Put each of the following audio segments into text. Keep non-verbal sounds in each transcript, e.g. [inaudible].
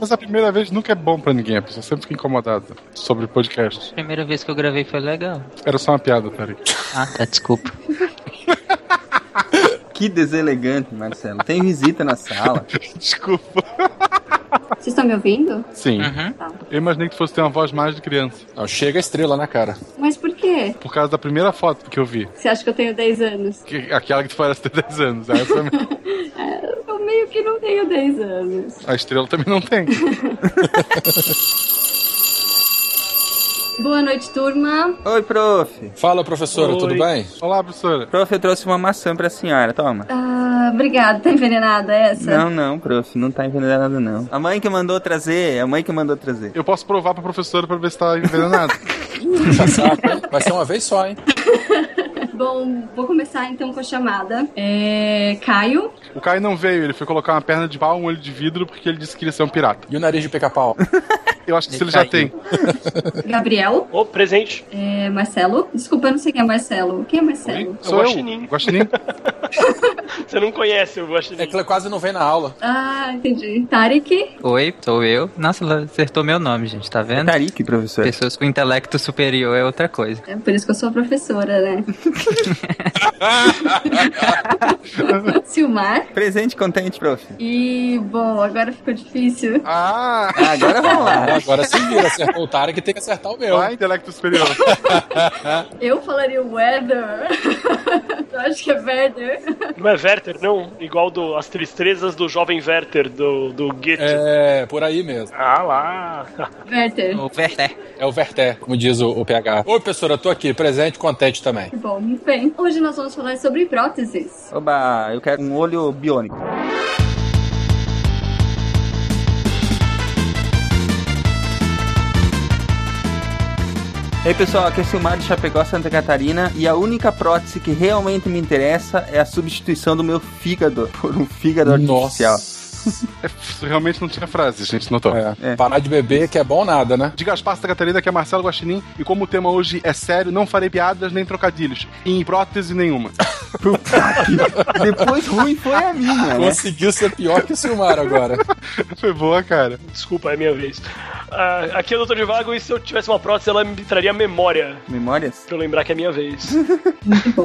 Mas a primeira vez nunca é bom pra ninguém, a pessoa sempre fica incomodada sobre podcast. Primeira vez que eu gravei foi legal. Era só uma piada, Tarek. Ah, tá, desculpa. [laughs] Que deselegante, Marcelo. Tem visita na sala. [laughs] Desculpa. Vocês estão me ouvindo? Sim. Uhum. Eu imaginei que fosse ter uma voz mais de criança. Não, chega a estrela na cara. Mas por quê? Por causa da primeira foto que eu vi. Você acha que eu tenho 10 anos? Que- aquela que tu parece ter 10 anos. Essa, É, eu [laughs] meio que não tenho 10 anos. a estrela também não tem. [laughs] Boa noite, turma. Oi, prof. Fala, professora, Oi. tudo bem? Olá, professora. Prof, eu trouxe uma maçã pra senhora, toma. Ah, obrigada. Tá envenenada essa? Não, não, prof, não tá envenenado não. A mãe que mandou trazer, a mãe que mandou trazer. Eu posso provar pra professora pra ver se tá hein? [laughs] Vai ser uma vez só, hein? [laughs] Bom, vou começar então com a chamada. É. Caio. o Caio não veio, ele foi colocar uma perna de pau, um olho de vidro, porque ele disse que queria ser um pirata. E o nariz de pica-pau? Eu acho que ele Ele já tem. Gabriel. Ô, presente. É, Marcelo. Desculpa, eu não sei quem é Marcelo. Quem é Marcelo? Sou eu. Guaxinim. Guaxinim. [laughs] Você não conhece o Guaxinim. É que ela quase não vem na aula. Ah, entendi. Tarek. Oi, sou eu. Nossa, ela acertou meu nome, gente, tá É vendo? Tarik, professor. Pessoas com intelecto superior é outra coisa. É por isso que eu sou professora, né? [laughs] [laughs] Silmar. Presente contente, prof. E, bom, agora ficou difícil. Ah! Ah, agora vamos lá. Ah, agora se vira, acertou o Tarek tem que acertar o meu. Vai, intelecto superior. [laughs] Eu falaria weather. [laughs] eu acho que é Werder. Não é Werther, não? Igual do, as tristezas do jovem Werther, do, do Goethe. É, por aí mesmo. Ah lá. Werther. O Werther. É o Verté, como diz o, o PH. Oi, professora, tô aqui, presente, contente também. Bom, muito bem. Hoje nós vamos falar sobre próteses. Oba, eu quero um olho biônico. E aí pessoal, aqui é o Silmar de Chapecó, Santa Catarina e a única prótese que realmente me interessa é a substituição do meu fígado [laughs] por um fígado artificial. É, realmente não tinha frase, a gente notou. É, É. Parar de beber, que é bom nada, né? De Gaspar Santa Catarina, que é Marcelo Guaxinim, e como o tema hoje é sério, não farei piadas nem trocadilhos, em prótese nenhuma. [laughs] Depois ruim foi a minha, né? Conseguiu ser pior que o Silmar agora. [laughs] Foi boa, cara. Desculpa, é minha vez. Ah, aqui é o Dr. Divago e se eu tivesse uma prótese, ela me traria memória. Memórias? Pra eu lembrar que é minha vez. [laughs]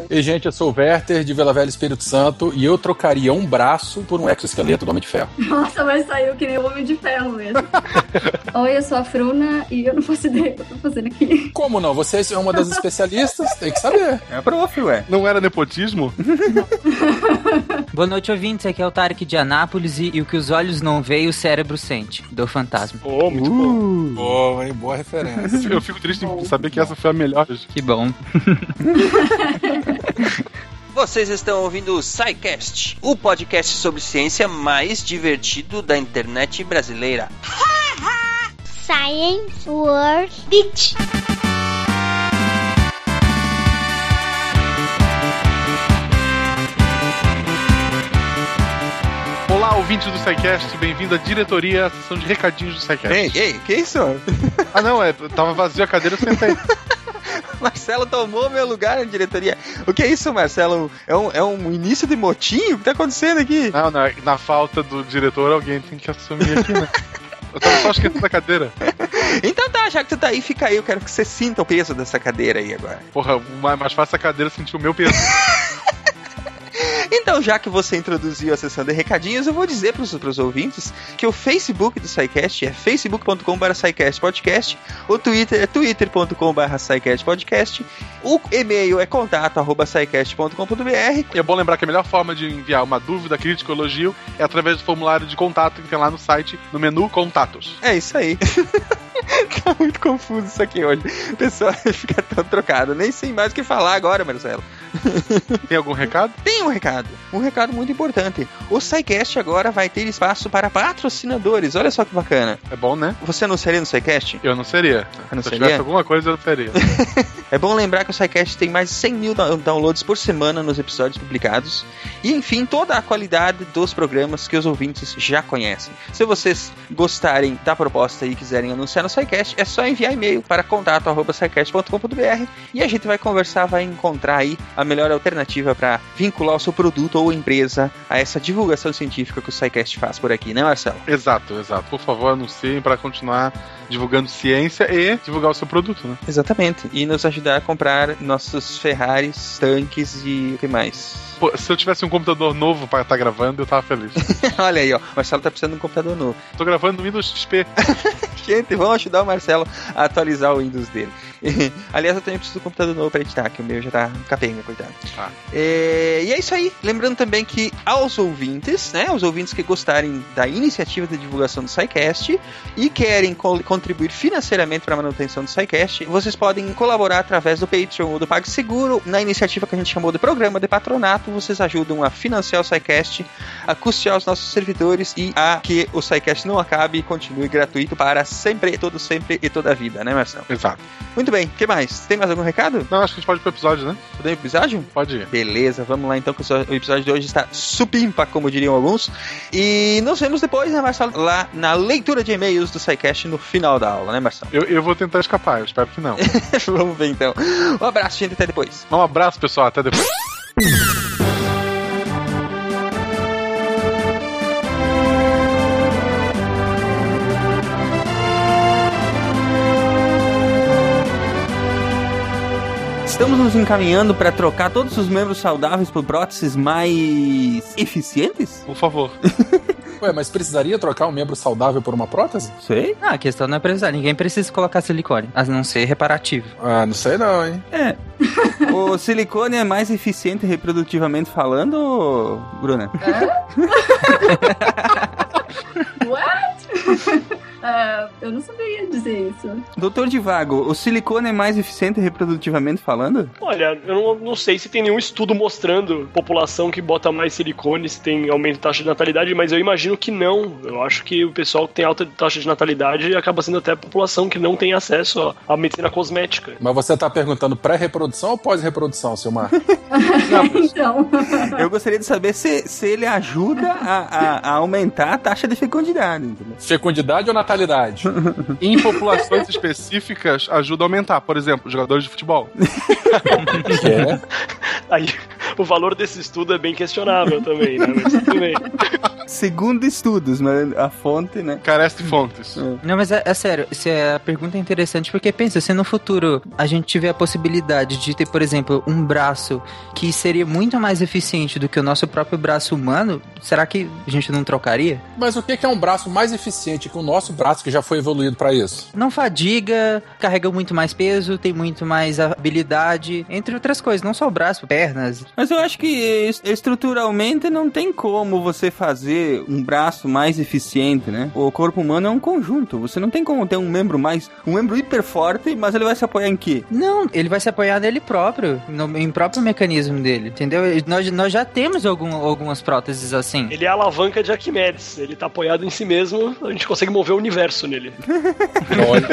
E, gente, eu sou o Werther, de Vila Velha Espírito Santo, e eu trocaria um braço por um exoesqueleto do Homem de Ferro. [laughs] Nossa, mas saiu que nem o Homem de Ferro mesmo. [laughs] Oi, eu sou a Fruna e eu não faço ideia do que eu tô fazendo aqui. Como não? Você é uma das especialistas, tem que saber. É prof, ué. Não era nepotismo? [laughs] Boa noite, ouvintes. Aqui é o Tarek de Anápolis e, e o que os olhos não veem, o cérebro sente. Do fantasma. Oh, muito bom. Boa, hein? Boa referência. Eu fico triste em saber que essa foi a melhor. Que bom. Vocês estão ouvindo o SciCast, o podcast sobre ciência mais divertido da internet brasileira. Science World Beach. Olá, ouvintes do SciCast, bem-vindo à diretoria, à sessão de recadinhos do SciCast. Ei, ei, que isso? Ah, não, é, tava vazio a cadeira, eu sentei. [laughs] Marcelo tomou meu lugar na diretoria. O que é isso, Marcelo? É um, é um início de motim? O que tá acontecendo aqui? Não, na, na falta do diretor, alguém tem que assumir aqui, né? Eu tava só esquentando a cadeira. [laughs] Então tá, já que tu tá aí, fica aí. Eu quero que você sinta o peso dessa cadeira aí agora. Porra, mais, mais fácil a cadeira sentir o meu peso. [laughs] Então, já que você introduziu a sessão de recadinhos, eu vou dizer pros, pros ouvintes que o Facebook do SciCast é facebook.com.br podcast, o Twitter é twitter.com.br podcast, o e-mail é contato arroba scicast.com.br E é bom lembrar que a melhor forma de enviar uma dúvida, crítica ou elogio é através do formulário de contato que tem lá no site, no menu Contatos. É isso aí. [laughs] [laughs] tá muito confuso isso aqui hoje. O pessoal [laughs] fica tão trocado. Nem sei mais o que falar agora, Marcelo. [laughs] Tem algum recado? Tem um recado, um recado muito importante. O SciCast agora vai ter espaço para patrocinadores. Olha só que bacana. É bom, né? Você anunciaria no SciCast? Eu não seria. Eu não Se seria? tivesse alguma coisa, eu seria. É bom lembrar que o SciCast tem mais de 100 mil down- downloads por semana nos episódios publicados. E, enfim, toda a qualidade dos programas que os ouvintes já conhecem. Se vocês gostarem da proposta e quiserem anunciar no SciCast, é só enviar e-mail para contato.scicast.com.br e a gente vai conversar, vai encontrar aí a melhor alternativa para vincular o seu produto ou empresa a essa divulgação científica que o SciCast faz por aqui, né, Marcelo? Exato, exato. Por favor, anunciem para continuar divulgando ciência e divulgar o seu produto, né? Exatamente. E nos ajudar a comprar nossos Ferraris, tanques e o que mais? Se eu tivesse um computador novo para estar gravando, eu tava feliz. [laughs] Olha aí, ó. O Marcelo tá precisando de um computador novo. Tô gravando no Windows XP. [laughs] Gente, vamos ajudar o Marcelo a atualizar o Windows dele. [laughs] Aliás, eu também preciso de um computador novo para editar, que o meu já tá capenga, coitado. Ah. É, e é isso aí. Lembrando também que aos ouvintes, né, os ouvintes que gostarem da iniciativa de divulgação do SciCast e querem co- contribuir financeiramente para a manutenção do SciCast, vocês podem colaborar através do Patreon ou do PagSeguro na iniciativa que a gente chamou de Programa de Patronato. Vocês ajudam a financiar o SciCast, a custear os nossos servidores e a que o SciCast não acabe e continue gratuito para sempre, todo sempre e toda a vida, né, Marcelo? Exato. Muito bem, o que mais? Tem mais algum recado? Não, acho que a gente pode ir pro episódio, né? Podemos pro episódio? Pode ir. Beleza, vamos lá então, que o episódio de hoje está supimpa, como diriam alguns. E nos vemos depois, né, Marcelo? Lá na leitura de e-mails do SciCast no final da aula, né, Marcelo? Eu, eu vou tentar escapar, eu espero que não. [laughs] vamos ver então. Um abraço, gente, até depois. Um abraço, pessoal, até depois. Estamos nos encaminhando para trocar todos os membros saudáveis por próteses mais eficientes? Por favor. [laughs] Ué, mas precisaria trocar um membro saudável por uma prótese? Sei. Ah, a questão não é precisar. Ninguém precisa colocar silicone, a não ser reparativo. Ah, não sei não, hein? É. [laughs] o silicone é mais eficiente reprodutivamente falando, Bruna? [laughs] What? Ah, eu não saberia dizer isso. Doutor Divago, o silicone é mais eficiente reprodutivamente falando? Olha, eu não, não sei se tem nenhum estudo mostrando população que bota mais silicone, se tem aumento de taxa de natalidade, mas eu imagino que não. Eu acho que o pessoal que tem alta taxa de natalidade acaba sendo até a população que não tem acesso à à medicina cosmética. Mas você tá perguntando pré-reprodução ou pós-reprodução, Silmar? [laughs] então. Eu gostaria de saber se, se ele ajuda a, a- a aumentar a taxa de fecundidade. entendeu? Fecundidade ou natalidade? [laughs] Em populações específicas, ajuda a aumentar. Por exemplo, jogadores de futebol. [laughs] Que é? Aí [laughs] o valor desse estudo é bem questionável também, né? Mas tudo bem. [laughs] Segundo estudos, mas a fonte, né? Carece de fontes. Não, mas é, é sério, se a pergunta é interessante porque pensa, se no futuro a gente tiver a possibilidade de ter, por exemplo, um braço que seria muito mais eficiente do que o nosso próprio braço humano, será que a gente não trocaria? Mas o que que é um braço mais eficiente que o nosso braço que já foi evoluído pra isso? Não fadiga, carrega muito mais peso, tem muito mais habilidade, entre outras coisas, não só o braço, pernas. Mas eu acho que es- estruturalmente não tem como você fazer um braço mais eficiente, né? O corpo humano é um conjunto. Você não tem como ter um membro mais. um membro hiper forte, mas ele vai se apoiar em quê? Não, ele vai se apoiar nele próprio, no em próprio mecanismo dele, entendeu? Nós, nós já temos algum- algumas próteses assim. Ele é a alavanca de Arquimedes. Ele tá apoiado em si mesmo, a gente consegue mover o universo nele. [laughs] Olha,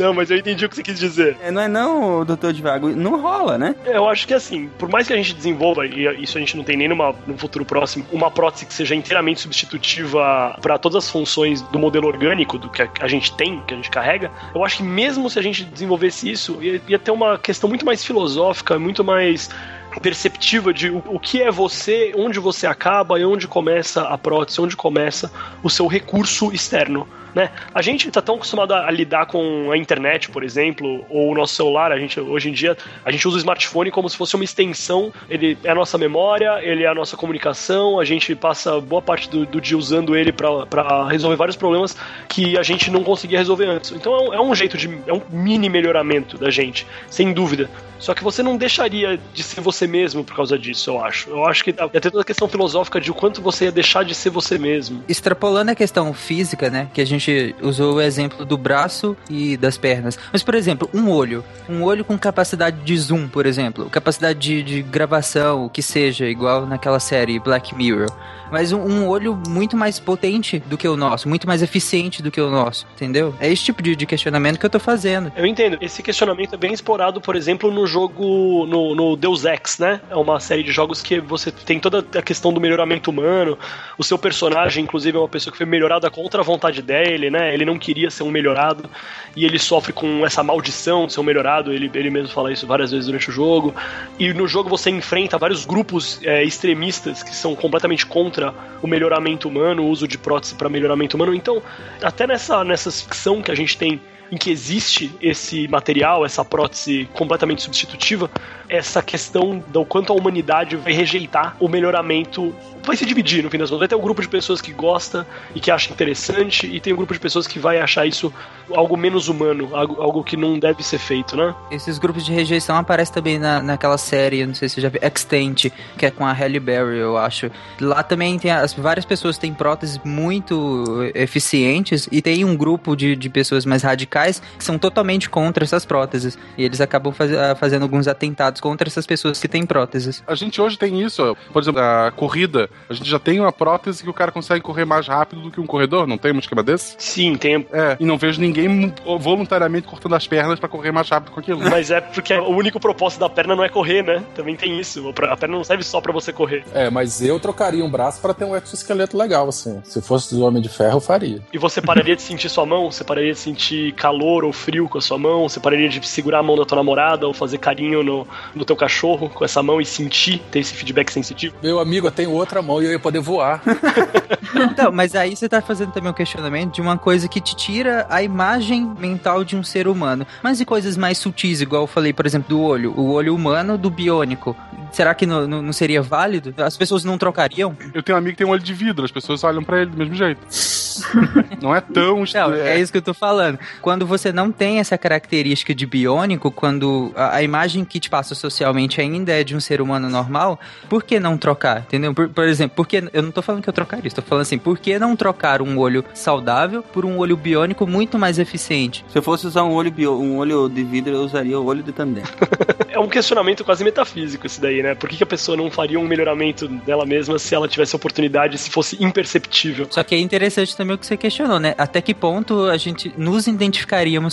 Não, mas eu entendi o que você quis dizer. É, não é não, doutor Divago? Não rola, né? Eu acho que assim, por mais que a gente desenvolva, e isso a gente não tem nem numa, num futuro próximo, uma prótese que seja inteiramente substitutiva para todas as funções do modelo orgânico do que a, gente tem, que a gente carrega, eu acho que mesmo se a gente desenvolvesse isso, ia, ia ter uma questão muito mais filosófica, muito mais perceptiva de o que é você, onde você acaba e onde começa a prótese, onde começa o seu recurso externo. Né? A gente está tão acostumado a, a lidar com a internet, por exemplo, ou o nosso celular. A gente hoje em dia a gente usa o smartphone como se fosse uma extensão. Ele é a nossa memória, ele é a nossa comunicação. A gente passa boa parte do, do dia usando ele para resolver vários problemas que a gente não conseguia resolver antes. Então é um, é um jeito de é um mini melhoramento da gente, sem dúvida. Só que você não deixaria de ser você mesmo por causa disso, eu acho. Eu acho que ter toda a questão filosófica de o quanto você ia deixar de ser você mesmo. Extrapolando a questão física, né? Que a gente usou o exemplo do braço e das pernas. Mas, por exemplo, um olho. Um olho com capacidade de zoom, por exemplo. Capacidade de, de gravação, o que seja, igual naquela série Black Mirror. Mas um, um olho muito mais potente do que o nosso, muito mais eficiente do que o nosso, entendeu? É esse tipo de, de questionamento que eu tô fazendo. Eu entendo. Esse questionamento é bem explorado, por exemplo, no jogo, no, no Deus Ex, né? É uma série de jogos que você tem toda a questão do melhoramento humano. O seu personagem, inclusive, é uma pessoa que foi melhorada contra a vontade dele, né? Ele não queria ser um melhorado e ele sofre com essa maldição de ser um melhorado. Ele, ele mesmo fala isso várias vezes durante o jogo. E no jogo você enfrenta vários grupos é, extremistas que são completamente contra o melhoramento humano, o uso de prótese para melhoramento humano. Então, até nessa, nessa ficção que a gente tem em que existe esse material, essa prótese completamente substitutiva, essa questão do quanto a humanidade vai rejeitar o melhoramento vai se dividir no fim das contas. Vai ter um grupo de pessoas que gosta e que acha interessante, e tem um grupo de pessoas que vai achar isso algo menos humano, algo, algo que não deve ser feito, né? Esses grupos de rejeição aparecem também na, naquela série, não sei se você já viu, Extent, que é com a Halle Berry, eu acho. Lá também tem as, várias pessoas têm próteses muito eficientes, e tem um grupo de, de pessoas mais radicais que são totalmente contra essas próteses. E eles acabam faz, fazendo alguns atentados contra essas pessoas que têm próteses. A gente hoje tem isso, por exemplo, a corrida. A gente já tem uma prótese que o cara consegue correr mais rápido do que um corredor, não tem um esquema desse? Sim, tem. É, e não vejo ninguém voluntariamente cortando as pernas para correr mais rápido com aquilo. Mas é porque o único propósito da perna não é correr, né? Também tem isso. A perna não serve só para você correr. É, mas eu trocaria um braço para ter um exoesqueleto legal, assim. Se fosse do Homem de Ferro, eu faria. E você pararia de sentir sua mão? Você pararia de sentir calor ou frio com a sua mão? Você pararia de segurar a mão da tua namorada ou fazer carinho no, no teu cachorro com essa mão e sentir, ter esse feedback sensitivo? Meu amigo, eu tenho outra mão e eu ia poder voar. [laughs] Então, mas aí você tá fazendo também um questionamento de uma coisa que te tira a imagem mental de um ser humano. Mas e coisas mais sutis, igual eu falei, por exemplo, do olho. O olho humano do biônico. Será que não, não, não seria válido? As pessoas não trocariam? Eu tenho um amigo que tem um olho de vidro, as pessoas olham para ele do mesmo jeito. [laughs] não é tão. Não, é isso que eu tô falando. Quando você não tem essa característica de biônico, quando a, a, imagem que te passa socialmente ainda é de um ser humano normal, por que não trocar? Entendeu? Por, por exemplo, porque eu não tô falando que eu trocaria, estou falando assim, por que não trocar um olho saudável por um olho biônico muito mais eficiente? Se eu fosse usar um olho, bio, um olho de vidro, eu usaria o olho de tandem. [laughs] é um questionamento quase metafísico esse daí, né? Por que, que a pessoa não faria um melhoramento dela mesma se ela tivesse oportunidade, se fosse imperceptível? Só que é interessante também o que você questionou, né? Até que ponto a gente nos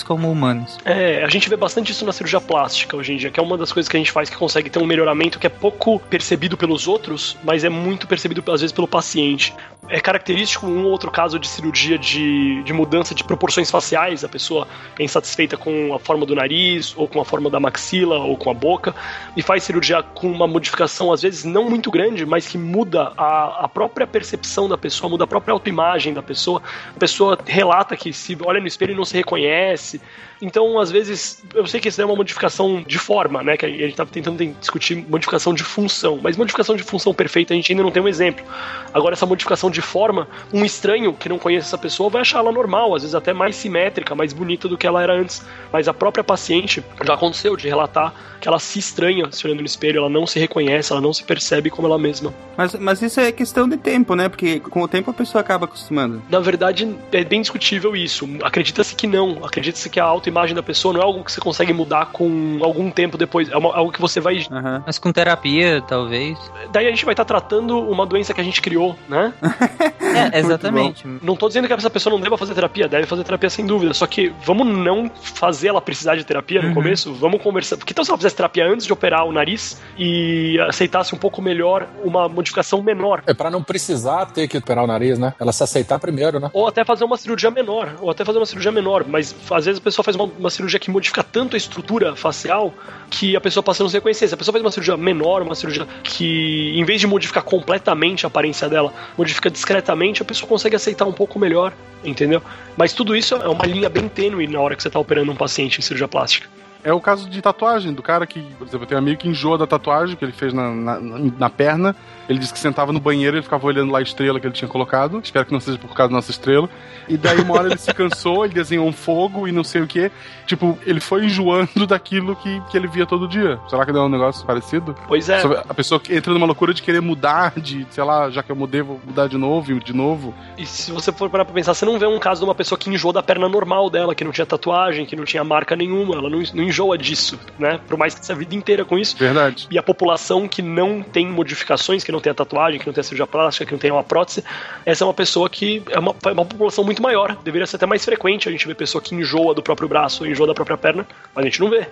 como humanos? É, a gente vê bastante isso na cirurgia plástica hoje em dia, que é uma das coisas que a gente faz que consegue ter um melhoramento que é pouco percebido pelos outros, mas é muito percebido às vezes pelo paciente. É característico um ou outro caso de cirurgia de, de mudança de proporções faciais, a pessoa é insatisfeita com a forma do nariz, ou com a forma da maxila, ou com a boca, e faz cirurgia com uma modificação, às vezes não muito grande, mas que muda a, a própria percepção da pessoa, muda a própria autoimagem da pessoa. A pessoa relata que se olha no espelho e não se reconhece. Então, às vezes, eu sei que isso é uma modificação de forma, né? Que a gente tá tentando discutir modificação de função, mas modificação de função perfeita a gente ainda não tem um exemplo. Agora, essa modificação de forma, um estranho que não conhece essa pessoa vai achar ela normal, às vezes até mais simétrica, mais bonita do que ela era antes. Mas a própria paciente já aconteceu de relatar que ela se estranha se olhando no espelho, ela não se reconhece, ela não se percebe como ela mesma. Mas, mas isso é questão de tempo, né? Porque com o tempo a pessoa acaba acostumando. Na verdade, é bem discutível isso. Acredita-se que não. Acredita-se que a autoimagem da pessoa não é algo que você consegue mudar com algum tempo depois. É uma, algo que você vai. Uhum. Mas com terapia, talvez. Daí a gente vai estar tá tratando uma doença que a gente criou, né? [laughs] é, exatamente. Não tô dizendo que essa pessoa não deva fazer terapia, deve fazer terapia sem dúvida. Só que vamos não fazer ela precisar de terapia no uhum. começo. Vamos conversar. Porque então se ela fizesse terapia antes de operar o nariz e aceitasse um pouco melhor uma modificação menor. É para não precisar ter que operar o nariz, né? Ela se aceitar primeiro, né? Ou até fazer uma cirurgia menor. Ou até fazer uma cirurgia menor. Mas às vezes a pessoa faz uma, uma cirurgia que modifica tanto a estrutura facial que a pessoa passa a não se reconhecer. Se a pessoa faz uma cirurgia menor, uma cirurgia que, em vez de modificar completamente a aparência dela, modifica discretamente, a pessoa consegue aceitar um pouco melhor, entendeu? Mas tudo isso é uma linha bem tênue na hora que você está operando um paciente em cirurgia plástica. É o caso de tatuagem, do cara que, por exemplo, eu tenho um amigo que enjoa da tatuagem que ele fez na, na, na perna. Ele disse que sentava no banheiro e ficava olhando lá a estrela que ele tinha colocado. Espero que não seja por causa da nossa estrela. E daí uma hora ele se cansou, ele desenhou um fogo e não sei o que. Tipo, ele foi enjoando [laughs] daquilo que, que ele via todo dia. Será que não é um negócio parecido? Pois é. A pessoa entra numa loucura de querer mudar, de, sei lá, já que eu mudei, vou mudar de novo e de novo. E se você for parar pra pensar, você não vê um caso de uma pessoa que enjoou da perna normal dela, que não tinha tatuagem, que não tinha marca nenhuma. Ela não, não enjoa disso, né? Por mais que essa vida inteira com isso. Verdade. E a população que não tem modificações, que não tem a tatuagem, que não tem a cirurgia plástica, que não tem uma prótese, essa é uma pessoa que é uma, é uma população muito maior. Deveria ser até mais frequente a gente ver pessoa que enjoa do próprio braço, enjoa da própria perna, mas a gente não vê.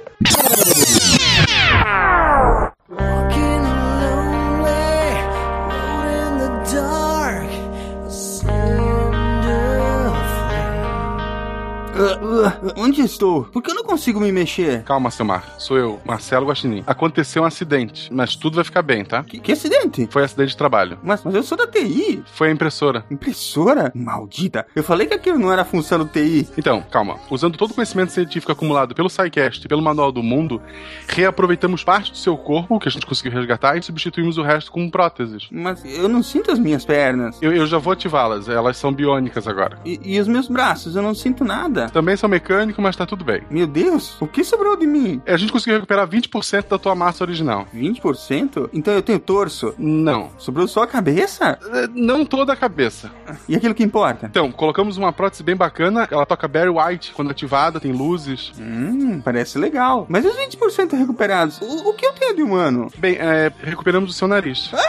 Uh, uh, onde estou? Por que eu não consigo me mexer? Calma, seu Mar. Sou eu, Marcelo Guaxinim. Aconteceu um acidente, mas tudo vai ficar bem, tá? Que, que acidente? Foi acidente de trabalho. Mas, mas eu sou da TI. Foi a impressora. Impressora? Maldita. Eu falei que aquilo não era função do TI. Então, calma. Usando todo o conhecimento científico acumulado pelo SciCast e pelo Manual do Mundo, reaproveitamos parte do seu corpo, que a gente conseguiu resgatar, e substituímos o resto com próteses. Mas eu não sinto as minhas pernas. Eu, eu já vou ativá-las, elas são biônicas agora. E, e os meus braços? Eu não sinto nada. Também são mecânicos, mas tá tudo bem. Meu Deus, o que sobrou de mim? A gente conseguiu recuperar 20% da tua massa original. 20%? Então eu tenho torso? Não. Sobrou só a cabeça? É, Não toda a cabeça. E aquilo que importa? Então, colocamos uma prótese bem bacana, ela toca Barry White quando ativada, tem luzes. Hum, parece legal. Mas os 20% recuperados, o, o que eu tenho de humano? Bem, é, recuperamos o seu nariz. [laughs]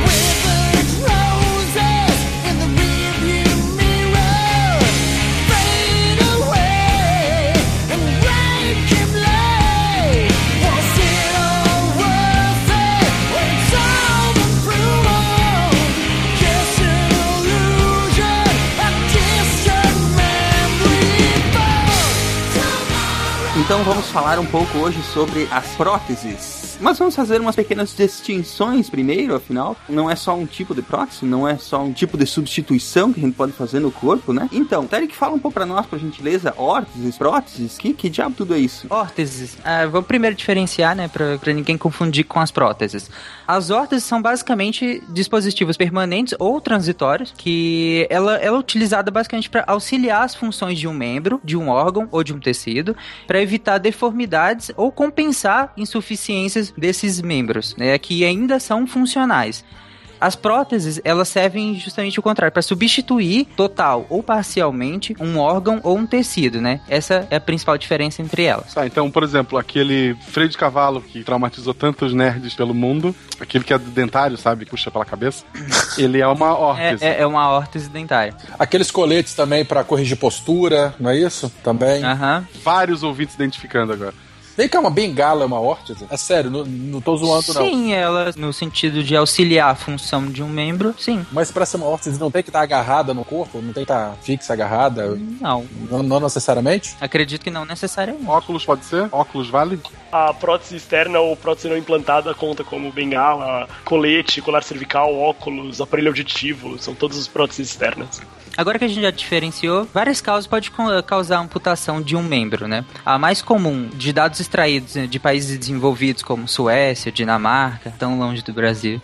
[laughs] Então vamos falar um pouco hoje sobre as próteses. Mas vamos fazer umas pequenas distinções primeiro, afinal, não é só um tipo de prótese, não é só um tipo de substituição que a gente pode fazer no corpo, né? Então, Tarek, fala um pouco pra nós, por gentileza, órteses, próteses, que, que diabo tudo é isso? Órteses. Ah, vamos primeiro diferenciar, né, pra, pra ninguém confundir com as próteses. As órteses são basicamente dispositivos permanentes ou transitórios que ela, ela é utilizada basicamente para auxiliar as funções de um membro, de um órgão ou de um tecido, para evitar deformidades ou compensar insuficiências desses membros, né, que ainda são funcionais. As próteses, elas servem justamente o contrário, para substituir total ou parcialmente um órgão ou um tecido, né? Essa é a principal diferença entre elas. Tá, então, por exemplo, aquele freio de cavalo que traumatizou tantos nerds pelo mundo, aquele que é dentário, sabe, que puxa pela cabeça, [coughs] ele é uma É, órtese. é, é uma órtese dentária. Aqueles coletes também pra corrigir postura, não é isso? Também. Aham. Vários ouvintes identificando agora. Vem cá, uma bengala é uma órtese? É sério, não, não tô zoando, não. Sim, ela, no sentido de auxiliar a função de um membro, sim. Mas pra ser uma órtese não tem que estar agarrada no corpo? Não tem que estar fixa, agarrada? Não, Não, não necessariamente? acredito que não necessariamente. Óculos pode ser? Óculos vale? A prótese externa ou prótese não implantada conta como bengala, colete, colar cervical, óculos, aparelho auditivo, são todas as próteses externas. Agora que a gente já diferenciou, várias causas podem co- causar amputação de um membro, né? A mais comum de dados extraídos né, de países desenvolvidos como Suécia, Dinamarca, tão longe do Brasil,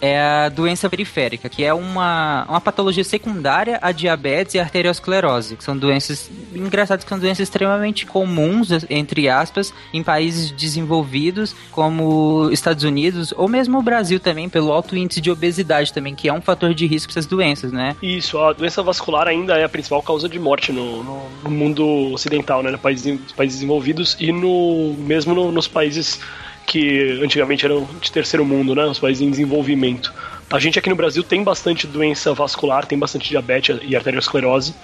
é a doença periférica, que é uma, uma patologia secundária a diabetes e arteriosclerose, que são doenças, engraçado que são doenças extremamente comuns, entre aspas, em países desenvolvidos como Estados Unidos ou mesmo o Brasil também, pelo alto índice de obesidade também, que é um fator de risco para essas doenças, né? Isso, a doença vascular ainda é a principal causa de morte no, no- mundo ocidental, né? No nos países desenvolvidos e no mesmo no- nos países que antigamente eram de terceiro mundo, né? Os países em desenvolvimento. A gente aqui no Brasil tem bastante doença vascular, tem bastante diabetes e arteriosclerose.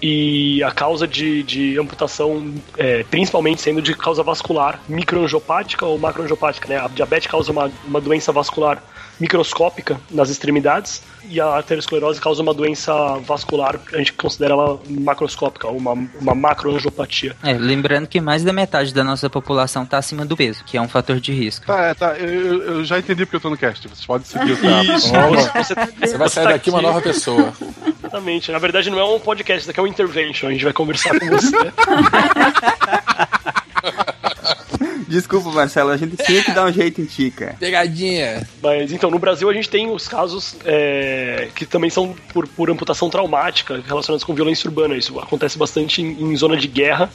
E a causa de, de amputação, é, principalmente sendo de causa vascular, microangiopática ou macroangiopática, né? A diabetes causa uma, uma doença vascular microscópica nas extremidades e a arteriosclerose causa uma doença vascular, a gente considera ela macroscópica, uma, uma macroangiopatia. É, lembrando que mais da metade da nossa população está acima do peso, que é um fator de risco. Tá, é, tá. Eu, eu- já entendi porque eu tô no cast. Vocês podem seguir o [laughs] cara. Isso, você, Você vai sair tá daqui uma nova pessoa. Exatamente. Na verdade, não é um podcast, isso aqui é um intervention. A gente vai conversar com você. [laughs] Desculpa, Marcelo, a gente tinha que dar um [laughs] jeito em ti, cara. Pegadinha. Mas então, no Brasil a gente tem os casos é, que também são por, por amputação traumática relacionados com violência urbana. Isso acontece bastante em, em zona de guerra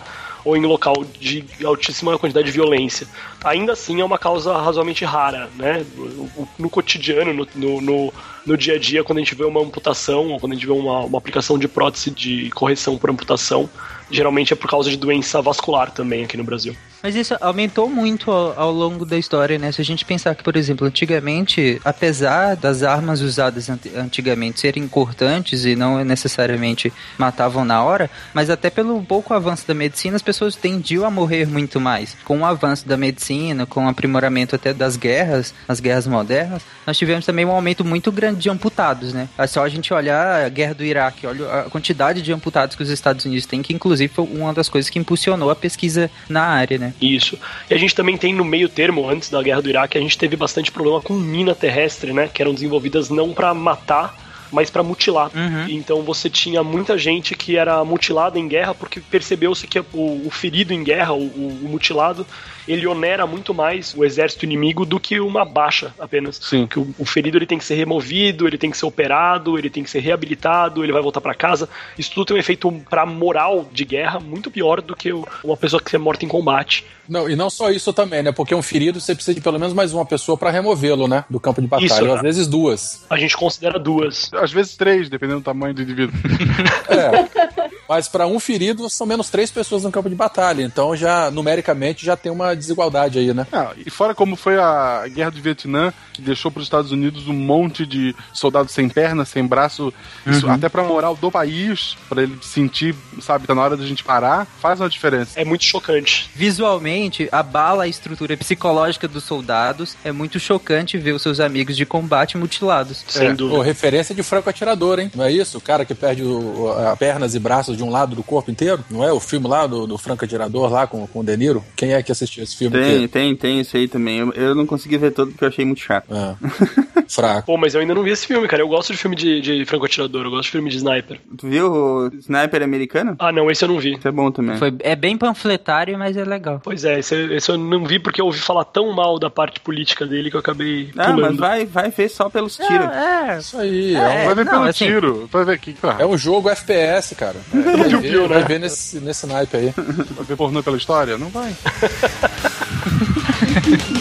ou em local de altíssima quantidade de violência. Ainda assim é uma causa razoavelmente rara, né? No, no cotidiano, no, no, no, no dia a dia, quando a gente vê uma amputação ou quando a gente vê uma, uma aplicação de prótese de correção por amputação, geralmente é por causa de doença vascular também aqui no Brasil. Mas isso aumentou muito ao, ao, longo da história, né? Se a gente pensar que, por exemplo, antigamente, apesar das armas usadas antigamente serem importantes e não necessariamente matavam na hora, mas até pelo pouco avanço da medicina, as pessoas tendiam a morrer muito mais. Com o avanço da medicina, com o aprimoramento até das guerras, as guerras modernas, nós tivemos também um aumento muito grande de amputados, né? É só a gente olhar a guerra do Iraque, olha a quantidade de amputados que os Estados Unidos têm, que inclusive foi uma das coisas que impulsionou a pesquisa na área, né? Isso. E a gente também tem no meio termo, antes da guerra do Iraque, a gente teve bastante problema com mina terrestre, né? Que eram desenvolvidas não para matar mas para mutilar. Uhum. Então você tinha muita gente que era mutilada em guerra porque percebeu-se que o, o, ferido em guerra, o, o, mutilado, ele onera muito mais o exército inimigo do que uma baixa apenas. Sim. Que o, o ferido ele tem que ser removido, ele tem que ser operado, ele tem que ser reabilitado, ele vai voltar para casa. Isso tudo tem um efeito para moral de guerra muito pior do que uma pessoa que é morta em combate. Não, e não só isso também, né? Porque um ferido você precisa de pelo menos mais uma pessoa para removê-lo, né? Do campo de batalha. Isso, ou às vezes duas. A gente considera duas. Às vezes três, dependendo do tamanho do indivíduo. [laughs] [laughs] é. Mas para um ferido são menos três pessoas no campo de batalha. Então já, numericamente, já tem uma desigualdade aí, né? Ah, e fora como foi a guerra do Vietnã, que deixou para os Estados Unidos um monte de soldados sem perna, sem braço, uhum. isso, até pra moral do país, para ele sentir, sabe, tá na hora da gente parar, faz uma diferença. É muito chocante. Visualmente, abala a estrutura psicológica dos soldados. É muito chocante ver os seus amigos de combate mutilados. Sem é. dúvida. Pô, referência de franco atirador, hein? Não é isso? O cara que perde o, a pernas e braços de um lado do corpo inteiro? Não é o filme lá do, do franco atirador lá com, com o De Niro? Quem é que assistiu esse filme? Tem, aqui? tem, tem esse aí também. Eu, eu, não consegui ver todo porque eu achei muito chato. É. [laughs] Fraco. Pô, mas eu ainda não vi esse filme, cara. Eu gosto de filme de, de franco atirador, eu gosto de filme de sniper. Tu viu o Sniper americano? Ah, não, esse eu não vi. Isso é bom também. Foi, é bem panfletário, mas é legal. Pois é, esse, esse eu não vi porque eu ouvi falar tão mal da parte política dele que eu acabei. Ah, pulando. mas vai, vai ver só pelos tiros. É, é, isso aí. É, é um, vai ver não, pelo assim, tiro. Vai ver aqui, É um jogo FPS, cara. É, vai, ver, vai ver nesse, nesse naipe aí. Vai ver pornô pela história? Não vai. [laughs]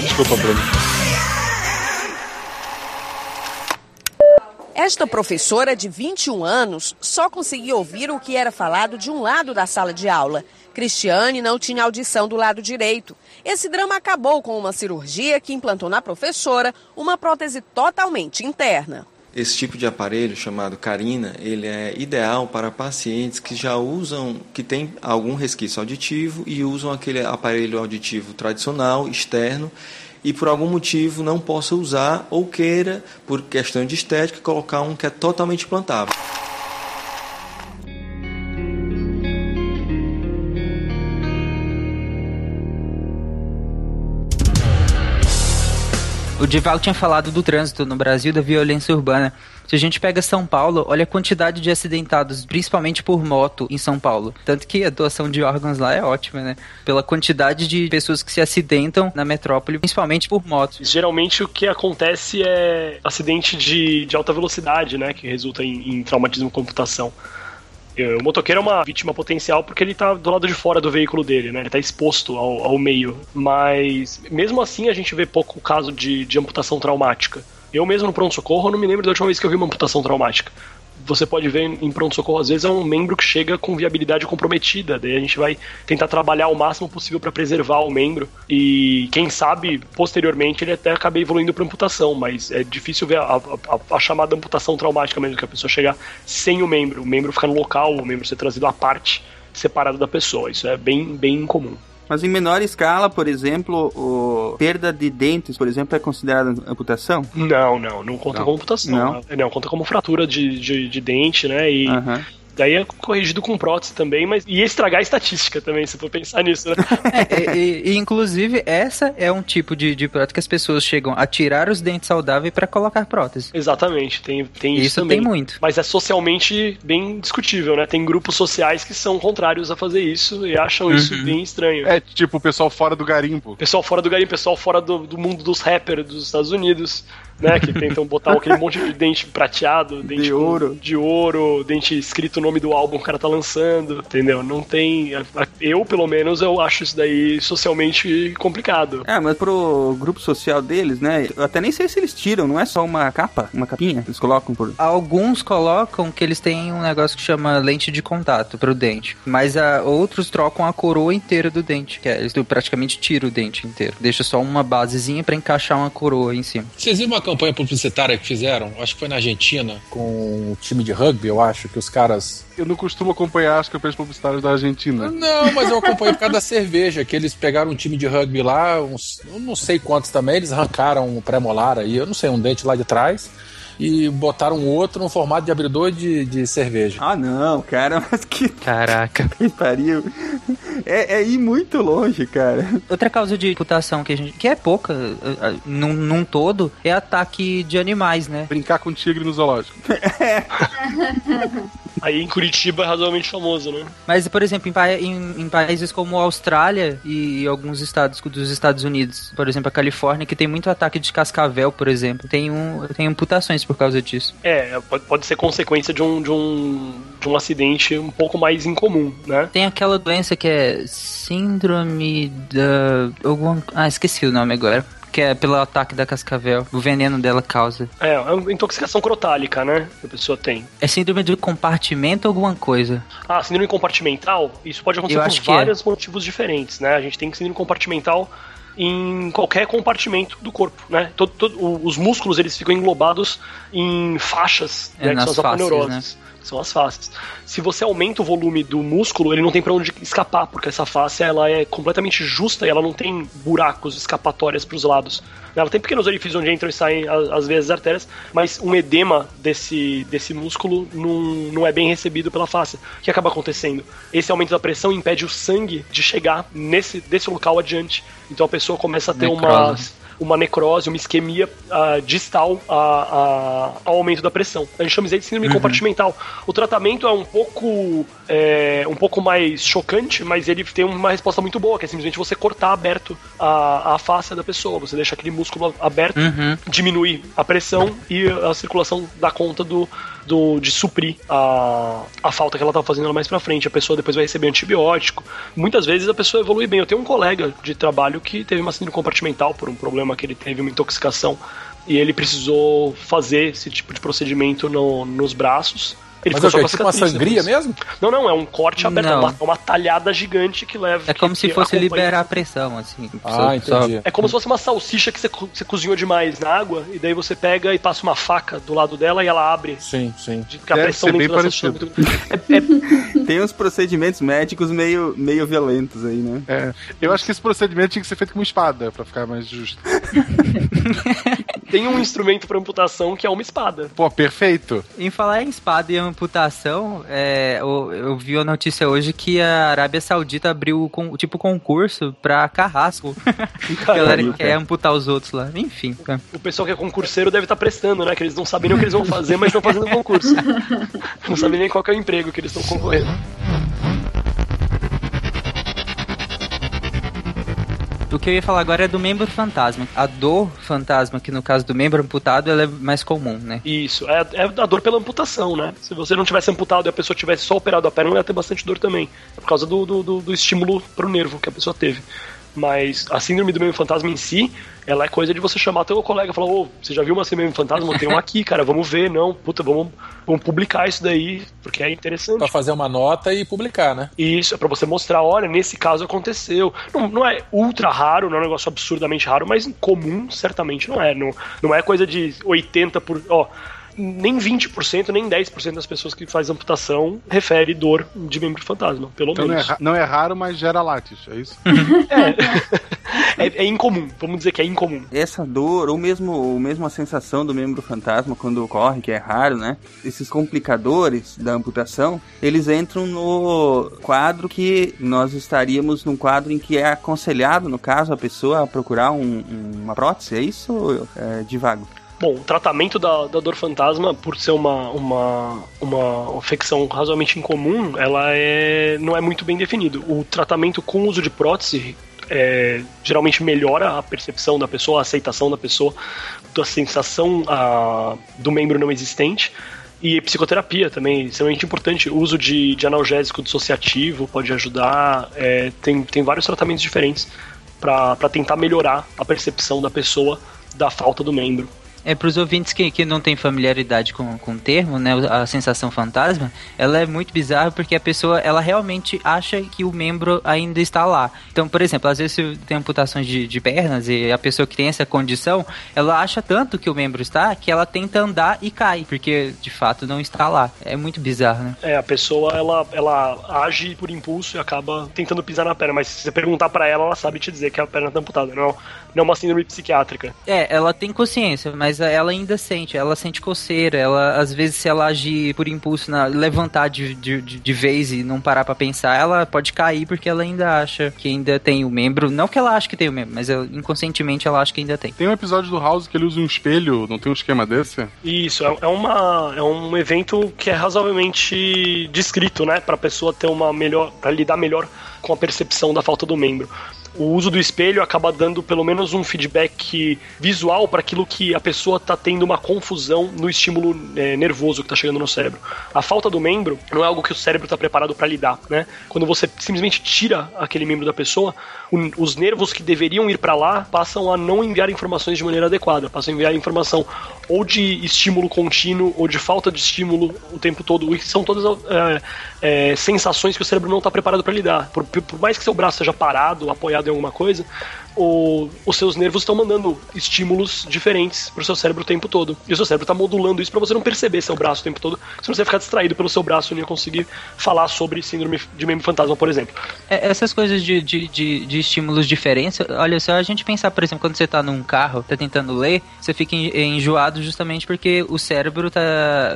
Desculpa, Bruno. Esta professora de 21 anos só conseguia ouvir o que era falado de um lado da sala de aula. Cristiane não tinha audição do lado direito. Esse drama acabou com uma cirurgia que implantou na professora uma prótese totalmente interna. Esse tipo de aparelho chamado Carina, ele é ideal para pacientes que já usam, que têm algum resquício auditivo e usam aquele aparelho auditivo tradicional, externo, e por algum motivo não possa usar ou queira, por questão de estética, colocar um que é totalmente implantável. O Dival tinha falado do trânsito no Brasil, da violência urbana. Se a gente pega São Paulo, olha a quantidade de acidentados, principalmente por moto em São Paulo. Tanto que a doação de órgãos lá é ótima, né? Pela quantidade de pessoas que se acidentam na metrópole, principalmente por moto. Geralmente o que acontece é acidente de, de alta velocidade, né? Que resulta em, em traumatismo computação. O motoqueiro é uma vítima potencial porque ele tá do lado de fora do veículo dele, né? Ele tá exposto ao, ao meio. Mas, mesmo assim, a gente vê pouco caso de, de amputação traumática. Eu mesmo no pronto-socorro não me lembro da última vez que eu vi uma amputação traumática você pode ver em pronto-socorro, às vezes é um membro que chega com viabilidade comprometida. Daí a gente vai tentar trabalhar o máximo possível para preservar o membro. E quem sabe, posteriormente, ele até acaba evoluindo para amputação. Mas é difícil ver a, a, a, chamada amputação traumática mesmo, que a pessoa chegar sem o membro, o membro ficar no local, o membro ser trazido à parte, separado da pessoa. Isso é bem, bem incomum. Mas em menor escala, por exemplo, o perda de dentes, por exemplo, é considerada amputação? Não, não, não conta não. como amputação. Não. não, conta como fratura de, de, de dente, né? E uhum. Daí é corrigido com prótese também, mas ia estragar a estatística também, se for pensar nisso, né? é, e, e, inclusive, essa é um tipo de, de prótese que as pessoas chegam a tirar os dentes saudáveis para colocar prótese. Exatamente, tem, tem isso, isso também. tem muito. Mas é socialmente bem discutível, né? Tem grupos sociais que são contrários a fazer isso e acham uhum. isso bem estranho. É tipo o pessoal fora do garimpo. Pessoal fora do garimpo, pessoal fora do, do mundo dos rappers dos Estados Unidos né? Que tentam botar aquele [laughs] monte de dente prateado, dente De com- ouro. de ouro, dente escrito o nome do álbum que o cara tá lançando, entendeu? Não tem. Eu, pelo menos, eu acho isso daí socialmente complicado. É, mas pro grupo social deles, né? Eu até nem sei se eles tiram, não é só uma capa, uma capinha. Eles colocam por. Alguns colocam que eles têm um negócio que chama lente de contato pro dente. Mas ah, outros trocam a coroa inteira do dente. Que é, eles praticamente tiram o dente inteiro. Deixa só uma basezinha pra encaixar uma coroa em cima. Vocês viram uma campanha publicitária que fizeram? Acho que foi na Argentina, com um time de rugby, eu acho, que os caras. Eu não costumo acompanhar as campanhas publicitárias da Argentina. Não, mas eu acompanhei por causa da cerveja, que eles pegaram um time de rugby lá, uns, eu não sei quantos também, eles arrancaram um pré-molar aí, eu não sei, um dente lá de trás, e botaram outro no formato de abridor de, de cerveja. Ah, não, cara, [laughs] mas que Caraca. [laughs] que pariu. É, é ir muito longe, cara. Outra causa de reputação que a gente. que é pouca, ah, ah, num, num todo, é ataque de animais, né? Brincar com tigre no zoológico. [laughs] Aí em Curitiba é razoavelmente famoso, né? Mas, por exemplo, em, em- em países como Austrália e alguns estados dos Estados Unidos, por exemplo, a Califórnia, que tem muito ataque de cascavel, por exemplo, tem, um, tem amputações por causa disso. É, pode, pode ser consequência de um, de, um, de um acidente um pouco mais incomum, né? Tem aquela doença que é síndrome da. Algum... Ah, esqueci o nome agora. Que é pelo ataque da cascavel. O veneno dela causa. É, é uma intoxicação crotálica, né? Que a pessoa tem. É síndrome do compartimento alguma coisa. Ah, síndrome compartimental, isso pode acontecer Eu por é. vários motivos diferentes, né? A gente tem síndrome compartimental em qualquer compartimento do corpo, né? Todo, todo- os músculos, eles ficam englobados em faixas, É, né? Que são as fáscias, aponeuroses. São as faces. Se você aumenta o volume do músculo, ele não tem pra onde escapar, porque essa face ela é completamente justa e ela não tem buracos escapatórias pros lados. Ela tem pequenos orifícios onde entram e saem às vezes as artérias, mas um edema desse, desse músculo não, não é bem recebido pela face. O que acaba acontecendo? Esse aumento da pressão impede o sangue de chegar nesse desse local adiante. Então a pessoa começa a ter Necrose. uma necrose, uma isquemia ah, distal a- a- ao aumento da pressão. A gente chama isso de síndrome compartimental. O tratamento é um pouco é, um pouco mais chocante, mas ele tem uma resposta muito boa, que é simplesmente você cortar aberto a, a face da pessoa. Você deixa aquele músculo aberto, Uhum. diminui a pressão e a circulação dá conta do, do de suprir a, a falta que ela tá fazendo mais pra frente. A pessoa depois vai receber antibiótico. Muitas vezes a pessoa evolui bem. Eu tenho um colega de trabalho que teve uma síndrome compartimental por um problema que ele teve uma intoxicação e ele precisou fazer esse tipo de procedimento no- nos braços. Ele Mas ficou é o só quê? com a Tipo uma cicatriz sangria depois. mesmo? Não, não, é um corte aberto, é uma, é uma talhada gigante que leva. É como que- se fosse acompanha- liberar a pressão, assim. Ah, Só- entendi. é como se fosse uma salsicha que você, co- você cozinhou demais na água, e daí você pega e passa uma faca do lado dela e ela abre. Sim, sim. De, porque a pressão bem é parecido. É, é- Tem uns procedimentos médicos meio, meio violentos aí, né? É, eu acho que esse procedimento tinha que ser feito com uma espada, pra ficar mais justo. [laughs] tem um instrumento para amputação que é uma espada. Pô, perfeito. Em falar em espada e amputação, é, eu, eu vi a notícia hoje que a Arábia Saudita abriu com, tipo concurso pra carrasco. [laughs] a galera que quer amputar os outros lá. Enfim. né? O pessoal que é concurseiro deve estar prestando, né? Que eles não sabem nem o que eles vão fazer, mas estão fazendo concurso. [laughs] Não sabem nem qual que é o emprego que eles estão concorrendo. O que eu ia falar agora é do membro fantasma. A dor fantasma, que no caso do membro amputado, ela é mais comum, né? Isso, é, é a dor pela amputação, né? Se você não tivesse amputado e a pessoa tivesse só operado a perna, ela ia ter bastante dor também. É por causa do, do, do, do estímulo pro nervo que a pessoa teve. Mas a síndrome do membro fantasma em si, ela é coisa de você chamar teu colega e falar, ô, você já viu uma síndrome do membro fantasma? Tem um aqui, cara, vamos ver, não, puta, vamos, vamos publicar isso daí, porque é interessante. Pra fazer uma nota e publicar, né? Isso é pra você mostrar, olha, nesse caso aconteceu. Não, não é ultra raro, não é um negócio absurdamente raro, mas comum certamente não é. Não, não é coisa de 80 por. Ó, nem 20%, nem 10% das pessoas que fazem amputação refere dor de membro fantasma, pelo Então não é, menos. não é raro, mas gera látis, é isso? [laughs] É, é incomum, vamos dizer que é incomum. Essa dor, ou mesmo, ou mesmo a sensação do membro fantasma quando ocorre, que é raro, né? Esses complicadores da amputação, eles entram no quadro que nós estaríamos num quadro em que é aconselhado, no caso, a pessoa a procurar um- uma prótese, é isso ou é, de vago? Bom, o tratamento da, da dor fantasma, por ser uma, uma, uma infecção razoavelmente incomum, ela é, não é muito bem definido. O tratamento com uso de prótese é, geralmente melhora a percepção da pessoa, a aceitação da pessoa, a sensação a, do membro não existente. E psicoterapia também, extremamente importante. O uso de, de analgésico dissociativo pode ajudar. É, tem, tem vários tratamentos diferentes para tentar melhorar a percepção da pessoa da falta do membro. É, para os ouvintes que, que não têm familiaridade com, com o termo, né, a sensação fantasma, ela é muito bizarra porque a pessoa, ela realmente acha que o membro ainda está lá. Então, por exemplo, às vezes tem amputações de, de pernas e a pessoa que tem essa condição, ela acha tanto que o membro está que ela tenta andar e cai, porque de fato não está lá. É muito bizarro, né? É, a pessoa, ela, ela age por impulso e acaba tentando pisar na perna, mas se você perguntar para ela, ela sabe te dizer que a perna está amputada, não, não é uma síndrome psiquiátrica. É, ela tem consciência, mas ela ainda sente, ela sente coceira, ela às vezes se ela agir por impulso, na, levantar de, de, de vez e não parar para pensar, ela pode cair porque ela ainda acha que ainda tem o membro, não que ela ache que tem o membro, mas ela, inconscientemente ela acha que ainda tem. Tem um episódio do House que ele usa um espelho, não tem um esquema desse? Isso, é, é uma, é um evento que é razoavelmente descrito, né, pra pessoa ter uma melhor, para lidar melhor com a percepção da falta do membro o uso do espelho acaba dando pelo menos um feedback visual para aquilo que a pessoa está tendo uma confusão no estímulo é, nervoso que está chegando no cérebro. A falta do membro não é algo que o cérebro está preparado para lidar, né? Quando você simplesmente tira aquele membro da pessoa, o, os nervos que deveriam ir para lá passam a não enviar informações de maneira adequada, passam a enviar informação ou de estímulo contínuo ou de falta de estímulo o tempo todo. E são todas é, é, sensações que o cérebro não está preparado para lidar. Por, por mais que seu braço seja parado, apoiado em alguma coisa, o, os seus nervos estão mandando estímulos diferentes pro seu cérebro o tempo todo. E o seu cérebro está modulando isso para você não perceber seu braço o tempo todo, se você ficar distraído pelo seu braço e não ia conseguir falar sobre síndrome de membro fantasma, por exemplo. É, essas coisas de, de, de, de, estímulos diferentes, olha, se a gente pensar, por exemplo, quando você está num carro, tá tentando ler, você fica enjoado justamente porque o cérebro tá.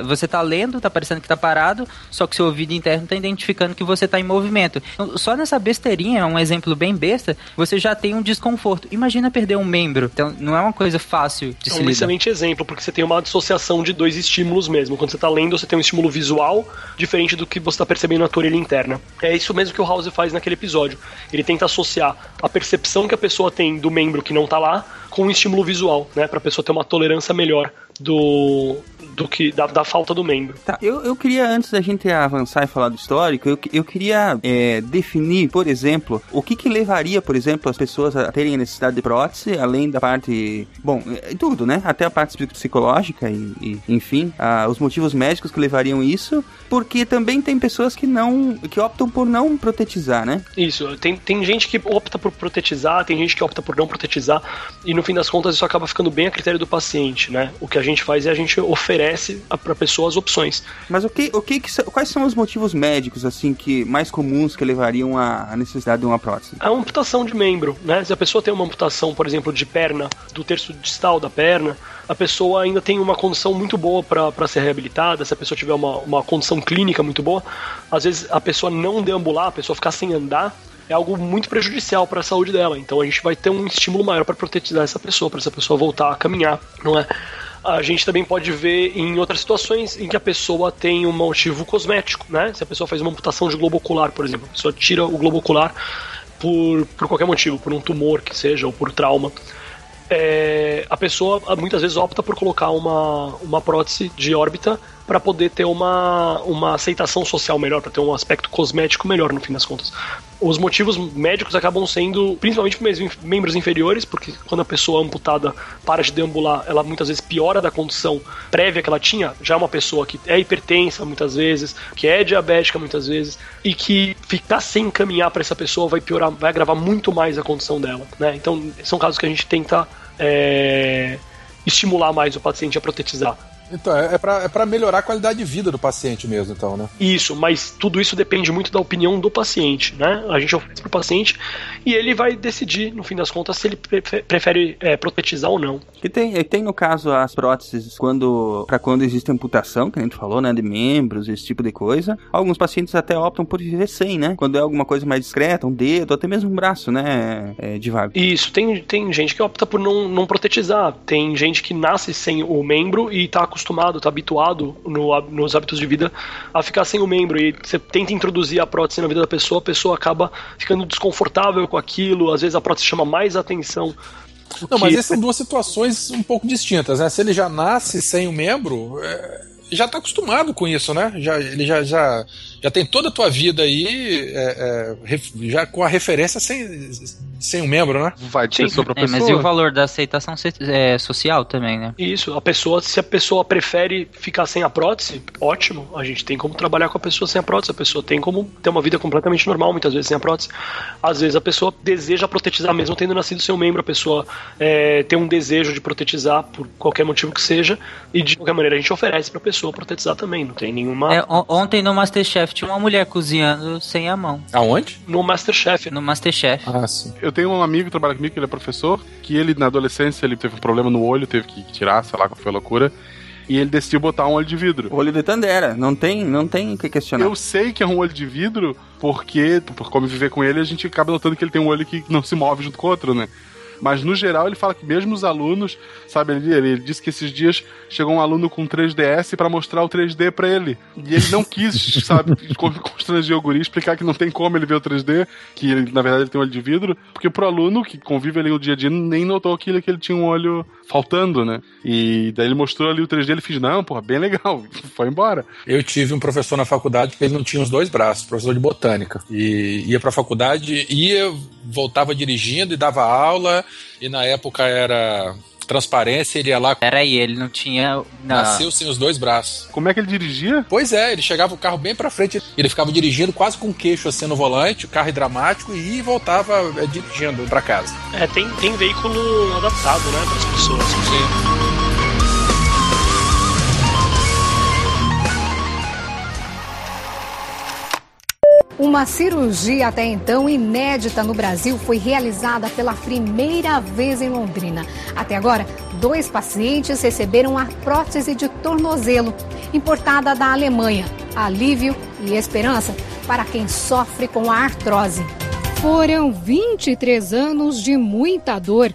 Você tá lendo, tá parecendo que tá parado, só que seu ouvido interno tá identificando que você tá em movimento. Então, só nessa besteirinha, um exemplo bem besta, você já tem um desconforto desconforto. Imagina perder um membro. Então, não é uma coisa fácil de é se um lidar. excelente exemplo, porque você tem uma dissociação de dois estímulos mesmo. Quando você está lendo, você tem um estímulo visual diferente do que você está percebendo na tua orelha interna. É isso mesmo que o House faz naquele episódio. Ele tenta associar a percepção que a pessoa tem do membro que não está lá com um estímulo visual, né? Pra pessoa ter uma tolerância melhor do, do que da, da falta do membro. Tá, eu, eu queria, antes da gente avançar e falar do histórico, eu, eu queria é, definir, por exemplo, o que que levaria, por exemplo, as pessoas a terem a necessidade de prótese, além da parte, bom, é, tudo, né? Até a parte psicológica e, e enfim, a, os motivos médicos que levariam isso, porque também tem pessoas que não, que optam por não protetizar, né? Isso, tem, tem gente que opta por protetizar, tem gente que opta por não protetizar, e no fim das contas isso acaba ficando bem a critério do paciente, né? O que a gente faz é a gente oferece para a pessoa as opções. Mas o que, o que, que, quais são os motivos médicos assim que mais comuns que levariam à necessidade de uma prótese? A amputação de membro, né? Se a pessoa tem uma amputação, por exemplo, de perna, do terço distal da perna, a pessoa ainda tem uma condição muito boa para ser reabilitada, se a pessoa tiver uma, uma condição clínica muito boa, às vezes a pessoa não deambular, a pessoa ficar sem andar, é algo muito prejudicial para a saúde dela. Então a gente vai ter um estímulo maior para protetizar essa pessoa, para essa pessoa voltar a caminhar, não é? A gente também pode ver em outras situações em que a pessoa tem um motivo cosmético, né? Se a pessoa faz uma amputação de globo ocular, por exemplo, a pessoa tira o globo ocular por, por qualquer motivo, por um tumor que seja, ou por trauma. É, a pessoa muitas vezes opta por colocar uma, uma prótese de órbita para poder ter uma, uma aceitação social melhor, para ter um aspecto cosmético melhor no fim das contas. Os motivos médicos acabam sendo principalmente membros inferiores, porque quando a pessoa amputada para de deambular, ela muitas vezes piora da condição prévia que ela tinha. Já é uma pessoa que é hipertensa muitas vezes, que é diabética muitas vezes, e que ficar sem caminhar para essa pessoa vai piorar, vai agravar muito mais a condição dela. Né? Então, são casos que a gente tenta. É, estimular mais o paciente a protetizar. Então, é, é para é melhorar a qualidade de vida do paciente mesmo, então, né? Isso, mas tudo isso depende muito da opinião do paciente, né? A gente oferece pro paciente e ele vai decidir, no fim das contas, se ele prefere é, protetizar ou não. E tem, e tem no caso as próteses quando para quando existe amputação, que a gente falou, né, de membros, esse tipo de coisa. Alguns pacientes até optam por viver sem, né? Quando é alguma coisa mais discreta, um dedo, até mesmo um braço, né, é, de vago. Isso, tem, tem gente que opta por não, não protetizar. Tem gente que nasce sem o membro e tá acostumado acostumado, tá habituado no, nos hábitos de vida a ficar sem o membro e você tenta introduzir a prótese na vida da pessoa, a pessoa acaba ficando desconfortável com aquilo, às vezes a prótese chama mais atenção não, mas essas são duas situações um pouco distintas, né? Se ele já nasce sem o membro, é, já está acostumado com isso, né? Já, ele já, já, já tem toda a tua vida aí é, é, já com a referência sem, sem um membro, né? Vai de pessoa pra pessoa. É, mas e o valor da aceitação é, social também, né? Isso, a pessoa, se a pessoa prefere ficar sem a prótese, ótimo. A gente tem como trabalhar com a pessoa sem a prótese. A pessoa tem como ter uma vida completamente normal, muitas vezes sem a prótese. Às vezes a pessoa deseja protetizar, mesmo tendo nascido sem um membro, a pessoa é, tem um desejo de protetizar por qualquer motivo que seja, e de qualquer maneira a gente oferece pra pessoa protetizar também. Não tem nenhuma. É, ontem no Masterchef tinha uma mulher cozinhando sem a mão. Aonde? No Masterchef. No Masterchef. Ah, sim. Eu tenho um amigo que trabalha comigo, que ele é professor, que ele na adolescência ele teve um problema no olho, teve que tirar, sei lá qual foi a loucura. E ele decidiu botar um olho de vidro. O olho de Tandera, não tem, não tem o que questionar. Eu sei que é um olho de vidro, porque, por como viver com ele, a gente acaba notando que ele tem um olho que não se move junto com o outro, né? Mas no geral ele fala que mesmo os alunos, sabe, ele, ele disse que esses dias chegou um aluno com 3DS para mostrar o 3D para ele. E ele não quis, [laughs] sabe, constranger o guri, explicar que não tem como ele ver o 3D, que ele, na verdade ele tem um olho de vidro, porque pro aluno que convive ali no dia a dia nem notou aquilo que ele tinha um olho faltando, né? E daí ele mostrou ali o 3D, ele fez, não, porra, bem legal, [laughs] foi embora. Eu tive um professor na faculdade que ele não tinha os dois braços, professor de botânica. E ia pra faculdade, ia, voltava dirigindo e dava aula, e na época era transparência, ele ia lá. Peraí, ele não tinha. Não. Nasceu sem os dois braços. Como é que ele dirigia? Pois é, ele chegava o carro bem pra frente, ele ficava dirigindo quase com o queixo assim no volante, o carro dramático, e voltava é, dirigindo pra casa. É, tem, tem veículo adaptado, né, para as pessoas. Sim. Uma cirurgia até então inédita no Brasil foi realizada pela primeira vez em Londrina. Até agora, dois pacientes receberam a prótese de tornozelo, importada da Alemanha. Alívio e esperança para quem sofre com a artrose. Foram 23 anos de muita dor.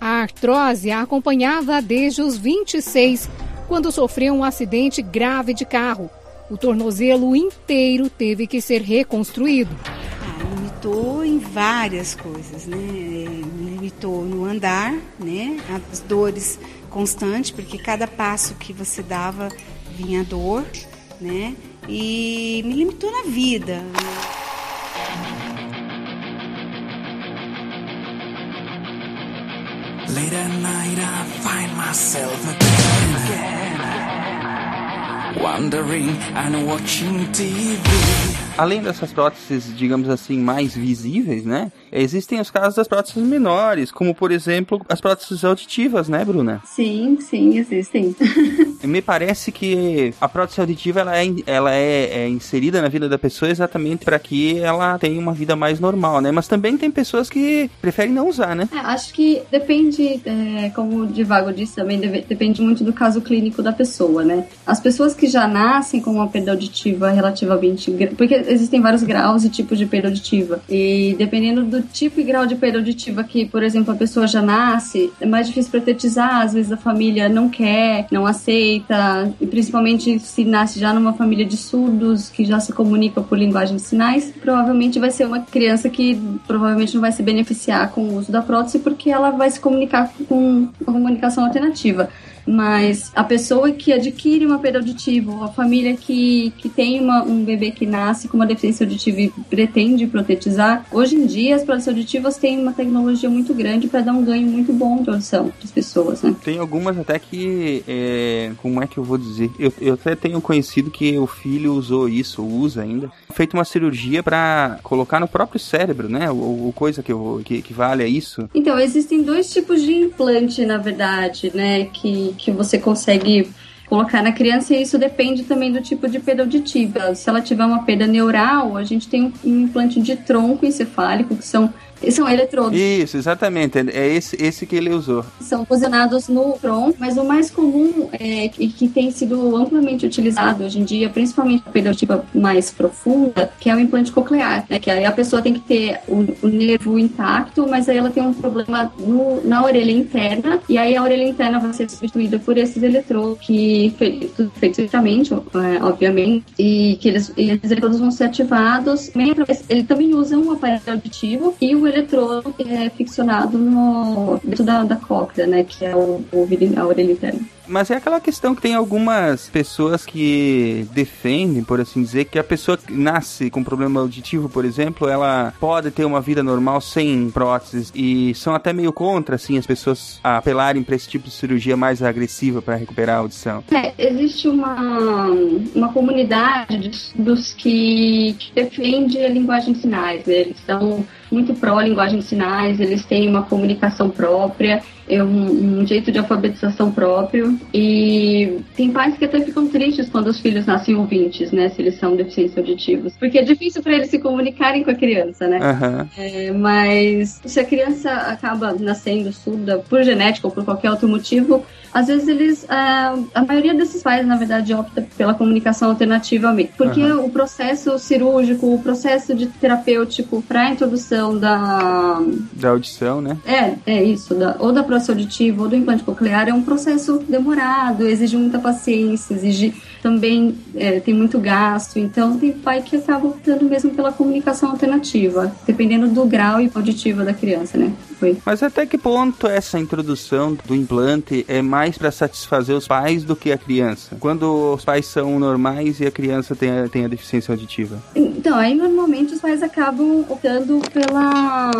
A artrose a acompanhava desde os 26, quando sofreu um acidente grave de carro. O tornozelo inteiro teve que ser reconstruído. Ah, limitou em várias coisas, né? Me limitou no andar, né? As dores constantes, porque cada passo que você dava vinha dor, né? E me limitou na vida. Late at night I find myself again. Wondering and watching TV. Além dessas próteses, digamos assim, mais visíveis, né? Existem os casos das próteses menores, como por exemplo as próteses auditivas, né, Bruna? Sim, sim, existem. [laughs] Me parece que a prótese auditiva ela é, ela é, é inserida na vida da pessoa exatamente para que ela tenha uma vida mais normal, né? Mas também tem pessoas que preferem não usar, né? É, acho que depende, é, como o Divago disse também, deve, depende muito do caso clínico da pessoa, né? As pessoas que já nascem com uma perda auditiva relativamente grande, porque existem vários graus e tipos de perda auditiva, e dependendo do tipo e grau de perda auditiva que, por exemplo, a pessoa já nasce, é mais difícil protetizar, às vezes a família não quer, não aceita, e principalmente se nasce já numa família de surdos que já se comunica por linguagem de sinais, provavelmente vai ser uma criança que provavelmente não vai se beneficiar com o uso da prótese porque ela vai se comunicar com a comunicação alternativa mas a pessoa que adquire uma perda auditiva, a família que, que tem uma, um bebê que nasce com uma deficiência auditiva e pretende protetizar, hoje em dia as próteses auditivas têm uma tecnologia muito grande para dar um ganho muito bom de audição para as pessoas, né? Tem algumas até que, é, como é que eu vou dizer? Eu, eu até tenho conhecido que o filho usou isso, usa ainda, feito uma cirurgia para colocar no próprio cérebro, né? Ou, coisa que, eu, que, que vale a isso. Então, existem dois tipos de implante, na verdade, né? Que, que você consegue colocar na criança e isso depende também do tipo de perda auditiva. Se ela tiver uma perda neural, a gente tem um implante de tronco encefálico, que são São eletrodos. Isso, exatamente. É esse, esse que ele usou. São posicionados no tronco, mas o mais comum é, e que tem sido amplamente utilizado hoje em dia, principalmente para perioditiva mais profunda, que é o implante coclear, né? Que aí a pessoa tem que ter o, o nervo intacto, mas aí ela tem um problema no, na orelha interna, e aí a orelha interna vai ser substituída por esses eletrodos que feitos feitamente, é, obviamente, e que eles, eles eletrodos vão ser ativados. Ele também usa um aparelho auditivo e o eletrodo é ficcionado no dentro da, da cóclea, né? Que é o, o a orelha interna. Mas é aquela questão que tem algumas pessoas que defendem, por assim dizer, que a pessoa que nasce com problema auditivo, por exemplo, ela pode ter uma vida normal sem próteses e são até meio contra, assim, as pessoas apelarem para esse tipo de cirurgia mais agressiva para recuperar a audição. É, existe uma, uma comunidade dos que, que defende a linguagem de sinais. Né? Eles são muito pró-linguagem de sinais, eles têm uma comunicação própria, é um, um, jeito de alfabetização próprio. E tem pais que até ficam tristes quando os filhos nascem ouvintes, né? Se eles são deficientes auditivos. Porque é difícil para eles se comunicarem com a criança, né? Uhum. É, mas se a criança acaba nascendo surda por genética ou por qualquer outro motivo, às vezes eles. Uh, a maioria desses pais, na verdade, opta pela comunicação alternativa mesmo. Porque uhum. o processo cirúrgico, o processo de terapêutico para introdução da. Da audição, né? É, é isso. Da, ou da prótese auditiva ou do implante coclear é um processo demorado, exige muita paciência, exige também é, tem muito gasto. Então, tem pai que acaba optando mesmo pela comunicação alternativa, dependendo do grau e auditivo da criança, né? Foi. Mas até que ponto essa introdução do implante é mais para satisfazer os pais do que a criança? Quando os pais são normais e a criança tem a, tem a deficiência auditiva? Então, aí normalmente os pais acabam optando pela,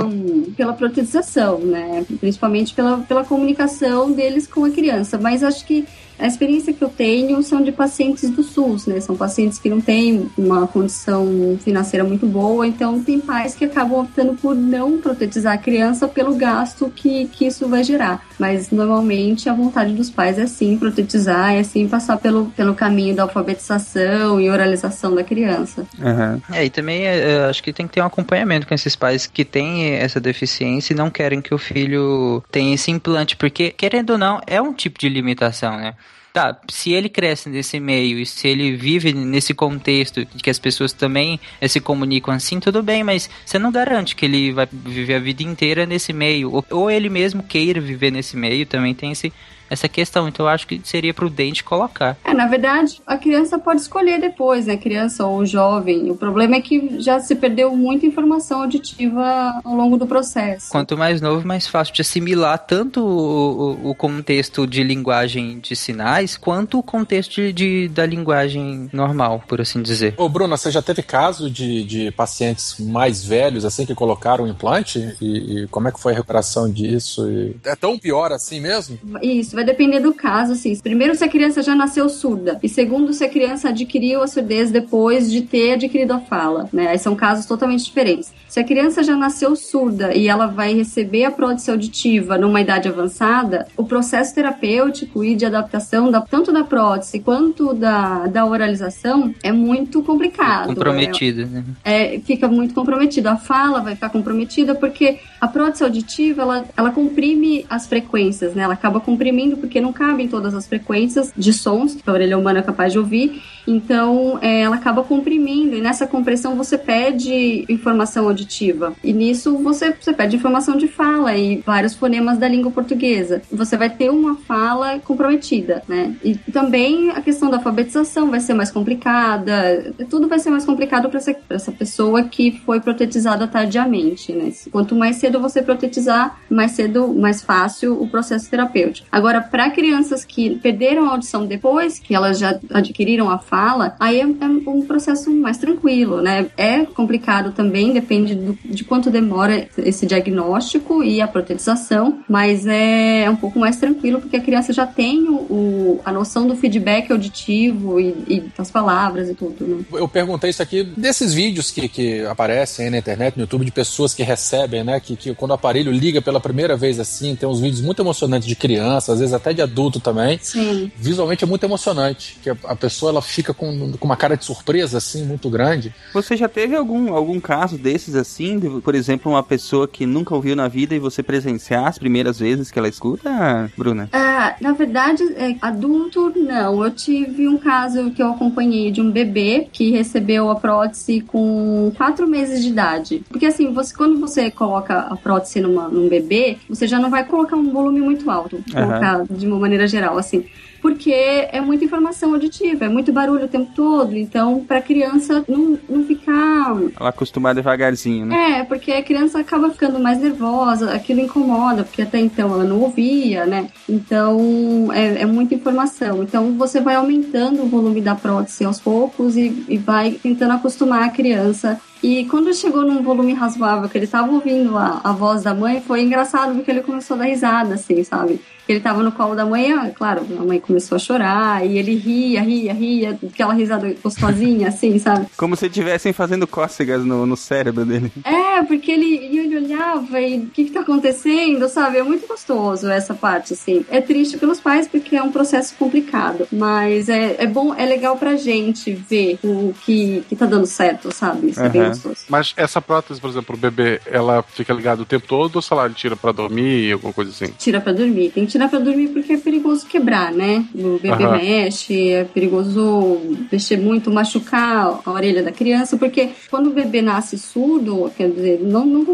pela protetização, né? Principalmente pela, pela comunicação deles com a criança. Mas acho que a experiência que eu tenho são de pacientes do SUS, né? São pacientes que não têm uma condição financeira muito boa, então tem pais que acabam optando por não protetizar a criança pelo gasto que, que isso vai gerar. Mas normalmente a vontade dos pais é sim protetizar, é sim passar pelo, pelo caminho da alfabetização e oralização da criança. Uhum. É, e também é, acho que tem que ter um acompanhamento com esses pais que têm essa deficiência e não querem que o filho tenha esse implante, porque, querendo ou não, é um tipo de limitação, né? Tá, se ele cresce nesse meio e se ele vive nesse contexto de que as pessoas também eh, se comunicam assim, tudo bem, mas você não garante que ele vai viver a vida inteira nesse meio, ou, ou ele mesmo queira viver nesse meio, também tem esse essa questão. Então eu acho que seria prudente colocar. É, na verdade, a criança pode escolher depois, né? Criança ou jovem. O problema é que já se perdeu muita informação auditiva ao longo do processo. Quanto mais novo, mais fácil de assimilar tanto o, o contexto de linguagem de sinais quanto o contexto de, de, da linguagem normal, por assim dizer. Ô, Bruna, você já teve caso de, de pacientes mais velhos, assim, que colocaram o implante? E, e como é que foi a recuperação disso? E... É tão pior assim mesmo? Isso, vai depender do caso, assim. Primeiro, se a criança já nasceu surda. E segundo, se a criança adquiriu a surdez depois de ter adquirido a fala, né? Aí são casos totalmente diferentes. Se a criança já nasceu surda e ela vai receber a prótese auditiva numa idade avançada, o processo terapêutico e de adaptação da, tanto da prótese quanto da, da oralização é muito complicado. Comprometido, né? É, fica muito comprometido. A fala vai ficar comprometida porque a prótese auditiva, ela, ela comprime as frequências, né? Ela acaba comprimindo porque não cabem todas as frequências de sons que a orelha humana é capaz de ouvir. Então, é, ela acaba comprimindo e nessa compressão você pede informação auditiva auditiva. E nisso você, você pede informação de fala e vários fonemas da língua portuguesa. Você vai ter uma fala comprometida, né? E também a questão da alfabetização vai ser mais complicada. Tudo vai ser mais complicado para essa, essa pessoa que foi protetizada tardiamente, né? Quanto mais cedo você protetizar, mais cedo, mais fácil o processo terapêutico. Agora, para crianças que perderam a audição depois que elas já adquiriram a fala, aí é, é um processo mais tranquilo, né? É complicado também, depende do, de quanto demora esse diagnóstico e a protetização, mas é, é um pouco mais tranquilo porque a criança já tem o, o a noção do feedback auditivo e, e, das palavras e tudo, né? Eu perguntei isso aqui desses vídeos que, que aparecem aí na internet, no YouTube, de pessoas que recebem, né? Que, que quando o aparelho liga pela primeira vez assim, tem uns vídeos muito emocionantes de criança, às vezes até de adulto também. Sim. Visualmente é muito emocionante, que a, a pessoa ela fica com, com uma cara de surpresa assim muito grande. Você já teve algum, algum caso desses assim? De, por exemplo, uma pessoa que nunca ouviu na vida e você presenciar as primeiras vezes que ela escuta, Bruna? Ah, na verdade, é, adulto, não. Eu tive um caso que eu acompanhei de um bebê que recebeu a prótese com quatro meses de idade. Porque assim, você, quando você coloca a prótese numa, num bebê, você já não vai colocar um volume muito alto. Colocar de uma maneira geral, assim porque é muita informação auditiva, é muito barulho o tempo todo. Então, para a criança não, não ficar. Ela acostumar devagarzinho, né? É, porque a criança acaba ficando mais nervosa, aquilo incomoda, porque até então ela não ouvia, né? Então, é, é muita informação. Então, você vai aumentando o volume da prótese aos poucos e, e vai tentando acostumar a criança e quando chegou num volume razoável, que ele tava ouvindo a, a voz da mãe, foi engraçado porque ele começou a dar risada, assim, sabe? Ele tava no colo da mãe, ah, claro, a mãe começou a chorar, e ele ria, ria, ria, aquela risada gostosinha, [laughs] assim, sabe? Como se estivessem fazendo cócegas no, no cérebro dele. [laughs] É, porque ele, ele olhava e o que que tá acontecendo, sabe? É muito gostoso essa parte, assim. É triste pelos pais porque é um processo complicado, mas é, é bom, é legal pra gente ver o que, que tá dando certo, sabe? Isso é bem gostoso. Mas essa prótese, por exemplo, o bebê, ela fica ligada o tempo todo ou sei lá, ele tira pra dormir, alguma coisa assim? Tira pra dormir. Tem que tirar pra dormir porque é perigoso quebrar, né? O bebê Aham. mexe, é perigoso mexer muito, machucar a orelha da criança, porque quando o bebê nasce surdo, quer dizer, não, não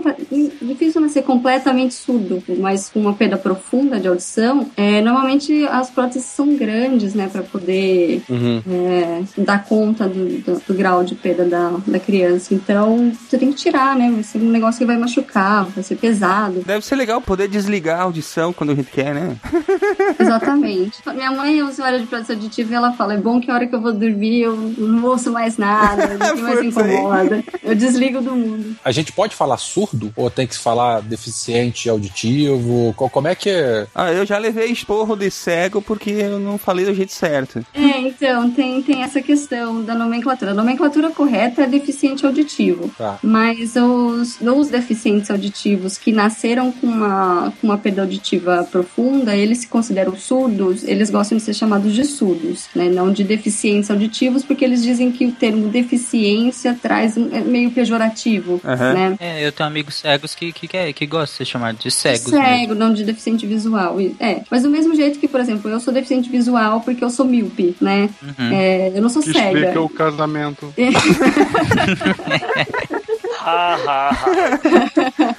difícil nascer completamente surdo, mas com uma perda profunda de audição, é, normalmente as próteses são grandes, né, pra poder é, dar conta do, do- do grau de perda da, da criança. Então, você tem que tirar, né? Vai ser um negócio que vai machucar, vai ser pesado. Deve ser legal poder desligar a audição quando a gente quer, né? [laughs] Exatamente. [laughs] Minha mãe é usuária de prótese auditiva e ela fala: é bom que a hora que eu vou dormir eu não ouço mais nada, ninguém [laughs] mais me incomoda. Eu desligo do mundo. A gente pode falar surdo ou tem que se falar deficiente auditivo? Co- Como é que é? Ah, eu já levei esporro de cego porque eu não falei do jeito certo. É, então, tem, tem essa questão da nomenclatura. A nomenclatura correta é deficiente auditivo. Tá. Mas os, os deficientes auditivos que nasceram com uma, com uma perda auditiva profunda, eles se consideram surdos, eles gostam de ser chamados de surdos, né? Não de deficientes auditivos, porque eles dizem que o termo deficiência traz um, é meio pejorativo, né? É, eu tenho amigos cegos que, que, que, que gostam de ser chamados de cegos. mesmo. Cego, não de deficiente visual. É, mas do mesmo jeito que, por exemplo, eu sou deficiente visual porque eu sou míope, né? Uhum. É, eu não sou Que cega. explica o casamento. [laughs] [laughs] Ha, ha, ha.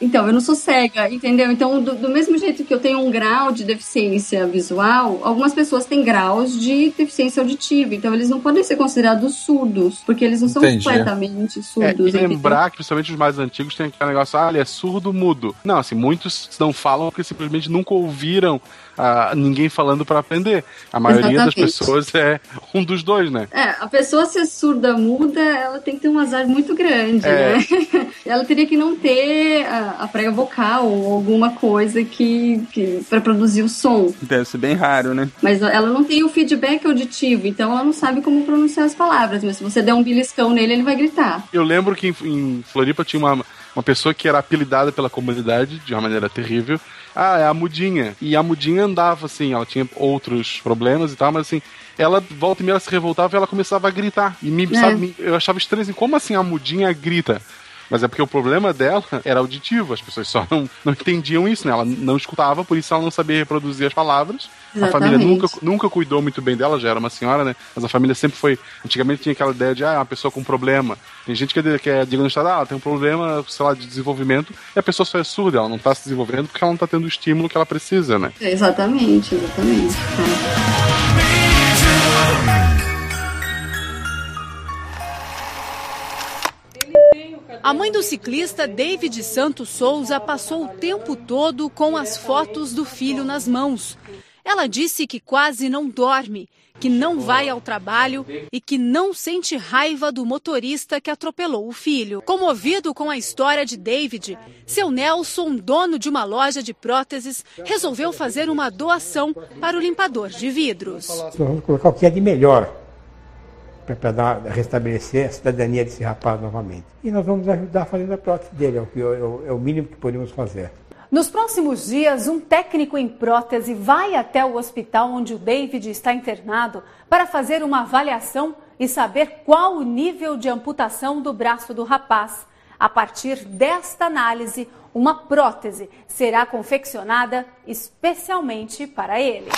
Então, eu não sou cega, entendeu? Então, do, do mesmo jeito que eu tenho um grau de deficiência visual, algumas pessoas têm graus de deficiência auditiva. Então, eles não podem ser considerados surdos, porque eles não são Entendi. completamente É, surdos. e entendeu? lembrar que, principalmente os mais antigos, tem aquele negócio, ah, ele é surdo mudo. Não, assim, muitos não falam porque simplesmente nunca ouviram ah, ninguém falando pra aprender. A maioria das Exatamente. pessoas é um dos dois, né? É, a pessoa ser surda muda, ela tem que ter um azar muito grande, É. né? [laughs] ela teria que não ter a, a prega vocal ou alguma coisa que, que para produzir o som. Deve ser bem raro, né? Mas ela não tem o feedback auditivo, então ela não sabe como pronunciar as palavras. Mas se você der um beliscão nele, ele vai gritar. Eu lembro que em, em Floripa tinha uma, uma pessoa que era apelidada pela comunidade de uma maneira terrível. Ah, é a Mudinha. E a Mudinha andava assim, ela tinha outros problemas e tal, mas assim, ela volta e meia ela se revoltava e ela começava a gritar. E me, É. sabe, eu achava estranho assim, como assim a Mudinha grita? Mas é porque o problema dela [laughs] era auditivo, as pessoas só não, não entendiam isso, né? Ela não escutava, por isso ela não sabia reproduzir as palavras. A família Exatamente. nunca, nunca cuidou muito bem dela, já era uma senhora, né? Mas a família sempre foi. Antigamente tinha aquela ideia de, ah, uma pessoa com problema. Tem gente que é, que é diagnosticada, ah, ela tem um problema, sei lá, de desenvolvimento, e a pessoa só é surda, ela não tá se desenvolvendo porque ela não tá tendo o estímulo que ela precisa, né? Exatamente, exatamente. A mãe do ciclista David Santos Souza passou o tempo todo com as fotos do filho nas mãos. Ela disse que quase não dorme, que não vai ao trabalho e que não sente raiva do motorista que atropelou o filho. Comovido com a história de David, seu Nelson, dono de uma loja de próteses, resolveu fazer uma doação para o limpador de vidros. Nós vamos colocar o que é de melhor para dar- restabelecer a cidadania desse rapaz novamente. E nós vamos ajudar fazendo a prótese dele, é o, que- é o- é o mínimo que podemos fazer. Nos próximos dias, um técnico em prótese vai até o hospital onde o David está internado para fazer uma avaliação e saber qual o nível de amputação do braço do rapaz. A partir desta análise, uma prótese será confeccionada especialmente para ele.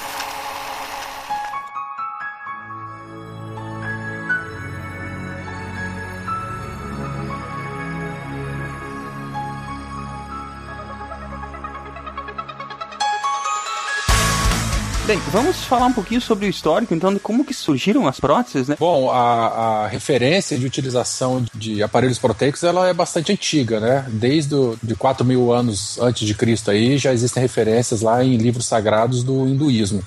Bem, vamos falar um pouquinho sobre o histórico, então, de como que surgiram as próteses, né? Bom, a, a referência de utilização de aparelhos proteicos, ela é bastante antiga, né? Desde o, de 4 mil anos antes de Cristo aí, já existem referências lá em livros sagrados do hinduísmo.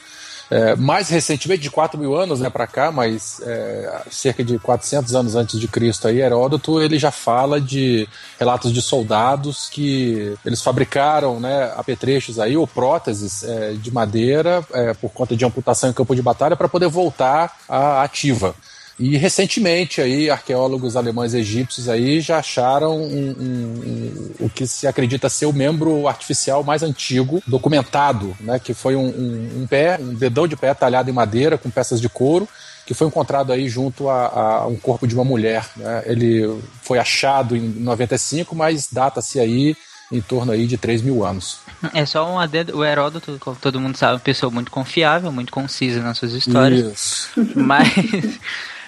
É, mais recentemente, de 4 mil anos né, para cá, mas é, cerca de 400 anos antes de Cristo, aí, Heródoto ele já fala de relatos de soldados que eles fabricaram né, apetrechos aí, ou próteses é, de madeira é, por conta de amputação em campo de batalha para poder voltar à ativa. E recentemente aí arqueólogos alemães e egípcios aí já acharam um, um, um, o que se acredita ser o membro artificial mais antigo documentado, né? Que foi um, pé, um dedão de pé talhado em madeira com peças de couro que foi encontrado aí junto a, a um corpo de uma mulher. Né? Ele foi achado em 95, mas data-se aí em torno aí de 3 mil anos. É só um adendo, o Heródoto, como todo mundo sabe, é uma pessoa muito confiável, muito concisa nas suas histórias. Isso. Mas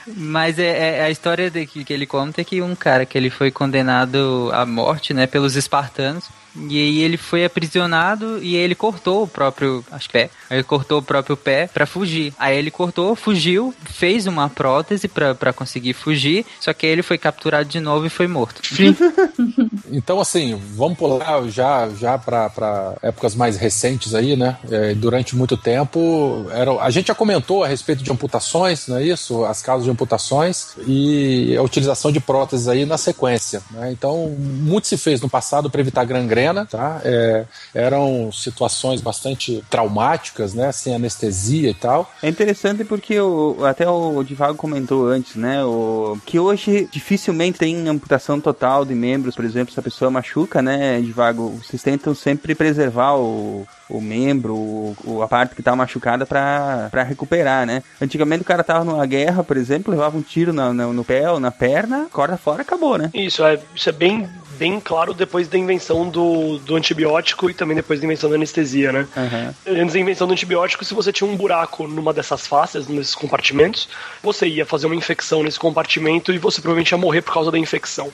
Mas é, é, a história de, que, que ele conta é que um cara que ele foi condenado à morte, né, pelos espartanos, e aí ele foi aprisionado e ele cortou o próprio acho, pé. Aí ele cortou o próprio pé para fugir. Aí ele cortou, fugiu, fez uma prótese para conseguir fugir, só que aí ele foi capturado de novo e foi morto. Fim. [laughs] então, assim, vamos pular já, já para épocas mais recentes aí, né? É, durante muito tempo, era, a gente já comentou a respeito de amputações, não é isso? As causas de amputações e a utilização de próteses aí na sequência. Né? Então, muito se fez no passado para evitar gangrena tá? É, eram situações bastante traumáticas, né? Sem anestesia e tal. É interessante porque o, até o Divago comentou antes, né? O, que hoje dificilmente tem amputação total de membros, por exemplo, se a pessoa machuca, né, Divago? Vocês tentam sempre preservar o, o membro, o, a parte que tá machucada para recuperar, né? Antigamente o cara tava numa guerra, por exemplo, levava um tiro no, no, no pé ou na perna, corda fora, acabou, né? Isso, é, isso é bem bem claro depois da invenção do, do antibiótico e também depois da invenção da anestesia, né? Uhum. Antes da invenção do antibiótico, se você tinha um buraco numa dessas faces, nesses compartimentos, você ia fazer uma infecção nesse compartimento e você provavelmente ia morrer por causa da infecção.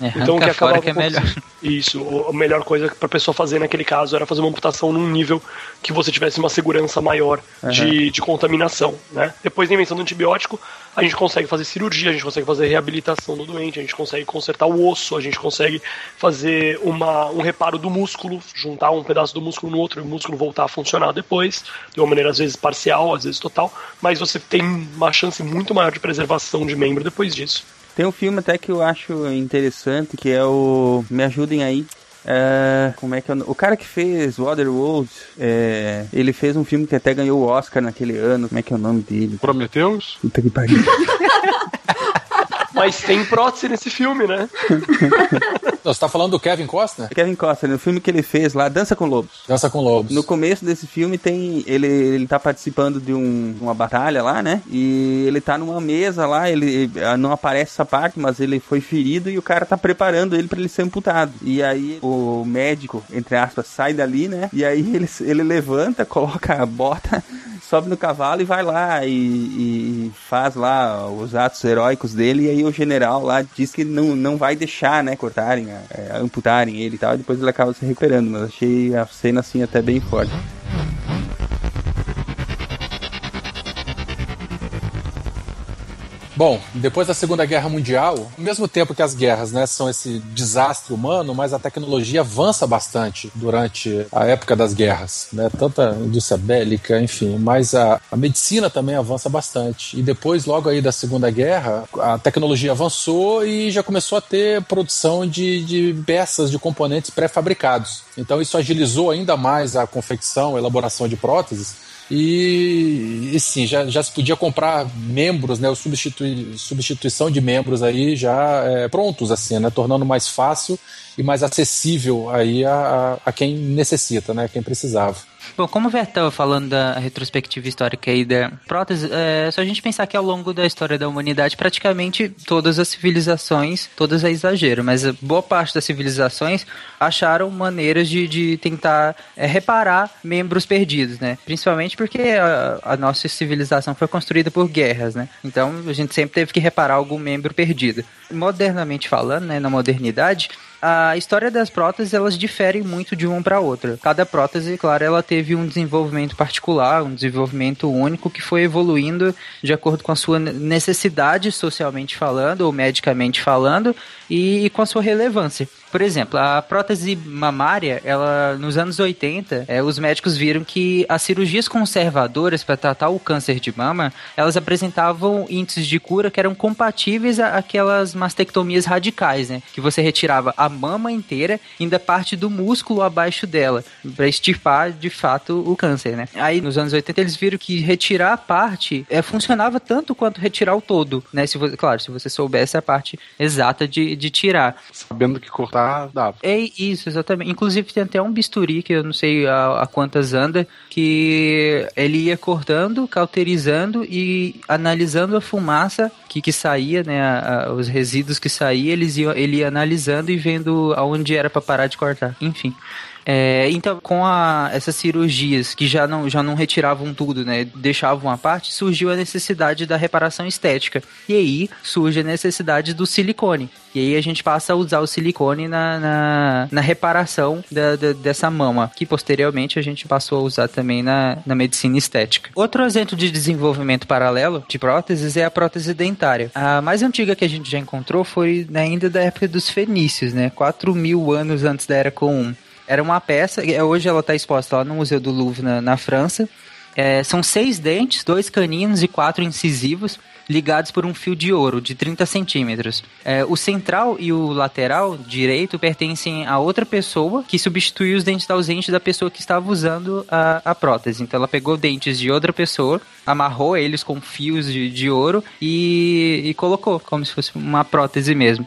É, então o que acabava que é melhor. Isso, a melhor coisa para a pessoa fazer naquele caso era fazer uma amputação num nível que você tivesse uma segurança maior uhum. de, de contaminação, né? Depois da invenção do antibiótico, a gente consegue fazer cirurgia, a gente consegue fazer reabilitação do doente, a gente consegue consertar o osso, a gente consegue fazer uma, um reparo do músculo, juntar um pedaço do músculo no outro e o músculo voltar a funcionar depois, de uma maneira às vezes parcial, às vezes total, mas você tem uma chance muito maior de preservação de membro depois disso. Tem um filme até que eu acho interessante, que é o. Me ajudem aí. É, como é que é o... o cara que fez Waterworld, é, ele fez um filme que até ganhou o Oscar naquele ano. Como é que é o nome dele? Prometeus? Puta que pariu. [laughs] Mas tem prótese nesse filme, né? Você tá falando do Kevin Costner? Kevin Costner, no filme que ele fez lá, Dança com Lobos. Dança com Lobos. No começo desse filme tem. Ele, ele tá participando de um, uma batalha lá, né? E ele tá numa mesa lá, ele não aparece essa parte, mas ele foi ferido e o cara tá preparando ele para ele ser amputado. E aí o médico, entre aspas, sai dali, né? E aí ele, ele levanta, coloca a bota [laughs] sobe no cavalo e vai lá e, e, faz lá os atos heróicos dele. E aí o general lá diz que não, não vai deixar, né, cortarem, é, amputarem ele e tal. E depois ele acaba se recuperando. Mas achei a cena assim até bem forte. Bom, depois da Segunda Guerra Mundial, ao mesmo tempo que as guerras né, são esse desastre humano, mas a tecnologia avança bastante durante a época das guerras. Né? Tanto a indústria bélica, enfim, mas a, a medicina também avança bastante. E depois, logo aí da Segunda Guerra, a tecnologia avançou e já começou a ter produção de, de peças, de componentes pré-fabricados. Então isso agilizou ainda mais a confecção, a elaboração de próteses E, e sim, já, já se podia comprar membros, né? Substitui, substituição de membros aí já é, prontos, assim, né? Tornando mais fácil e mais acessível aí a, a, a quem necessita, né? Quem precisava. Bom, como o Ver estava falando da retrospectiva histórica aí da prótese, é só a gente pensar que ao longo da história da humanidade, praticamente todas as civilizações, todas é exagero, mas boa parte das civilizações acharam maneiras de, de tentar é, reparar membros perdidos, né? Principalmente porque a, a, nossa civilização foi construída por guerras, né? Então a gente sempre teve que reparar algum membro perdido. Modernamente falando, né, na modernidade, a história das próteses elas diferem muito de uma para outra. Cada prótese, claro, ela teve um desenvolvimento particular, um desenvolvimento único que foi evoluindo de acordo com a sua necessidade socialmente falando ou medicamente falando e, e com a sua relevância. Por exemplo, a prótese mamária, ela nos anos 80, é, os médicos viram que as cirurgias conservadoras para tratar o câncer de mama, elas apresentavam índices de cura que eram compatíveis àquelas mastectomias radicais, né? Que você retirava a mama inteira, ainda parte do músculo abaixo dela, para extirpar de fato o câncer, né? Aí nos anos 80 eles viram que retirar a parte é, funcionava tanto quanto retirar o todo, né? Se você, claro, se você soubesse a parte exata de, de tirar. Sabendo que cortar dava. É isso, exatamente. Inclusive tem até um bisturi que eu não sei a, a quantas anda, que ele ia cortando, cauterizando e analisando a fumaça que, que saía, né, a, a, os resíduos que saía, eles iam, ele ia analisando e vendo aonde era para parar de cortar. Enfim. É, então, com a, essas cirurgias que já não, já não retiravam tudo, né, deixavam a parte, surgiu a necessidade da reparação estética. E aí surge a necessidade do silicone. E aí a gente passa a usar o silicone na, na, na reparação da, da, dessa mama, que posteriormente a gente passou a usar também na, na medicina estética. Outro exemplo de desenvolvimento paralelo de próteses é a prótese dentária. A mais antiga que a gente já encontrou foi ainda da época dos fenícios, né? 4 mil anos antes da Era Comum. Era uma peça, hoje ela está exposta lá no Museu do Louvre, na, na França. É, são seis dentes, dois caninos e quatro incisivos ligados por um fio de ouro de 30 centímetros. É, o central e o lateral direito pertencem a outra pessoa que substituiu os dentes ausentes da pessoa que estava usando a, a prótese. Então ela pegou dentes de outra pessoa, amarrou eles com fios de, de ouro e, e colocou como se fosse uma prótese mesmo.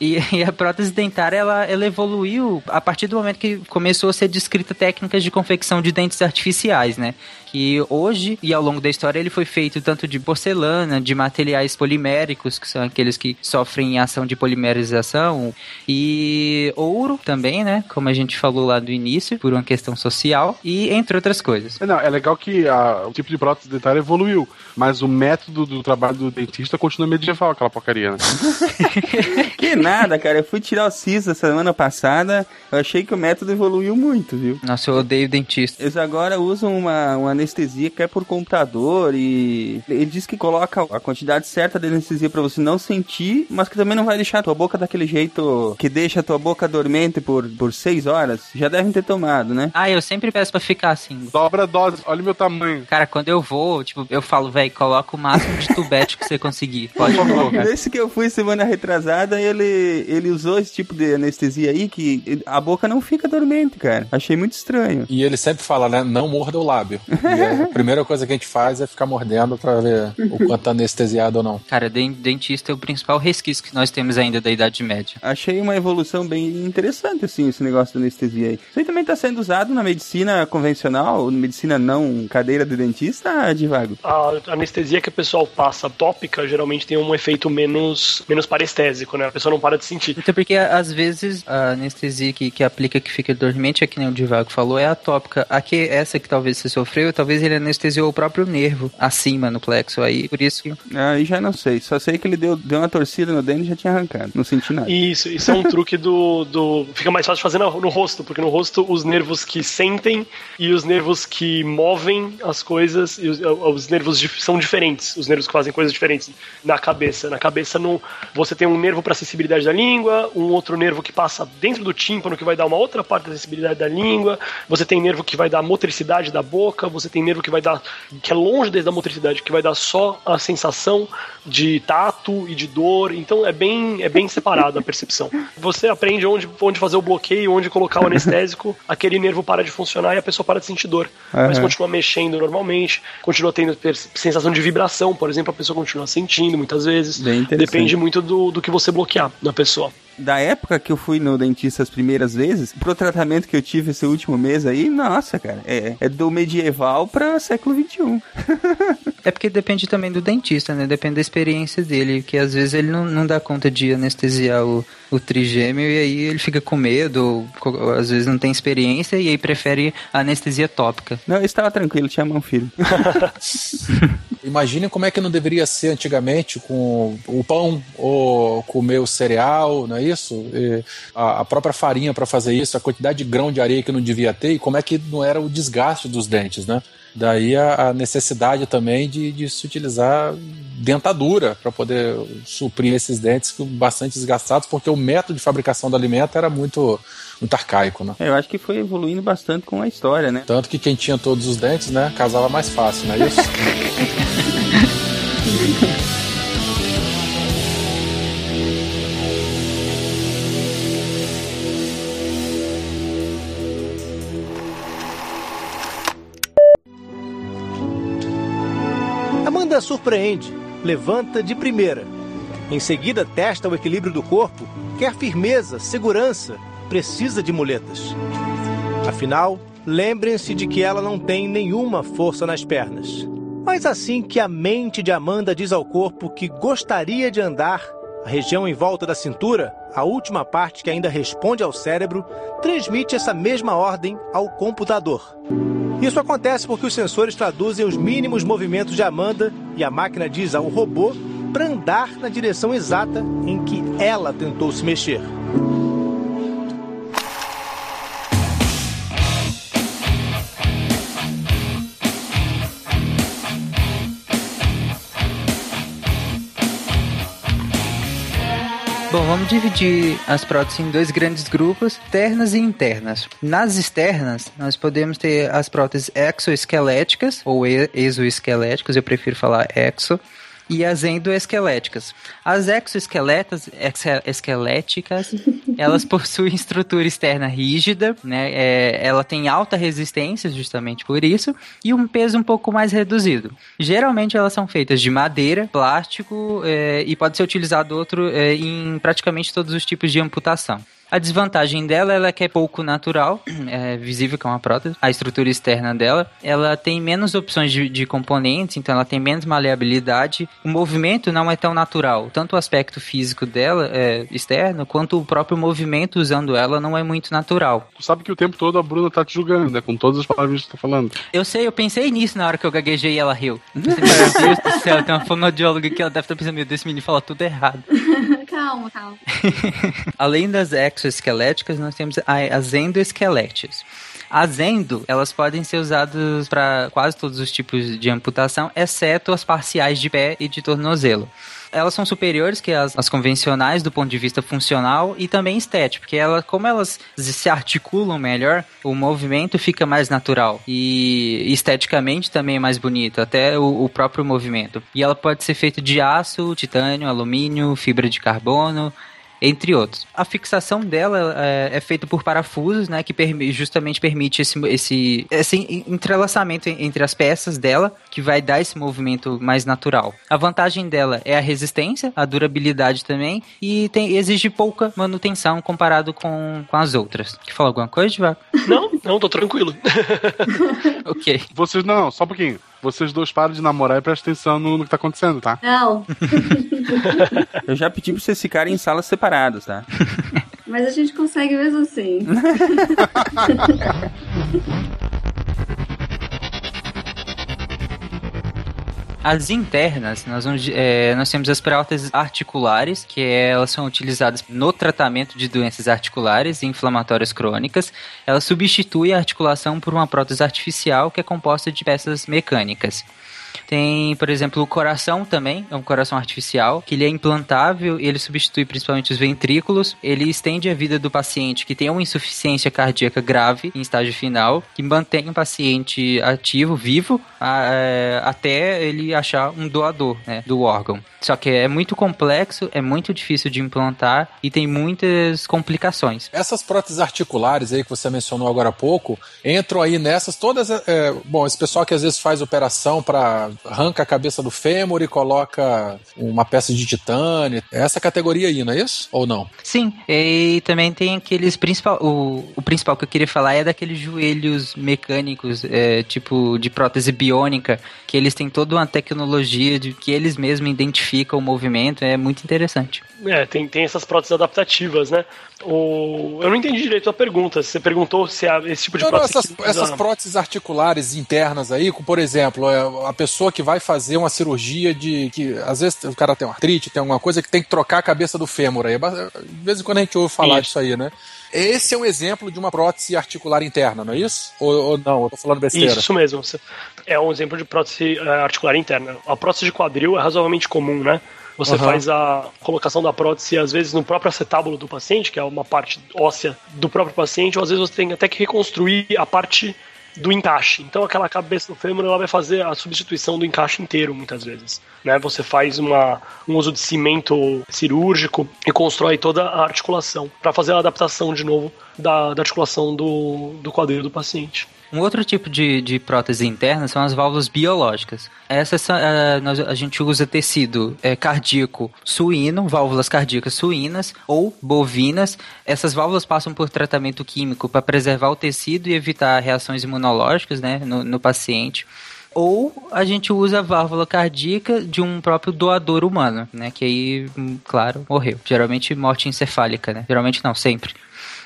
E, [laughs] e, a prótese dentária, ela, ela evoluiu a partir do momento que começou a ser descrita técnicas de confecção de dentes artificiais, né? Que hoje e ao longo da história ele foi feito tanto de porcelana, de materiais poliméricos, que são aqueles que sofrem ação de polimerização, e ouro também, né? Como a gente falou lá do início, por uma questão social, e entre outras coisas. Não, é legal que a, o tipo de prótese dentária evoluiu, mas o método do trabalho do dentista continua medieval, aquela porcaria, né? [laughs] que nada, cara. Eu fui tirar o siso semana passada, eu achei que o método evoluiu muito, viu? Nossa, eu odeio dentista. Eles agora usam uma, uma anestesia que é por computador e ele diz que coloca a quantidade certa de anestesia para você não sentir, mas que também não vai deixar a tua boca daquele jeito que deixa a tua boca dormente por, por seis horas. Já devem ter tomado, né? Ah, eu sempre peço pra ficar assim. Dobra a dose, olha o meu tamanho. Cara, quando eu vou, tipo, eu falo, velho, coloca o máximo de tubete que você conseguir. [laughs] Pode colocar. [laughs] Nesse que eu fui semana retrasada, ele, ele usou esse tipo de anestesia aí que a boca não fica dormente, cara. Achei muito estranho. E ele sempre fala, né? Não morda o lábio. [laughs] A [laughs] primeira coisa que a gente faz é ficar mordendo pra ver o quanto tá anestesiado ou não. Cara, dentista é o principal resquício que nós temos ainda da Idade Média. Achei uma evolução bem interessante, assim, esse negócio da anestesia aí. Isso aí também tá sendo usado na medicina convencional, na medicina não cadeira de dentista, Divago? A anestesia que o pessoal passa tópica geralmente tem um efeito menos, menos parestésico, né? A pessoa não para de sentir. Até porque, às vezes, a anestesia que, que aplica que fica dormente, é que nem o Divago falou, é atópica. Aqui, essa que talvez você sofreu, talvez ele anestesiou o próprio nervo acima no plexo. Aí, por isso que. Aí já não sei. Só sei que ele deu, deu uma torcida no dente e já tinha arrancado. Não senti nada. Isso, isso é um [laughs] truque do, do. Fica mais fácil fazer no, no rosto, porque no rosto os nervos que sentem e os nervos que movem as coisas, e os, os nervos são diferentes. Os nervos que fazem coisas diferentes na cabeça. Na cabeça, no, você tem um nervo para sensibilidade da língua, um outro nervo que passa dentro do tímpano, que vai dar uma outra parte da sensibilidade da língua. Você tem nervo que vai dar motricidade da boca, você tem nervo que vai dar, que é longe desde a motricidade, que vai dar só a sensação de tato e de dor. Então é bem, é bem [laughs] separado a percepção. Você aprende onde, onde fazer o bloqueio, onde colocar o anestésico, [laughs] aquele nervo para de funcionar e a pessoa para de sentir dor. Uhum. Mas continua mexendo normalmente, continua tendo sensação de vibração, por exemplo, a pessoa continua sentindo muitas vezes. Depende muito do, do que você bloquear na pessoa da época que eu fui no dentista as primeiras vezes, pro tratamento que eu tive esse último mês aí, nossa, cara, é, é do medieval pra século XXI. [laughs] é porque depende também do dentista, né? Depende da experiência dele, que às vezes ele não, não dá conta de anestesiar o, o trigêmeo e aí ele fica com medo, ou, às vezes não tem experiência e aí prefere anestesia tópica. Não, eu estava tranquilo, tinha mão filho. [laughs] Imagine como é que não deveria ser antigamente com o pão ou comer o cereal, não é E a, própria farinha para fazer isso, a quantidade de grão de areia que não devia ter e como é que não era o desgaste dos dentes, né? Daí a, a necessidade também de, de, se utilizar dentadura para poder suprir esses dentes bastante desgastados, porque o método de fabricação do alimento era muito, muito arcaico, né? É, eu acho que foi evoluindo bastante com a história, né? Tanto que quem tinha todos os dentes, né, casava mais fácil, não é isso? [laughs] surpreende, levanta de primeira. Em seguida, testa o equilíbrio do corpo, quer firmeza, segurança, precisa de muletas. Afinal, lembrem-se de que ela não tem nenhuma força nas pernas. Mas assim que a mente de Amanda diz ao corpo que gostaria de andar, a região em volta da cintura, a última parte que ainda responde ao cérebro, transmite essa mesma ordem ao computador. Isso acontece porque os sensores traduzem os mínimos movimentos de Amanda e a máquina diz ao robô para andar na direção exata em que ela tentou se mexer. Bom, vamos dividir as próteses em dois grandes grupos, externas e internas. Nas externas, nós podemos ter as próteses exoesqueléticas ou exoesqueléticas, eu prefiro falar exo, e as endoesqueléticas. As exoesqueletas, esqueléticas, [laughs] elas possuem estrutura externa rígida, né? É, ela tem alta resistência, justamente por isso, e um peso um pouco mais reduzido. Geralmente elas são feitas de madeira, plástico é, e pode ser utilizado outro é, em praticamente todos os tipos de amputação. A desvantagem dela ela é que é pouco natural, [clears throat] é visível que é uma prótese. A estrutura externa dela, ela tem menos opções de, de, componentes, então ela tem menos maleabilidade. O movimento não é tão natural. Tanto o aspecto físico dela, é, externo, quanto o próprio movimento usando ela não é muito natural. Tu sabe que o tempo todo a Bruna tá te julgando, né? Com todas as palavras que tu tá falando. Eu sei, eu pensei nisso na hora que eu gaguejei e ela riu. [laughs] Meu Deus do céu, tem uma fonoaudióloga que ela deve estar pensando, meu Deus, esse menino fala tudo errado. [laughs] [laughs] Além das exoesqueléticas, nós temos as endoesqueléticas. As endo, elas podem ser usadas para quase todos os tipos de amputação, exceto as parciais de pé e de tornozelo elas são superiores que as, as, convencionais do ponto de vista funcional e também estético, porque ela, como elas se articulam melhor, o movimento fica mais natural e esteticamente também é mais bonito, até o, o próprio movimento. E ela pode ser feita de aço, titânio, alumínio, fibra de carbono, entre outros. A fixação dela é, é feita por parafusos, né, que permi justamente permite esse, esse, esse entrelaçamento entre as peças dela, que vai dar esse movimento mais natural. A vantagem dela é a resistência, a durabilidade também, e tem, exige pouca manutenção comparado com, com as outras. Quer falar alguma coisa, Divaco? Não, não, tô tranquilo. [laughs] ok. Vocês, não, só um pouquinho. Vocês dois param de namorar e prestem atenção no, no que tá acontecendo, tá? Não. [laughs] Eu já pedi pra vocês ficarem em salas separadas, tá? Mas a gente consegue mesmo assim. [laughs] As internas, nós, vamos, é, nós temos as próteses articulares, que é, elas são utilizadas no tratamento de doenças articulares e inflamatórias crônicas. Ela substitui a articulação por uma prótese artificial que é composta de peças mecânicas. Tem, por exemplo, o coração também, é um coração artificial, que ele é implantável ele substitui principalmente os ventrículos. Ele estende a vida do paciente que tem uma insuficiência cardíaca grave em estágio final, que mantém o paciente ativo, vivo, a, é, até ele achar um doador né, do órgão. Só que é muito complexo, é muito difícil de implantar e tem muitas complicações. Essas próteses articulares aí que você mencionou agora há pouco, entram aí nessas todas. É, bom, esse pessoal que às vezes faz operação para arranca a cabeça do fêmur e coloca uma peça de titânio. É essa categoria aí, não é isso? Ou não? Sim, e também tem aqueles principal. O, o principal que eu queria falar é daqueles joelhos mecânicos, é, tipo de prótese biônica, que eles têm toda uma tecnologia de que eles mesmos identificam o movimento. É muito interessante. É, tem, tem essas próteses adaptativas, né? O... Eu não entendi direito a pergunta. Você perguntou se há esse tipo de não, prótese. Não, essas, essas próteses articulares internas aí, por exemplo, é, a pessoa que vai fazer uma cirurgia de. que às vezes o cara tem uma artrite, tem alguma coisa que tem que trocar a cabeça do fêmur aí. De vez em quando a gente ouve falar isso. disso aí, né? Esse é um exemplo de uma prótese articular interna, não é isso? Ou, ou não? Eu tô falando besteira. Isso mesmo. É um exemplo de prótese eh, articular interna. A prótese de quadril é razoavelmente comum, né? Você uhum. faz a colocação da prótese, às vezes, no próprio acetábulo do paciente, que é uma parte óssea do próprio paciente, ou às vezes você tem até que reconstruir a parte do encaixe. Então aquela cabeça do fêmur ela vai fazer a substituição do encaixe inteiro muitas vezes. Né? Você faz uma, um uso de cimento cirúrgico e constrói toda a articulação para fazer a adaptação de novo da, da articulação do, do quadril do paciente. Um outro tipo de, de prótese interna são as válvulas biológicas. Essas uh, nós, a gente usa tecido é, cardíaco suíno, válvulas cardíacas suínas ou bovinas. Essas válvulas passam por tratamento químico para preservar o tecido e evitar reações imunológicas né, no, no paciente ou a gente usa a válvula cardíaca de um próprio doador humano, né? Que aí, hum, claro, morreu. Geralmente morte encefálica, né? Geralmente não, sempre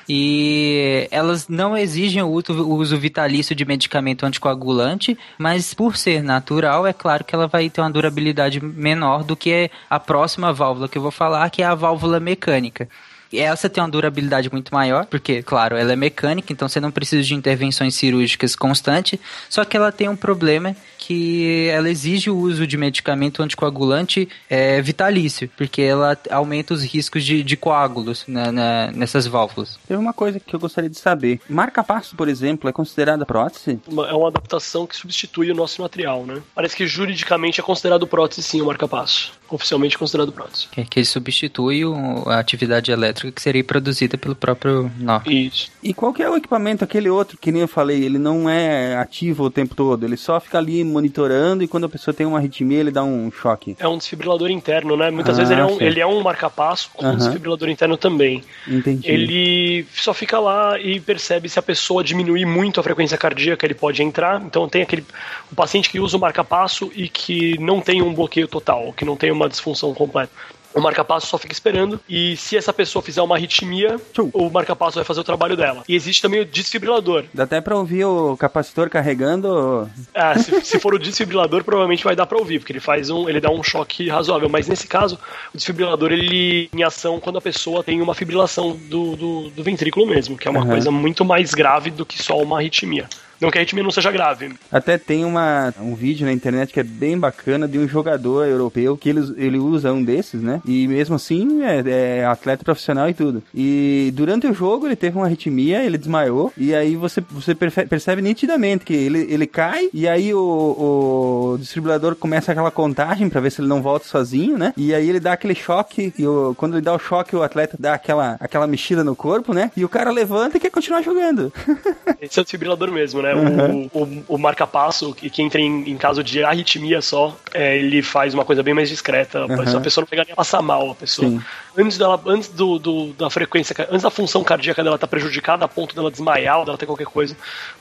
e elas não exigem o uso vitalício de medicamento anticoagulante, mas por ser natural, é claro que ela vai ter uma durabilidade menor do que a próxima válvula que eu vou falar, que é a válvula mecânica. Essa tem uma durabilidade muito maior, porque, claro, ela é mecânica, então você não precisa de intervenções cirúrgicas constantes, só que ela tem um problema que ela exige o uso de medicamento anticoagulante é, vitalício, porque ela aumenta os riscos de, de coágulos na, na, nessas válvulas. Tem uma coisa que eu gostaria de saber. Marca-passo, por exemplo, é considerada prótese? Uma, é uma adaptação que substitui o nosso material, né? Parece que juridicamente é considerado prótese sim o marca-passo. Oficialmente considerado prótese. Que, que ele substitui o, a atividade elétrica que seria produzida pelo próprio nó. Isso. E qual que é o equipamento, aquele outro que nem eu falei, ele não é ativo o tempo todo, ele só fica ali monitorando e quando a pessoa tem uma arritmia ele dá um choque. É um desfibrilador interno, né? Muitas ah, vezes ele é um, ele é um marca-passo com um desfibrilador interno também. Entendi. Ele só fica lá e percebe se a pessoa diminuir muito a frequência cardíaca, ele pode entrar. Então tem aquele o paciente que usa o marca-passo e que não tem um bloqueio total, que não tem uma disfunção completa. O marca-passo só fica esperando e se essa pessoa fizer uma arritmia, o marca-passo vai fazer o trabalho dela. E existe também o desfibrilador. Dá até pra ouvir o capacitor carregando? Ah, se, se for o desfibrilador, provavelmente vai dar pra ouvir, porque ele faz um, ele dá um choque razoável. Mas nesse caso, o desfibrilador ele em ação quando a pessoa tem uma fibrilação do, do, do ventrículo mesmo, que é uma uhum. coisa muito mais grave do que só uma arritmia. Não que a arritmia não seja grave. Até tem uma, um vídeo na internet que é bem bacana de um jogador europeu que ele, ele usa um desses, né? E mesmo assim é, é atleta profissional e tudo. E durante o jogo ele teve uma arritmia, ele desmaiou. E aí você, você percebe nitidamente que ele, ele cai e aí o, o distribuidor começa aquela contagem para ver se ele não volta sozinho, né? E aí ele dá aquele choque. E o, quando ele dá o choque, o atleta dá aquela, aquela mexida no corpo, né? E o cara levanta e quer continuar jogando. [laughs] Esse é o desfibrilador mesmo, né? Uhum. O, o, o marca-passo, que, que entra em, em, caso de arritmia só, é, ele faz uma coisa bem mais discreta. Uhum. A pessoa não pegar nem passar mal, a pessoa. Sim. Antes dela, antes do, do, da frequência, antes da função cardíaca dela estar tá prejudicada a ponto dela desmaiar ou dela ter qualquer coisa,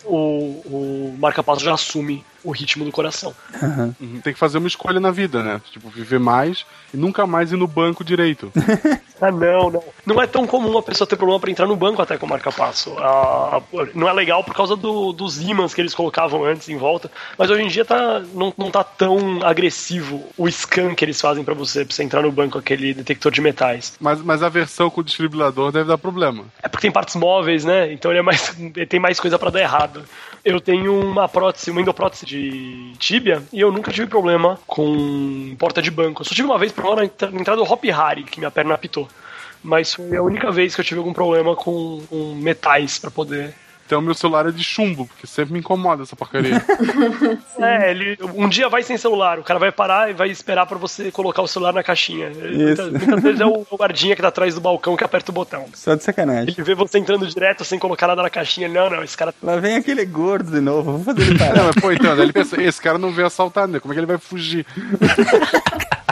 o, o marca-passo já assume o ritmo do coração. Uhum. Tem que fazer uma escolha na vida, né? Tipo, viver mais e nunca mais ir no banco direito. [laughs] ah, não, não. Não é tão comum a pessoa ter problema para entrar no banco até com marca-passo. Ah, não é legal por causa do, dos ímãs que eles colocavam antes em volta, mas hoje em dia tá, não, não tá tão agressivo o scan que eles fazem para você, pra você entrar no banco, aquele detector de metais. Mas, mas a versão com o desfibrilador deve dar problema. É porque tem partes móveis, né? Então ele é mais, [laughs] ele tem mais coisa para dar errado. Eu tenho uma prótese, uma endoprótese de tíbia e eu nunca tive problema com porta de banco. Eu só tive uma vez problema na entrada do Hop Harry, que minha perna apitou. Mas foi a única vez que eu tive algum problema com, com metais para poder então meu celular é de chumbo, porque sempre me incomoda essa porcaria. [laughs] é, ele um dia vai sem celular, o cara vai parar e vai esperar para você colocar o celular na caixinha. Muitas, muitas, vezes é o, guardinha que tá atrás do balcão que aperta o botão. Só de sacanagem. Ele vê você entrando direto sem colocar nada na caixinha. Não, não, esse cara. Lá vem aquele gordo de novo, vou fazer ele parar. Não, mas pô, então, ele pensa, esse cara não veio assaltar, né? Como é que ele vai fugir? [laughs]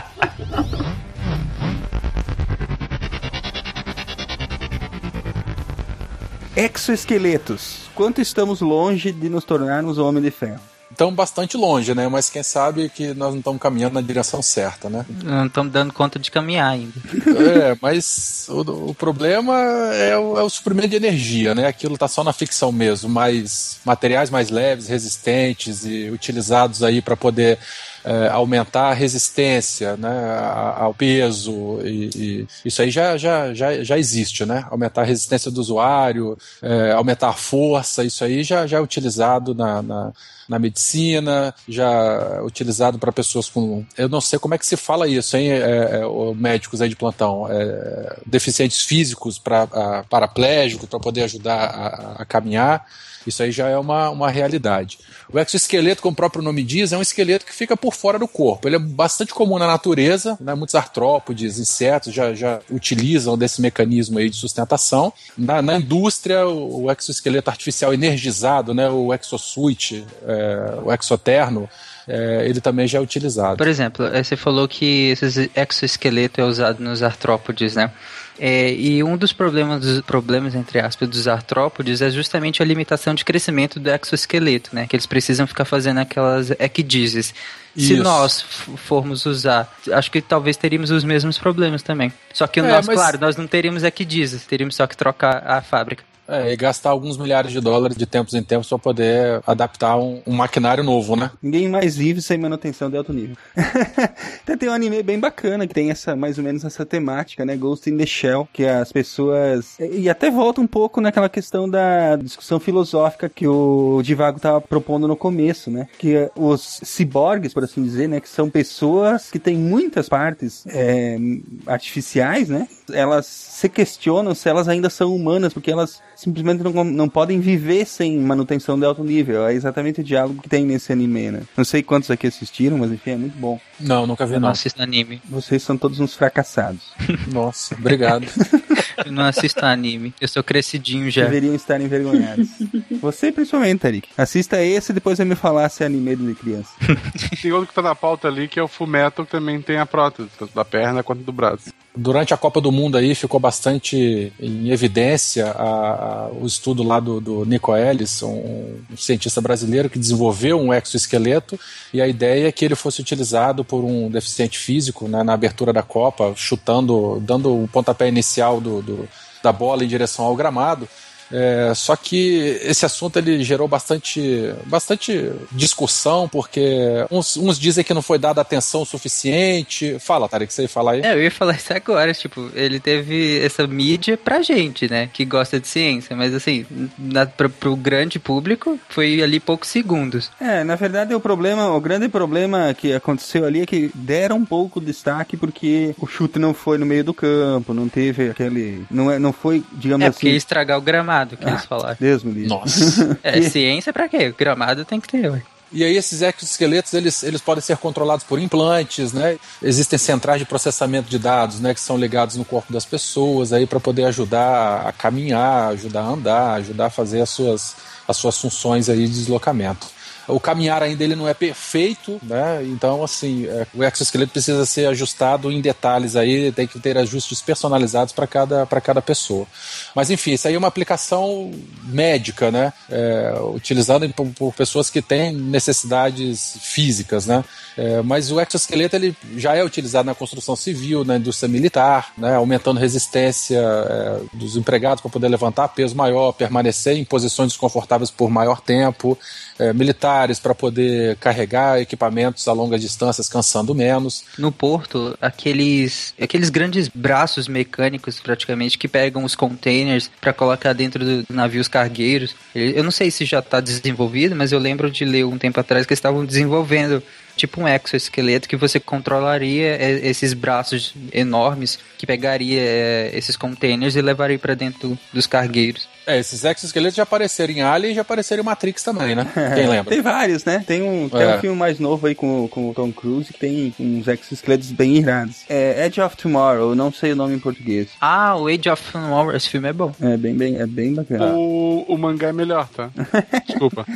Exoesqueletos. Quanto estamos longe de nos tornarmos homem de ferro? Estamos bastante longe, né? Mas quem sabe que nós não estamos caminhando na direção certa, né? Não estamos dando conta de caminhar ainda. É, mas o, o problema é o, é o, suprimento de energia, né? Aquilo está só na ficção mesmo, mas materiais mais leves, resistentes e utilizados aí para poder é, aumentar a resistência né, ao peso, e, e, isso aí já, já, já, já existe, né? Aumentar a resistência do usuário, é, aumentar a força, isso aí já, já é utilizado na, na, na medicina, já utilizado para pessoas com. Eu não sei como é que se fala isso, hein, é, é, médicos aí de plantão. É, deficientes físicos para paraplégicos, para poder ajudar a, a caminhar. Isso aí já é uma, uma realidade. O exoesqueleto, como o próprio nome diz, é um esqueleto que fica por fora do corpo. Ele é bastante comum na natureza, né? muitos artrópodes, insetos já, já utilizam desse mecanismo aí de sustentação. Na, na indústria, o, o exoesqueleto artificial energizado, né? o exosuit, é, o exoterno, é, ele também já é utilizado. Por exemplo, é, você falou que esse exoesqueleto é usado nos artrópodes, né? É, e um dos problemas, dos problemas, entre aspas, dos artrópodes é justamente a limitação de crescimento do exoesqueleto, né? Que eles precisam ficar fazendo aquelas equidizes. Se nós formos usar, acho que talvez teríamos os mesmos problemas também. Só que, é, nós, mas... claro, nós não teríamos equidizes, teríamos só que trocar a fábrica. É, e gastar alguns milhares de dólares de tempos em tempos para poder adaptar um, um, maquinário novo, né? Ninguém mais vive sem manutenção de alto nível. [laughs] então tem um anime bem bacana que tem essa mais ou menos essa temática, né? Ghost in the Shell, que as pessoas e até volta um pouco naquela questão da discussão filosófica que o Divago estava propondo no começo, né? Que os ciborgues, por assim dizer, né? Que são pessoas que têm muitas partes é, artificiais, né? Elas se questionam se elas ainda são humanas, porque elas simplesmente não, não podem viver sem manutenção de alto nível. É exatamente o diálogo que tem nesse anime, né? Não sei quantos aqui assistiram, mas enfim, é muito bom. Não, nunca vi, Eu não. não assisto anime. Vocês são todos uns fracassados. [laughs] Nossa, obrigado. [laughs] Eu não assisto anime. Eu sou crescidinho já. Deveriam estar envergonhados. [laughs] Você principalmente, Tarik. Assista esse e depois vai me falar se é anime de criança. [laughs] tem outro que tá na pauta ali, que é o Fullmetal, que também tem a prótese, tanto da perna quanto do braço. Durante a Copa do Mundo aí ficou bastante em evidência a, a, o estudo lá do, do Nico Ellis, um, um, cientista brasileiro que desenvolveu um exoesqueleto e a ideia é que ele fosse utilizado por um deficiente físico né, na abertura da Copa, chutando, dando o pontapé inicial do, do da bola em direção ao gramado. É, só que esse assunto ele gerou bastante, bastante discussão, porque uns, uns dizem que não foi dada atenção suficiente. Fala, Tarek, você ia falar aí? É, eu ia falar isso agora, tipo, ele teve essa mídia pra gente, né, que gosta de ciência, mas assim, na, pra, pro grande público foi ali poucos segundos. É, na verdade o problema, o grande problema que aconteceu ali é que deram um pouco de destaque porque o chute não foi no meio do campo, não teve aquele, não, é, não foi, digamos é, assim... É, porque ia estragar o gramado gramado que ah, eles falaram. Deus me livre. Nossa. [laughs] é, ciência pra quê? Gramado tem que ter, ué. E aí esses exoesqueletos, eles, eles podem ser controlados por implantes, né? Existem centrais de processamento de dados, né, que são ligados no corpo das pessoas aí para poder ajudar a caminhar, ajudar a andar, ajudar a fazer as suas, as suas funções aí de deslocamento o caminhar ainda ele não é perfeito, né? Então, assim, é, o exoesqueleto precisa ser ajustado em detalhes aí, tem que ter ajustes personalizados para cada, cada pessoa. Mas, enfim, isso aí é uma aplicação médica, né? É, utilizada por, por, pessoas que têm necessidades físicas, né? É, mas o exoesqueleto ele já é utilizado na construção civil, na indústria militar, né? aumentando resistência é, dos empregados para poder levantar peso maior, permanecer em posições desconfortáveis por maior tempo. É, militar celulares para poder carregar equipamentos a longas distâncias, cansando menos. No porto, aqueles aqueles grandes braços mecânicos praticamente que pegam os containers para colocar dentro dos navios cargueiros. Eu não sei se já está desenvolvido, mas eu lembro de ler um tempo atrás que eles estavam desenvolvendo tipo um exoesqueleto que você controlaria é, esses braços enormes que pegaria é, esses containers e levaria para dentro dos cargueiros. É, esses exoesqueletos já apareceram em Alien e já apareceram em Matrix também, né? [laughs] Quem lembra? Tem vários, né? Tem um, tem É. um filme mais novo aí com, com o Tom Cruise que tem uns exoesqueletos bem irados. É Edge of Tomorrow, não sei o nome em português. Ah, o Age of Tomorrow, esse filme é bom. É bem, bem, é bem bacana. O, o mangá é melhor, tá? [laughs] Desculpa.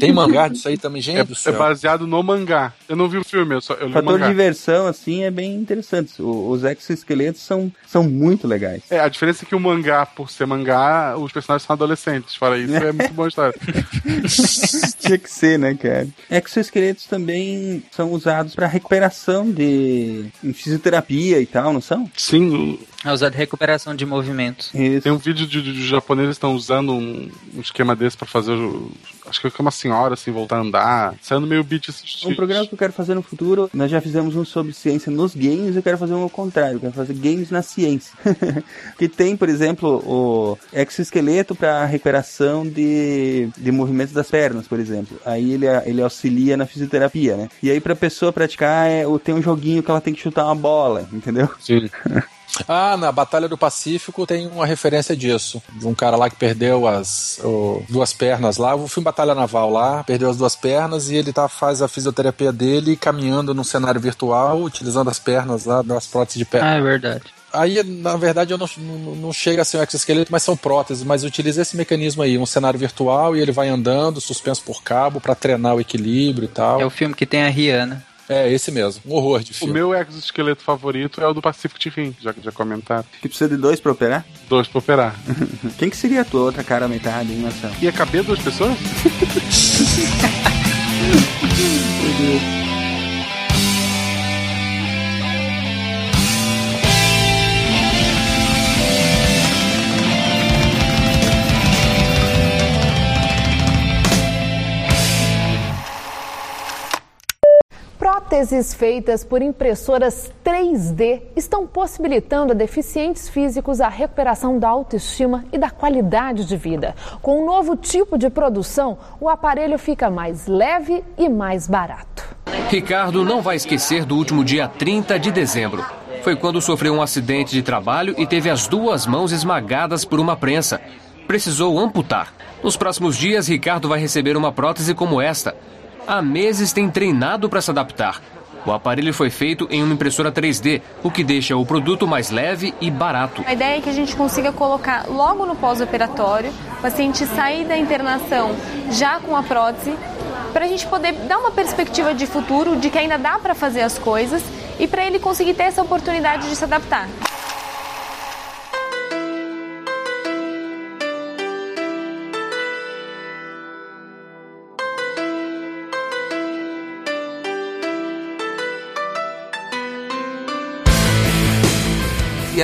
Tem mangá disso aí também, gente É, é baseado no mangá. Eu não vi o filme, eu só eu li o Fator de mangá. diversão, assim, é bem interessante. O- os exoesqueletos são, são muito legais. É, a diferença é que o mangá, por ser mangá, os personagens são adolescentes. Fora isso, é muito boa história. [laughs] Tinha que ser, né, cara? Exoesqueletos também são usados para recuperação de em fisioterapia e tal, não são? Sim. É usado recuperação de movimentos. Tem um vídeo de, de, de japoneses que estão usando um, um esquema desse pra fazer. o- Acho que é uma senhora assim voltar a andar. Saindo meio beat esse Um programa que eu quero fazer no futuro, nós já fizemos um sobre ciência nos games, eu quero fazer um ao contrário, eu quero fazer games na ciência. [laughs] que tem, por exemplo, o exoesqueleto para recuperação de, de movimentos das pernas, por exemplo. Aí ele, ele auxilia na fisioterapia, né? E aí pra pessoa praticar, é, tem um joguinho que ela tem que chutar uma bola, entendeu? Sim. [laughs] Ah, na Batalha do Pacífico tem uma referência disso. De um cara lá que perdeu as o- duas pernas lá. O filme Batalha Naval lá, perdeu as duas pernas e ele tá, faz a fisioterapia dele caminhando num cenário virtual, utilizando as pernas lá, das próteses de perna. Ah, é verdade. Aí, na verdade, eu não, não, não chega a ser um exoesqueleto, mas são próteses. Mas utiliza esse mecanismo aí, um cenário virtual e ele vai andando, suspenso por cabo, pra treinar o equilíbrio e tal. É o filme que tem a Rihanna. É, esse mesmo. Um horror de O filme. meu exoesqueleto favorito é o do Pacific Rim, já que já comentaram. Que precisa de dois pra operar? Dois pra operar. [laughs] Quem que seria a tua outra cara metade, hein, Marcelo? Ia caber duas pessoas? [laughs] Próteses feitas por impressoras 3D estão possibilitando a deficientes físicos a recuperação da autoestima e da qualidade de vida. Com um novo tipo de produção, o aparelho fica mais leve e mais barato. Ricardo não vai esquecer do último dia 30 de dezembro. Foi quando sofreu um acidente de trabalho e teve as duas mãos esmagadas por uma prensa. Precisou amputar. Nos próximos dias, Ricardo vai receber uma prótese como esta. Há meses tem treinado para se adaptar. O aparelho foi feito em uma impressora 3D, o que deixa o produto mais leve e barato. A ideia é que a gente consiga colocar logo no pós-operatório, o paciente sair da internação já com a prótese, para a gente poder dar uma perspectiva de futuro, de que ainda dá para fazer as coisas e para ele conseguir ter essa oportunidade de se adaptar.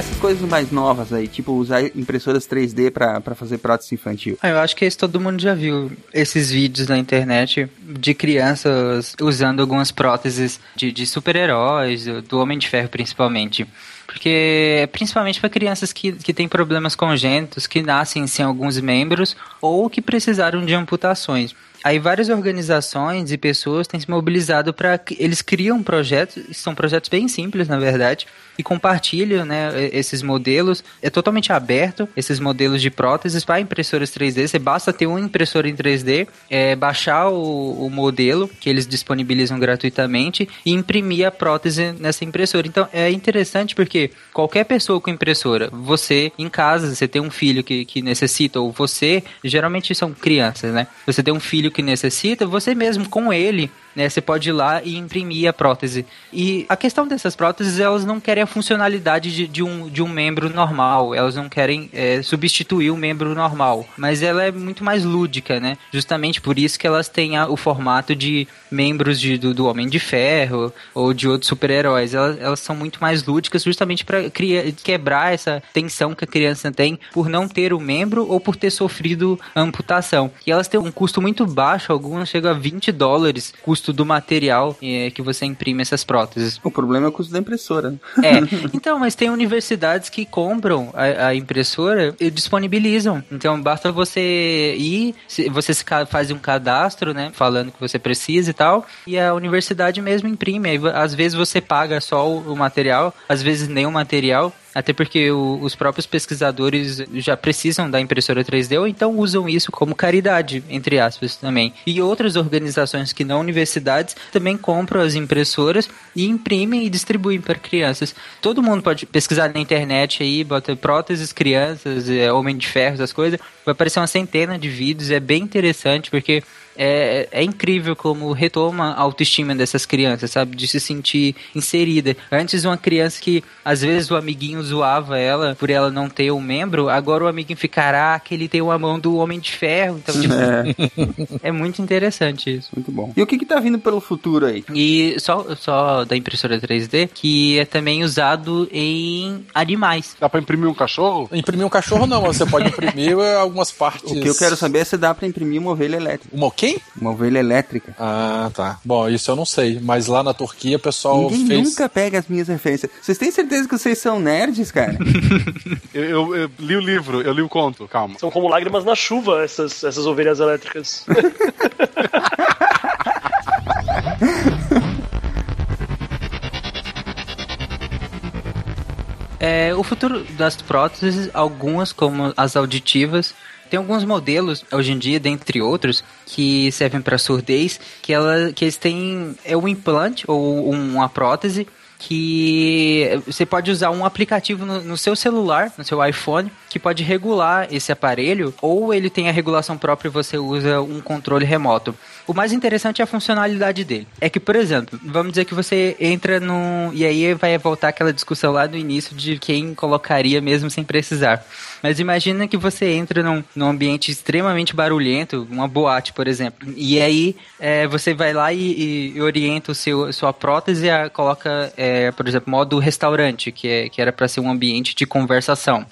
Essas coisas mais novas aí, tipo usar impressoras 3D pra, pra fazer prótese infantil. Ah, eu acho que esse todo mundo já viu esses vídeos na internet de crianças usando algumas próteses de, de super-heróis, do- do Homem de Ferro principalmente. Porque é principalmente para crianças que, que têm problemas congênitos, que nascem sem alguns membros ou que precisaram de amputações. Aí várias organizações e pessoas têm se mobilizado para eles criam projetos, são projetos bem simples na verdade, e compartilham né, esses modelos. É totalmente aberto esses modelos de próteses para impressoras 3D. Você basta ter uma impressora em 3D, é, baixar o, o modelo que eles disponibilizam gratuitamente e imprimir a prótese nessa impressora. Então é interessante porque qualquer pessoa com impressora, você em casa, você tem um filho que, que necessita, ou você, geralmente são crianças, né? Você tem um filho que necessita, você mesmo com ele né? Você pode ir lá e imprimir a prótese. E a questão dessas próteses, elas não querem a funcionalidade de, de um, de um membro normal, elas não querem é, substituir o um membro normal, mas ela é muito mais lúdica, né? Justamente por isso que elas têm a, o formato de membros de, do, do Homem de Ferro ou de outros super-heróis. Elas, elas são muito mais lúdicas justamente para quebrar essa tensão que a criança tem por não ter o membro ou por ter sofrido amputação. E elas têm um custo muito baixo, algumas chegam a 20 dólares, custo do material é, que você imprime essas próteses. O problema é o custo da impressora. É, [laughs] então, mas tem universidades que compram a, a impressora e disponibilizam. Então, basta você ir, você faz um cadastro, né, falando que você precisa e tal, e a universidade mesmo imprime. Aí, às vezes você paga só o, o material, às vezes nem o material. Até porque o- os próprios pesquisadores já precisam da impressora 3D ou então usam isso como caridade, entre aspas, também. E outras organizações que não universidades também compram as impressoras e imprimem e distribuem para crianças. Todo mundo pode pesquisar na internet aí, bota próteses, crianças, é, homem de ferro, essas coisas. Vai aparecer uma centena de vídeos, é bem interessante porque é, é incrível como retoma a autoestima dessas crianças, sabe? De se sentir inserida. Antes, uma criança que às vezes o amiguinho zoava ela por ela não ter um membro, agora o amiguinho ficará que ele tem uma mão do Homem de Ferro. Então, tipo, [laughs] é. muito interessante isso. Muito bom. E o que que tá vindo pelo futuro aí? E só, só da impressora 3D, que é também usado em animais. Dá pra imprimir um cachorro? Imprimir um cachorro não, mas você pode imprimir eh, algumas partes. O que eu quero saber é se dá pra imprimir uma ovelha elétrica. Uma quem? Uma ovelha elétrica. Ah, tá. Bom, isso eu não sei, mas lá na Turquia o pessoal Ninguém fez. nunca pega as minhas referências. Vocês têm certeza que vocês são nerds, cara? [laughs] [laughs] Eu, eu- eu li o livro, eu li o conto, calma. São como lágrimas na chuva, essas, essas ovelhas elétricas. [laughs] É, o futuro das próteses, algumas como as auditivas, tem alguns modelos hoje em dia, dentre outros, que servem para surdez, que, ela, que eles têm é um implante ou uma prótese que você pode usar um aplicativo no, no seu celular, no seu iPhone, que pode regular esse aparelho, ou ele tem a regulação própria e você usa um controle remoto. O mais interessante é a funcionalidade dele. É que, por exemplo, vamos dizer que você entra no. E aí vai voltar aquela discussão lá do início de quem colocaria mesmo sem precisar. Mas imagina que você entra num, num ambiente extremamente barulhento, uma boate, por exemplo. E aí é, você vai lá e, e orienta o seu, sua prótese, a, coloca, é, por exemplo, modo restaurante, que, é, que era para ser um ambiente de conversação.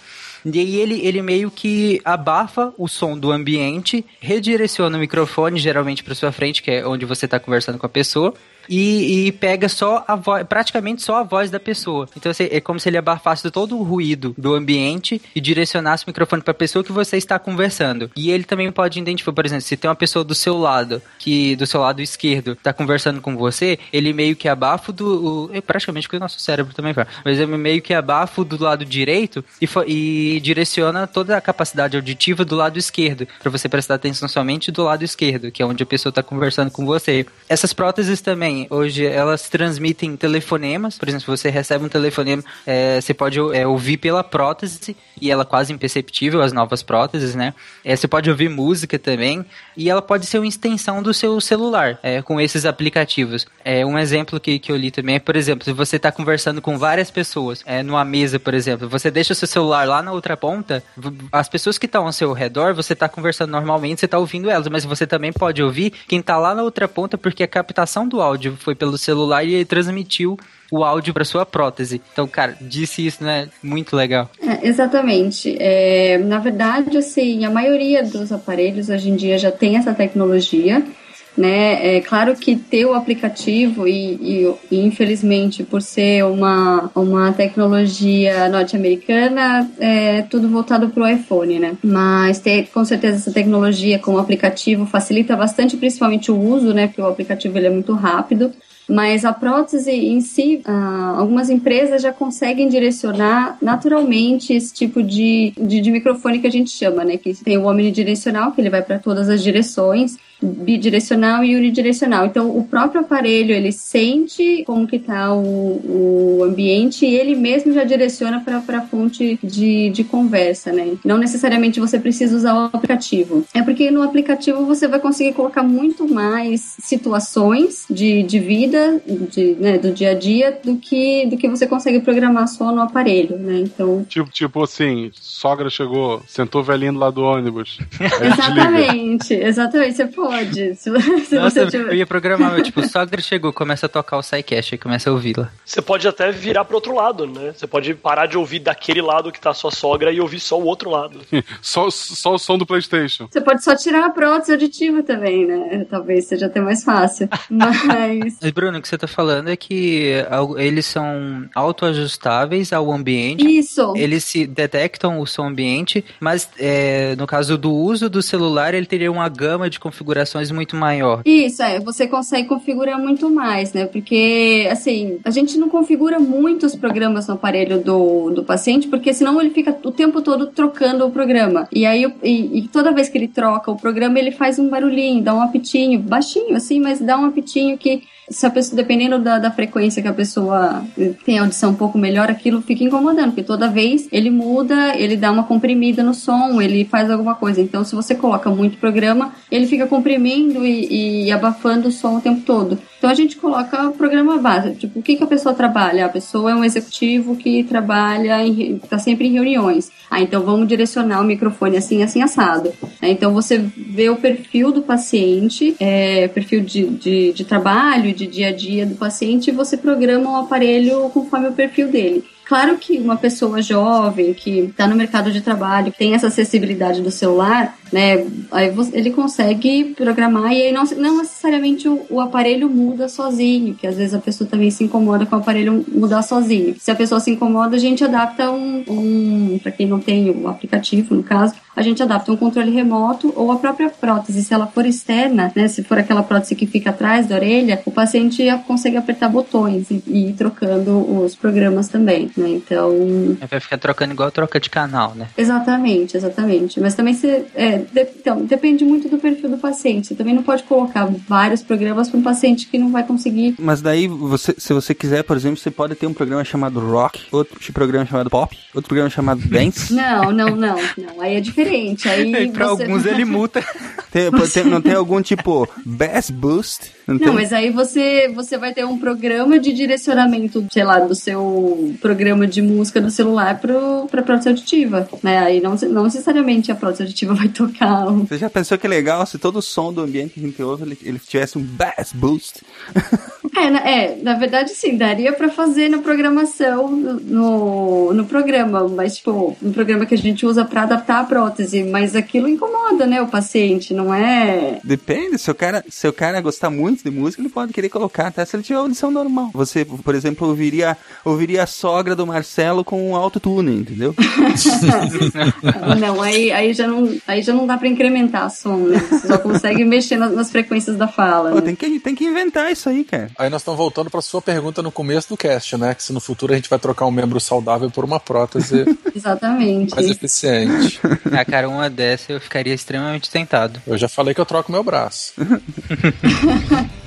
E aí ele, ele meio que abafa o som do ambiente, redireciona o microfone, geralmente para sua frente, que é onde você está conversando com a pessoa. E, e pega só a voz, praticamente só a voz da pessoa. Então assim, é como se ele abafasse todo o ruído do ambiente e direcionasse o microfone para a pessoa que você está conversando. E ele também pode identificar, por exemplo, se tem uma pessoa do seu lado, que do seu lado esquerdo está conversando com você, ele meio que abafa do. O, é praticamente que o nosso cérebro também faz. Mas ele meio que abafa do lado direito e, e direciona toda a capacidade auditiva do lado esquerdo, para você prestar atenção somente do lado esquerdo, que é onde a pessoa está conversando com você. Essas próteses também, hoje, elas transmitem telefonemas. Por exemplo, você recebe um telefonema, é, você pode é, ouvir pela prótese, e ela é quase imperceptível, as novas próteses, né? É, você pode ouvir música também, e ela pode ser uma extensão do seu celular, é, com esses aplicativos. É, um exemplo que, que eu li também é, por exemplo, se você está conversando com várias pessoas, é, numa mesa, por exemplo, você deixa o seu celular lá na outra ponta, as pessoas que estão ao seu redor, você está conversando normalmente, você está ouvindo elas, mas você também pode ouvir quem está lá na outra ponta, porque a captação do áudio foi pelo celular e ele transmitiu o áudio para sua prótese. Então, cara, disse isso, né? Muito legal. É, exatamente. É, na verdade, assim, a maioria dos aparelhos hoje em dia já tem essa tecnologia. Né? É claro que ter o aplicativo e, e- e, infelizmente por ser uma, uma tecnologia norte-americana é tudo voltado para o iPhone, né? Mas ter com certeza essa tecnologia como aplicativo facilita bastante, principalmente o uso, né? Porque o aplicativo ele é muito rápido. Mas a prótese em si, ah, algumas empresas já conseguem direcionar naturalmente esse tipo de, de, de microfone que a gente chama, né? Que tem o omnidirecional, que ele vai para todas as direções. Bidirecional e unidirecional. Então, o próprio aparelho, ele sente como que tá o, o ambiente e ele mesmo já direciona para a fonte de, de conversa, né? Não necessariamente você precisa usar o aplicativo. É porque no aplicativo você vai conseguir colocar muito mais situações de, de vida, de, né, do dia a dia, do que, do que você consegue programar só no aparelho, né? Então... Tipo, tipo assim, sogra chegou, sentou velhinho lá do ônibus. [laughs] exatamente, exatamente, você pode. Se, se Nossa, tiver... eu ia programar, mas, tipo, sogra chegou, começa a tocar o SciCast e começa a ouvi-la. Você pode até virar pro outro lado, né? Você pode parar de ouvir daquele lado que tá a sua sogra e ouvir só o outro lado. [laughs] só, só o som do Playstation. Você pode só tirar a prótese auditiva também, né? Talvez seja até mais fácil. [laughs] Mas... mas Bruno, o que você tá falando é que eles são autoajustáveis ao ambiente. Isso. Eles se detectam o som ambiente, mas é, no caso do uso do celular, ele teria uma gama de configurações muito maior. Isso, é. Você consegue configurar muito mais, né? Porque, assim, a gente não configura muitos programas no aparelho do, do paciente, porque senão ele fica o tempo todo trocando o programa. E aí, e, e toda vez que ele troca o programa, ele faz um barulhinho, dá um apitinho, baixinho assim, mas dá um apitinho que se a pessoa, dependendo da, da frequência que a pessoa tem audição um pouco melhor, aquilo fica incomodando, porque toda vez ele muda, ele dá uma comprimida no som, ele faz alguma coisa. Então, se você coloca muito programa, ele fica comprimindo e, e abafando o som o tempo todo. Então a gente coloca o programa base, tipo, o que, que a pessoa trabalha? A pessoa é um executivo que trabalha, está sempre em reuniões. Ah, então vamos direcionar o microfone assim, assim, assado. Então você vê o perfil do paciente, é, perfil de, de, de trabalho, de dia a dia do paciente, e você programa o aparelho conforme o perfil dele. Claro que uma pessoa jovem que está no mercado de trabalho, que tem essa acessibilidade do celular, né, aí ele consegue programar e aí não, não necessariamente o, o, aparelho muda sozinho, que às vezes a pessoa também se incomoda com o aparelho mudar sozinho. Se a pessoa se incomoda, a gente adapta um, um para quem não tem o aplicativo, no caso, a gente adapta um controle remoto ou a própria prótese, se ela for externa, né, se for aquela prótese que fica atrás da orelha, o paciente consegue apertar botões e, e ir trocando os programas também né? Então. Vai ficar trocando igual troca de canal, né? Exatamente, exatamente. Mas também você. É, de, então, depende muito do perfil do paciente. Você também não pode colocar vários programas para um paciente que não vai conseguir. Mas daí, você, se você quiser, por exemplo, você pode ter um programa chamado rock, outro programa chamado pop, outro programa chamado dance. Não, não, não, não. Aí é diferente. Aí para você... alguns ele [laughs] muta. Tem, tem, não tem algum tipo bass boost? Não, não mas aí você, você vai ter um programa de direcionamento, sei lá, do seu programa de música do celular pro, pra prótese auditiva, né? Aí não, não necessariamente a prótese auditiva [laughs] vai tocar. Você já pensou que é legal se todo o som do ambiente que a gente ouve, ele, ele tivesse um bass boost? [laughs] É, na, é, na verdade sim, daria para fazer na programação, no, no programa, mas tipo, no programa que a gente usa para adaptar a prótese, mas aquilo incomoda, né, o paciente, não é? Depende, se o cara, se o cara gostar muito de música, ele pode querer colocar, até se ele tiver audição normal. Você, por exemplo, ouviria, ouviria a sogra do Marcelo com um autotune, entendeu? [laughs] não, aí, aí, já não, aí já não dá para incrementar som, né? Você só consegue mexer nas, nas frequências da fala. Pô, né? tem, que, tem que inventar isso aí, cara. Aí nós estamos voltando para sua pergunta no começo do cast, né? Que se no futuro a gente vai trocar um membro saudável por uma prótese [laughs] Exatamente. mais eficiente. [laughs] Ah, cara, uma dessa eu ficaria extremamente tentado. Eu já falei que eu troco meu braço. [laughs]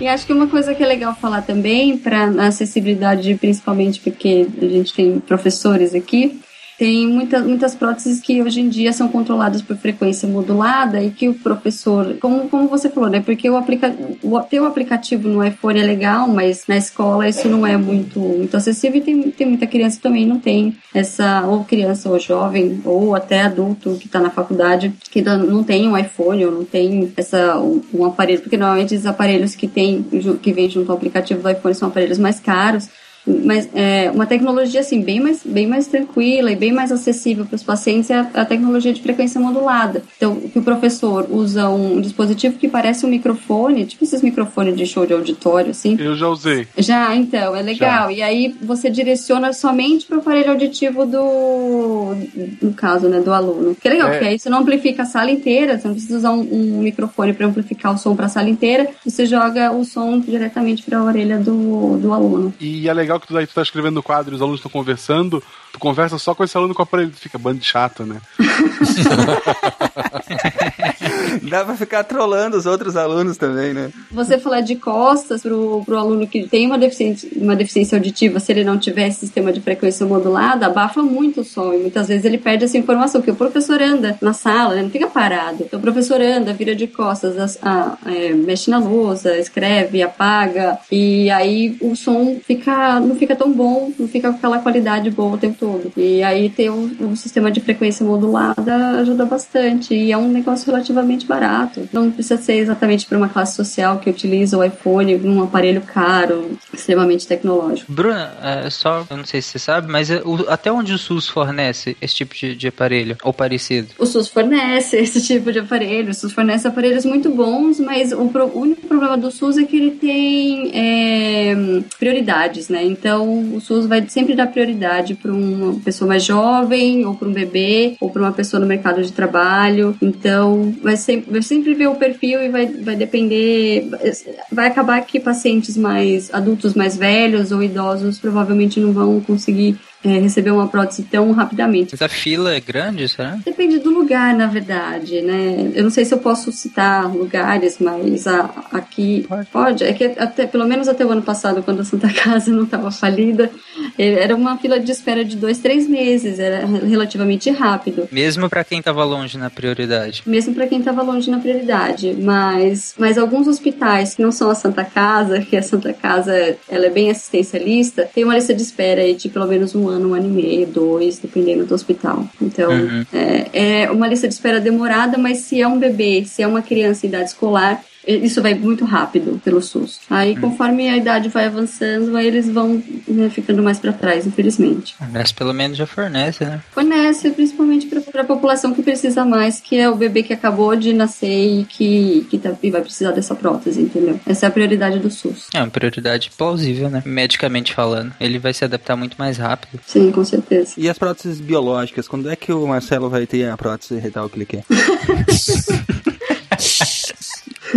E acho que uma coisa que é legal falar também, para acessibilidade, principalmente porque a gente tem professores aqui, tem muita, muitas próteses que hoje em dia são controladas por frequência modulada e que o professor, como, como você falou, né? Porque o, aplica, o, ter o aplicativo no iPhone é legal, mas na escola isso não é muito, muito acessível e tem, tem muita criança que também não tem essa, ou criança ou jovem, ou até adulto que está na faculdade, que não tem um iPhone ou não tem essa, um, um aparelho, porque normalmente os aparelhos que tem, que vem junto ao aplicativo do iPhone são aparelhos mais caros mas é, uma tecnologia assim bem mais, bem mais tranquila e bem mais acessível para os pacientes é a, a, tecnologia de frequência modulada. Então, que o professor usa um dispositivo que parece um microfone, tipo esses microfones de show de auditório, assim. Eu já usei. Já, então, é legal. Já. E aí você direciona somente para o aparelho auditivo do, no caso, né, do aluno. Que é legal, é. porque aí você não amplifica a sala inteira, você não precisa usar um, um microfone para amplificar o som para a sala inteira, você joga o som diretamente para a orelha do, do aluno. E é legal legal que tu daí tu tá escrevendo no quadro e os alunos estão conversando, tu conversa só com esse aluno com o aparelho, tu fica bando de chato, né? [laughs] Dá pra ficar trolando os outros alunos também, né? Você falar de costas pro, pro aluno que tem uma deficiência, uma deficiência auditiva, se ele não tiver sistema de frequência modulada, abafa muito o som. E muitas vezes ele perde essa informação, porque o professor anda na sala, né, não fica parado. Então o professor anda, vira de costas, a, é, mexe na lousa, escreve, apaga. E aí o som fica, não fica tão bom, não fica com aquela qualidade boa o tempo todo. E aí ter um, um sistema de frequência modulada ajuda bastante. E é um negócio relativamente barato. Não precisa ser exatamente para uma classe social que utiliza o iPhone num aparelho caro, extremamente tecnológico. Bruna, é, só, eu não sei se você sabe, mas é, o- até onde o SUS fornece esse tipo de, de aparelho? Ou parecido? O SUS fornece [laughs] esse tipo de aparelho, o SUS fornece aparelhos muito bons, mas o, pro- o único problema do SUS é que ele tem é, prioridades, né? Então o SUS vai sempre dar prioridade para uma pessoa mais jovem, ou para um bebê, ou para uma pessoa no mercado de trabalho. Então vai sempre, vai sempre ver o perfil e vai, vai depender. Vai acabar que pacientes mais adultos mais velhos ou idosos provavelmente não vão conseguir é, receber uma prótese tão rapidamente. Mas a fila é grande, será? Depende do lugar, na verdade, né? Eu não sei se eu posso citar lugares, mas a- aqui pode. É que até, pelo menos até o ano passado, quando a Santa Casa não estava falida, era uma fila de espera de dois, três meses, era relativamente rápido. Mesmo pra quem tava longe na prioridade. Mesmo para quem estava longe na prioridade, mas, mas alguns hospitais que não são a Santa Casa, que a Santa Casa ela é bem assistencialista, tem uma lista de espera aí de pelo menos um ano, um ano e meio, dois, dependendo do hospital. Então, Uhum. é, é uma lista de espera demorada, mas se é um bebê, se é uma criança em idade escolar, isso vai muito rápido pelo SUS. Aí, conforme a idade vai avançando, aí eles vão né, ficando mais para trás, infelizmente. Mas pelo menos já fornece, né? Fornece principalmente para a população que precisa mais, que é o bebê que acabou de nascer e que, que tá- e vai precisar dessa prótese, entendeu? Essa é a prioridade do SUS. É uma prioridade plausível, né? Medicamente falando. Ele vai se adaptar muito mais rápido. Sim, com certeza. E as próteses biológicas, quando é que o Marcelo vai ter a prótese retal que ele quer? [laughs]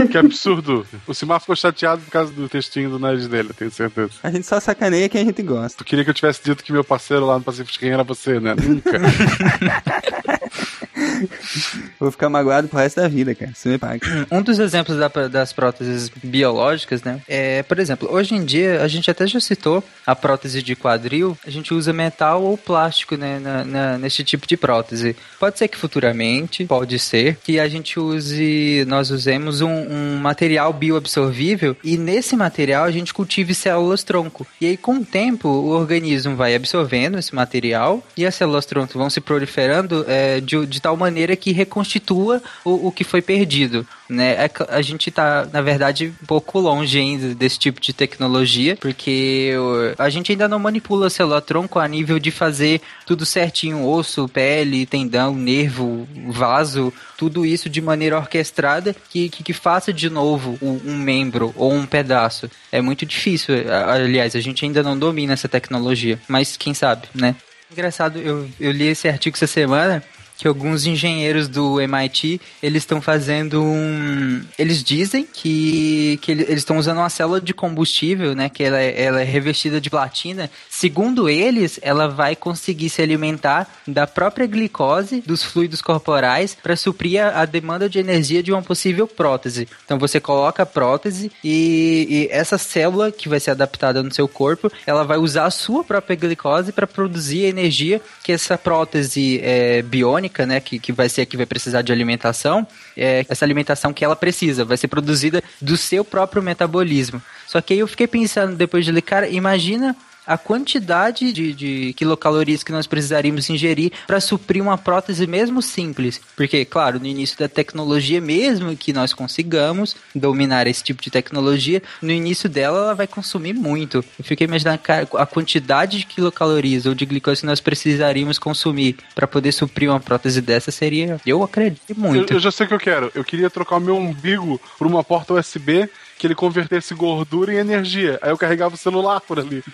[laughs] Que absurdo. O Simar ficou chateado por causa do textinho do nariz dele, tenho certeza. A gente só sacaneia quem a gente gosta. Tu queria que eu tivesse dito que meu parceiro lá no Pacific Rim era você, né? Nunca. [laughs] Vou ficar magoado pro resto da vida, cara. Você me paga. [clears throat] Um dos exemplos da- das próteses biológicas, né? É, por exemplo, hoje em dia, a gente até já citou a prótese de quadril, a gente usa metal ou plástico, né? na- na- nesse tipo de prótese. Pode ser que futuramente, pode ser, que a gente use, nós usemos um, um material bioabsorvível e nesse material a gente cultive células tronco. E aí, com o tempo, o organismo vai absorvendo esse material e as células tronco vão se proliferando é, de, de tal maneira que reconstitua o, o que foi perdido. Né? É cl- A gente tá, na verdade, um pouco longe ainda desse tipo de tecnologia, porque a gente ainda não manipula a célula tronco a nível de fazer tudo certinho, osso, pele, tendão, nervo, vaso, tudo isso de maneira orquestrada que, que, que faça de novo um, um membro ou um pedaço. É muito difícil, a- aliás, a gente ainda não domina essa tecnologia, mas quem sabe, né? Engraçado, eu, eu li esse artigo essa semana que alguns engenheiros do MIT eles estão fazendo um eles dizem que, que ele- eles estão usando uma célula de combustível né que ela, é- ela é revestida de platina. Segundo eles ela vai conseguir se alimentar da própria glicose dos fluidos corporais para suprir a, a demanda de energia de uma possível prótese. Então você coloca a prótese e, e essa célula que vai ser adaptada no seu corpo ela vai usar a sua própria glicose para produzir a energia que essa prótese é, biônica, né, que, que vai ser a que vai precisar de alimentação, é, essa alimentação que ela precisa, vai ser produzida do seu próprio metabolismo. Só que aí eu fiquei pensando, depois de ler, cara, imagina a quantidade de, de quilocalorias que nós precisaríamos ingerir para suprir uma prótese mesmo simples. Porque, claro, no início da tecnologia, mesmo que nós consigamos dominar esse tipo de tecnologia, no início dela ela vai consumir muito. Eu fiquei imaginando cara, a quantidade de quilocalorias ou de glicose que nós precisaríamos consumir para poder suprir uma prótese dessa seria, eu acredito, muito. Eu, eu já sei o que eu quero. Eu queria trocar o meu umbigo por uma porta USB que ele convertesse gordura em energia. Aí eu carregava o celular por ali. [laughs]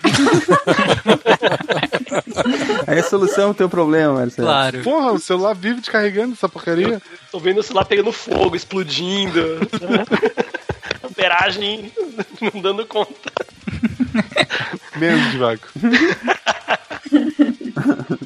Aí a solução é o teu problema, Marcelo. Porra, o celular vive descarregando essa porcaria. Tô vendo o celular pegando fogo, explodindo. [laughs] Amperagem não dando conta. Menos devago. [laughs]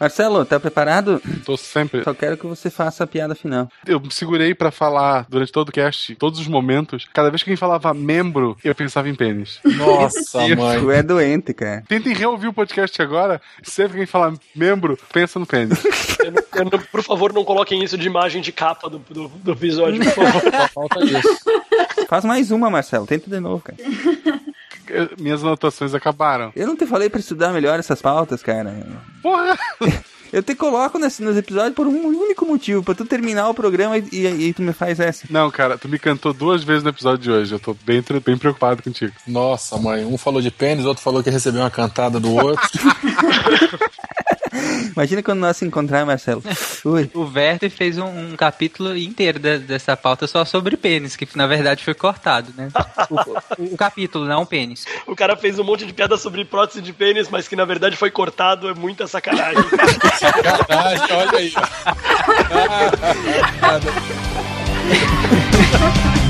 Marcelo, tá preparado? Tô sempre. Só quero que você faça a piada final. Eu me segurei pra falar durante todo o cast, todos os momentos. Cada vez que alguém falava membro, eu pensava em pênis. Nossa, mãe. Tu é doente, cara. Tentem reouvir o podcast agora. Sempre que alguém falar membro, pensa no pênis. [laughs] Eu não- eu não- por favor, não coloquem isso de imagem de capa do, do, do episódio, por favor. Falta isso. Faz mais uma, Marcelo. Tenta de novo, cara. [laughs] Minhas anotações acabaram. Eu não te falei pra estudar melhor essas pautas, cara. Porra! [laughs] Eu te coloco nesse, nos episódios por um único motivo, pra tu terminar o programa e, e- e tu me faz essa. Não, cara, tu me cantou duas vezes no episódio de hoje. Eu tô bem, bem preocupado contigo. Nossa, mãe. Um falou de pênis, outro falou que recebeu uma cantada do outro. [laughs] Imagina quando nós se encontrar, Marcelo. Ui. O Werther fez um, um capítulo inteiro de- dessa pauta só sobre pênis, que na verdade foi cortado, né? O, o capítulo, não o pênis. O cara fez um monte de piada sobre prótese de pênis, mas que na verdade foi cortado, é muita sacanagem. Sacanagem, olha aí. [laughs]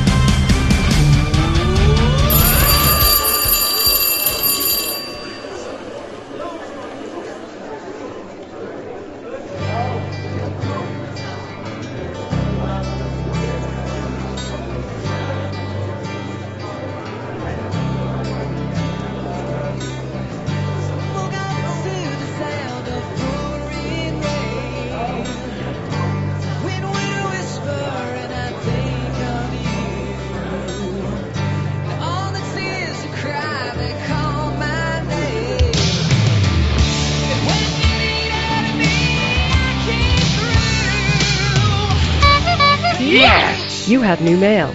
New mail.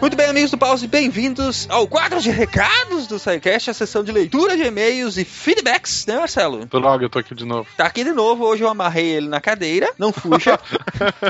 Muito bem, amigos do Pause, bem-vindos ao quadro de recados do SciCast, a sessão de leitura de e-mails e feedbacks, né, Marcelo? Tô logo, eu tô aqui de novo. Tá aqui de novo, hoje eu amarrei ele na cadeira, não fuja.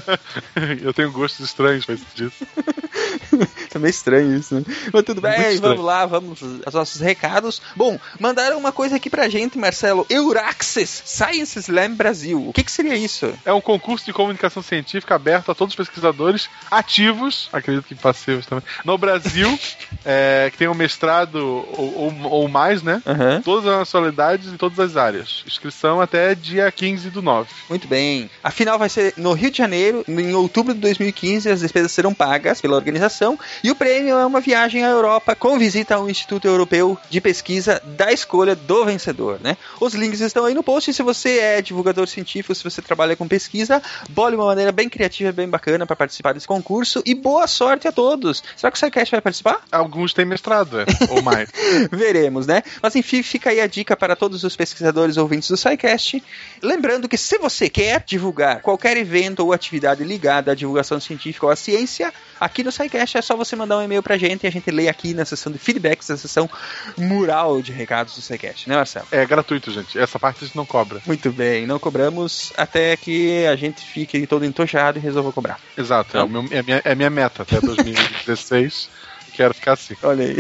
[laughs] eu tenho gostos estranhos pra isso disso. [laughs] tá meio estranho isso, né? Mas tudo Muito bem, vamos lá, vamos aos nossos recados. Bom, mandaram uma coisa aqui pra gente, Marcelo. Euraxes Science Slam Brasil. O que que seria isso? É um concurso de comunicação científica aberto a todos os pesquisadores ativos, acredito que passivos também, no Brasil, [laughs] é, que tenham mestrado ou, ou, ou mais, né? Aham. Todas as nacionalidades e todas as áreas. Inscrição até dia 15 do 9. Muito bem. A final vai ser no Rio de Janeiro, em outubro de 2015. As despesas serão pagas pela organização. E o prêmio é uma viagem à Europa com visita ao Instituto Europeu de Pesquisa da escolha do vencedor, né? Os links estão aí no post. Se você é divulgador científico, se você trabalha com pesquisa, bole uma maneira bem criativa, bem bacana para participar desse concurso. E boa sorte a todos. Será que o SciCast vai participar? Alguns têm mestrado, é, ou mais. [laughs] Veremos, né? Mas enfim, fica aí a dica para todos os pesquisadores ouvintes do SciCast. Lembrando que se você quer divulgar qualquer evento ou atividade ligada à divulgação científica ou à ciência, aqui no SciCast é só você mandar um e-mail pra gente e a gente lê aqui na sessão de feedbacks, na sessão mural de recados do SciCast, né, Marcelo? É gratuito, gente. Essa parte a gente não cobra. Muito bem, não cobramos até que a gente fique todo entojado e resolva cobrar. Exato, é, o meu, é, minha, é minha meta até 2016. [laughs] Quero ficar assim. Olha aí.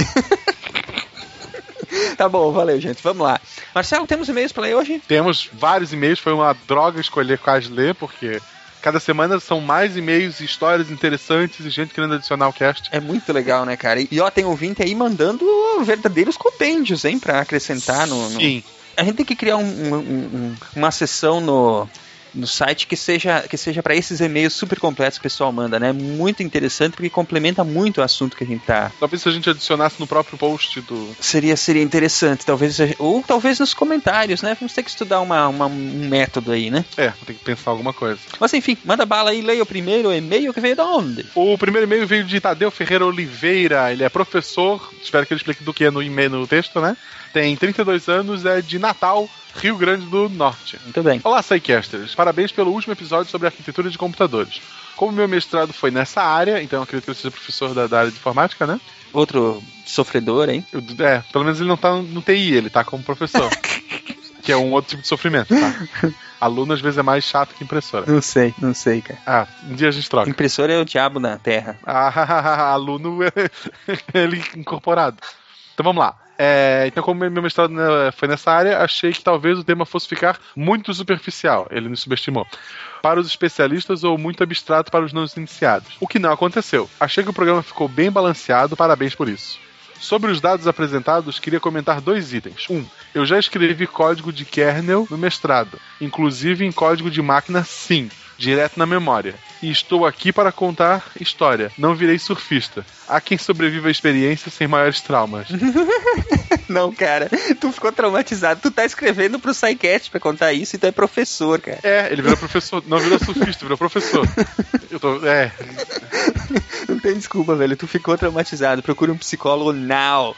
[laughs] tá bom, valeu, gente. Vamos lá. Marcelo, temos e-mails pra ler hoje? Temos vários e-mails, foi uma droga escolher quais ler, porque cada semana são mais e-mails histórias interessantes e gente querendo adicionar o cast. É muito legal, né, cara? E ó, tem ouvinte aí mandando verdadeiros compêndios, hein, pra acrescentar no. no- Sim. A gente tem que criar um- um- um- uma sessão no, no site que seja, que seja para esses e-mails super completos que o pessoal manda, né? Muito interessante porque complementa muito o assunto que a gente tá. Talvez se a gente adicionasse no próprio post do. Seria, seria interessante, talvez. Ou talvez nos comentários, né? Vamos ter que estudar uma, uma- um método aí, né? É, vou ter que pensar alguma coisa. Mas enfim, manda bala aí, leia o primeiro e-mail que veio de onde? O primeiro e-mail veio de Tadeu Ferreira Oliveira, ele é professor, espero que ele explique do que é no e-mail no texto, né? Tem 32 anos, é de Natal, Rio Grande do Norte. Muito bem. Olá, Psycasters. Parabéns pelo último episódio sobre arquitetura de computadores. Como meu mestrado foi nessa área, então eu acredito que ele seja professor da, da área de informática, né? Outro sofredor, hein? É, pelo menos ele não tá no TI, ele tá como professor. [laughs] que é um outro tipo de sofrimento, tá? Aluno às vezes é mais chato que impressora. Não sei, não sei, cara. Ah, um dia a gente troca. Impressora é o diabo na Terra. Ah, [laughs] aluno é [laughs] ele incorporado. Então vamos lá. É, então, como meu mestrado né, foi nessa área, achei que talvez o tema fosse ficar muito superficial. Ele me subestimou. Para os especialistas ou muito abstrato para os não iniciados. O que não aconteceu. Achei que o programa ficou bem balanceado, parabéns por isso. Sobre os dados apresentados, queria comentar dois itens. Um, eu já escrevi código de kernel no mestrado, inclusive em código de máquina sim, direto na memória. E estou aqui para contar história. Não virei surfista. Há quem sobreviva à experiência sem maiores traumas. [laughs] Não, cara, tu ficou traumatizado. Tu tá escrevendo pro SciCast pra contar isso e tu é professor, cara. É, ele virou professor. Não virou surfista, virou professor. Eu tô. É. [laughs] Não tem desculpa, velho. Tu ficou traumatizado. Procura um psicólogo now.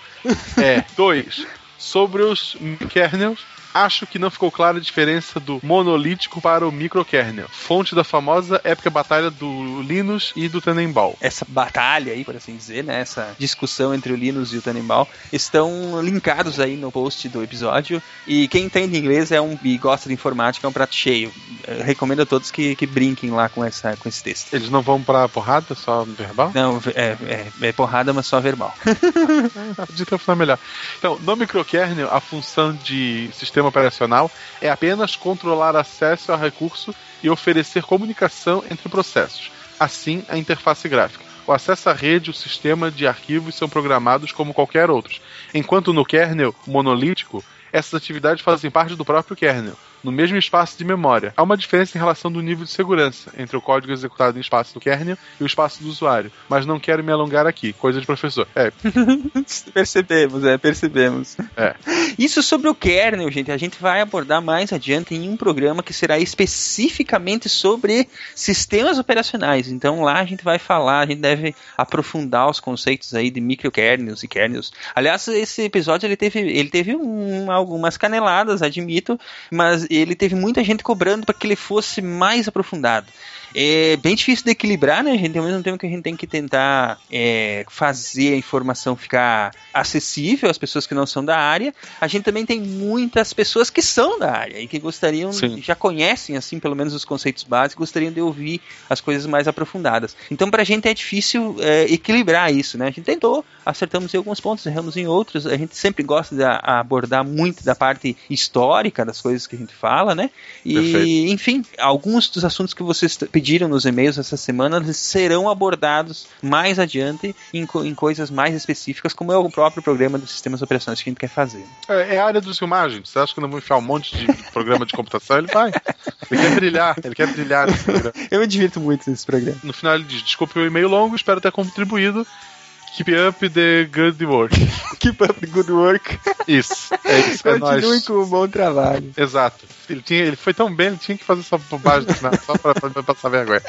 É. Dois. Sobre os kernels, acho que não ficou clara a diferença do monolítico para o microkernel, fonte da famosa épica batalha do Linus e do Tannenbaum. Essa batalha aí, por assim dizer, né, essa discussão entre o Linus e o Tannenbaum, estão linkados aí no post do episódio. E quem entende inglês é um e gosta de informática é um prato cheio. Eu recomendo a todos que, que brinquem lá com, essa, com esse texto. Eles não vão pra porrada, só verbal? Não, é, é, é porrada, mas só verbal. [laughs] de ter um final melhor. Então, no microkernel, a função de sistema operacional é apenas controlar acesso a recurso e oferecer comunicação entre processos. Assim, a interface gráfica. O acesso à rede, o sistema de arquivos são programados como qualquer outros, enquanto no kernel monolítico, essas atividades fazem parte do próprio kernel, no mesmo espaço de memória. Há uma diferença em relação do nível de segurança entre o código executado em espaço do kernel e o espaço do usuário, mas não quero me alongar aqui, coisa de professor. É. [laughs] percebemos, é, percebemos. É. Isso sobre o kernel, gente, a gente vai abordar mais adiante em um programa que será especificamente sobre sistemas operacionais. Então lá a gente vai falar, a gente deve aprofundar os conceitos aí de microkernels e kernels. Aliás, esse episódio ele teve, ele teve um, algumas caneladas, admito, mas ele teve muita gente cobrando para que ele fosse mais aprofundado. É bem difícil de equilibrar, né, gente? Ao mesmo tempo que a gente tem que tentar é, fazer a informação ficar acessível às pessoas que não são da área, a gente também tem muitas pessoas que são da área e que gostariam, Sim. já conhecem, assim, pelo menos os conceitos básicos, gostariam de ouvir as coisas mais aprofundadas. Então, pra gente é difícil é, equilibrar isso, né? A gente tentou, acertamos em alguns pontos, erramos em outros. A gente sempre gosta de abordar muito da parte histórica das coisas que a gente fala, né? E, Perfeito. enfim, alguns dos assuntos que vocês pediram nos e-mails essa semana eles serão abordados mais adiante em, co- em coisas mais específicas, como é o próprio programa dos sistemas operacionais que a gente quer fazer. É, é a área dos filmagens. Você acha que eu não vou enfiar um monte de programa de computação? Ele vai. Ele quer brilhar. Ele quer brilhar nesse programa. Eu me divirto muito nesse programa. No final ele diz: Desculpe o e-mail longo, espero ter contribuído. Keep up the good work. [laughs] Keep up the good work. Isso. É isso. É Continue nóis. com o bom trabalho. Exato. Ele, tinha, ele foi tão bem, ele tinha que fazer essa bobagem no final, só pra, pra, pra passar vergonha.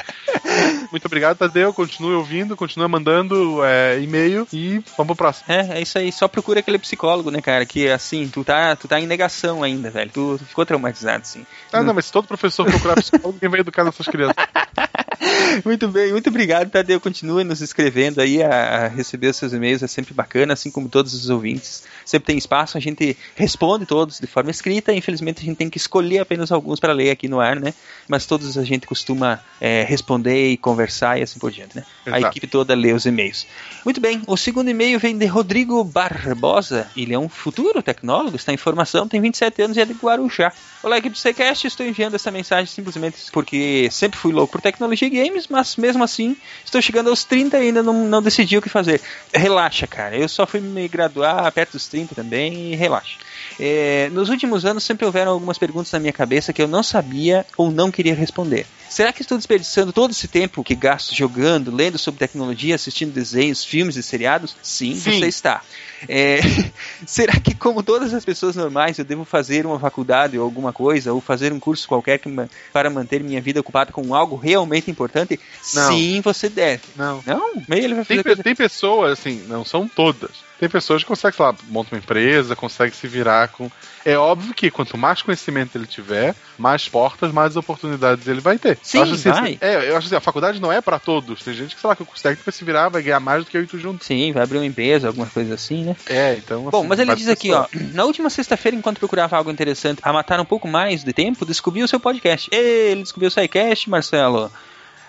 Muito obrigado, Tadeu. Continue ouvindo, continue mandando é, e-mail e vamos pro próximo. É, é isso aí. Só procura aquele psicólogo, né, cara? Que assim, tu tá, tu tá em negação ainda, velho. Tu ficou traumatizado, sim. Ah, não, mas se todo professor procurar psicólogo, quem vai educar nossas crianças? [laughs] [laughs] Muito bem, muito obrigado, Tadeu. Continue nos escrevendo aí, a, a receber os seus e-mails é sempre bacana, assim como todos os ouvintes. Sempre tem espaço, a gente responde todos de forma escrita. Infelizmente, a gente tem que escolher apenas alguns para ler aqui no ar, né? Mas todos a gente costuma é, responder e conversar e assim por diante, né? A Exato. equipe toda lê os e-mails. Muito bem, o segundo e-mail vem de Rodrigo Barbosa. Ele é um futuro tecnólogo, está em formação, tem 27 anos e é de Guarujá. Olá, equipe do Sequest, estou enviando essa mensagem simplesmente porque sempre fui louco por tecnologia games, mas mesmo assim estou chegando aos 30 e ainda não, não decidi o que fazer. Relaxa, cara, eu só fui me graduar perto dos 30 também e relaxa. É, nos últimos anos sempre houveram algumas perguntas na minha cabeça que eu não sabia ou não queria responder. Será que estou desperdiçando todo esse tempo que gasto jogando, lendo sobre tecnologia, assistindo desenhos, filmes e seriados? Sim, Sim. você está. É, [laughs] será que, como todas as pessoas normais, eu devo fazer uma faculdade ou alguma coisa, ou fazer um curso qualquer que para manter minha vida ocupada com algo realmente importante? Não. Sim, você deve. Não. Não? Meio ele vai Tem, fazer pe- coisa- tem pessoas, assim, não são todas. Tem pessoas que conseguem, sei lá, monta uma empresa, consegue se virar com. É óbvio que quanto mais conhecimento ele tiver, mais portas, mais oportunidades ele vai ter. Sim, eu acho assim, vai. É, eu acho assim, a faculdade não é pra todos. Tem gente que, sei lá, que consegue vai se virar, vai ganhar mais do que eu e tu juntos. Sim, vai abrir uma empresa, alguma coisa assim, né? É, então. Bom, assim, mas ele diz aqui, ó, na última sexta-feira, enquanto procurava algo interessante a matar um pouco mais de tempo, descobri o seu podcast. Ele descobriu o SciCast, Marcelo.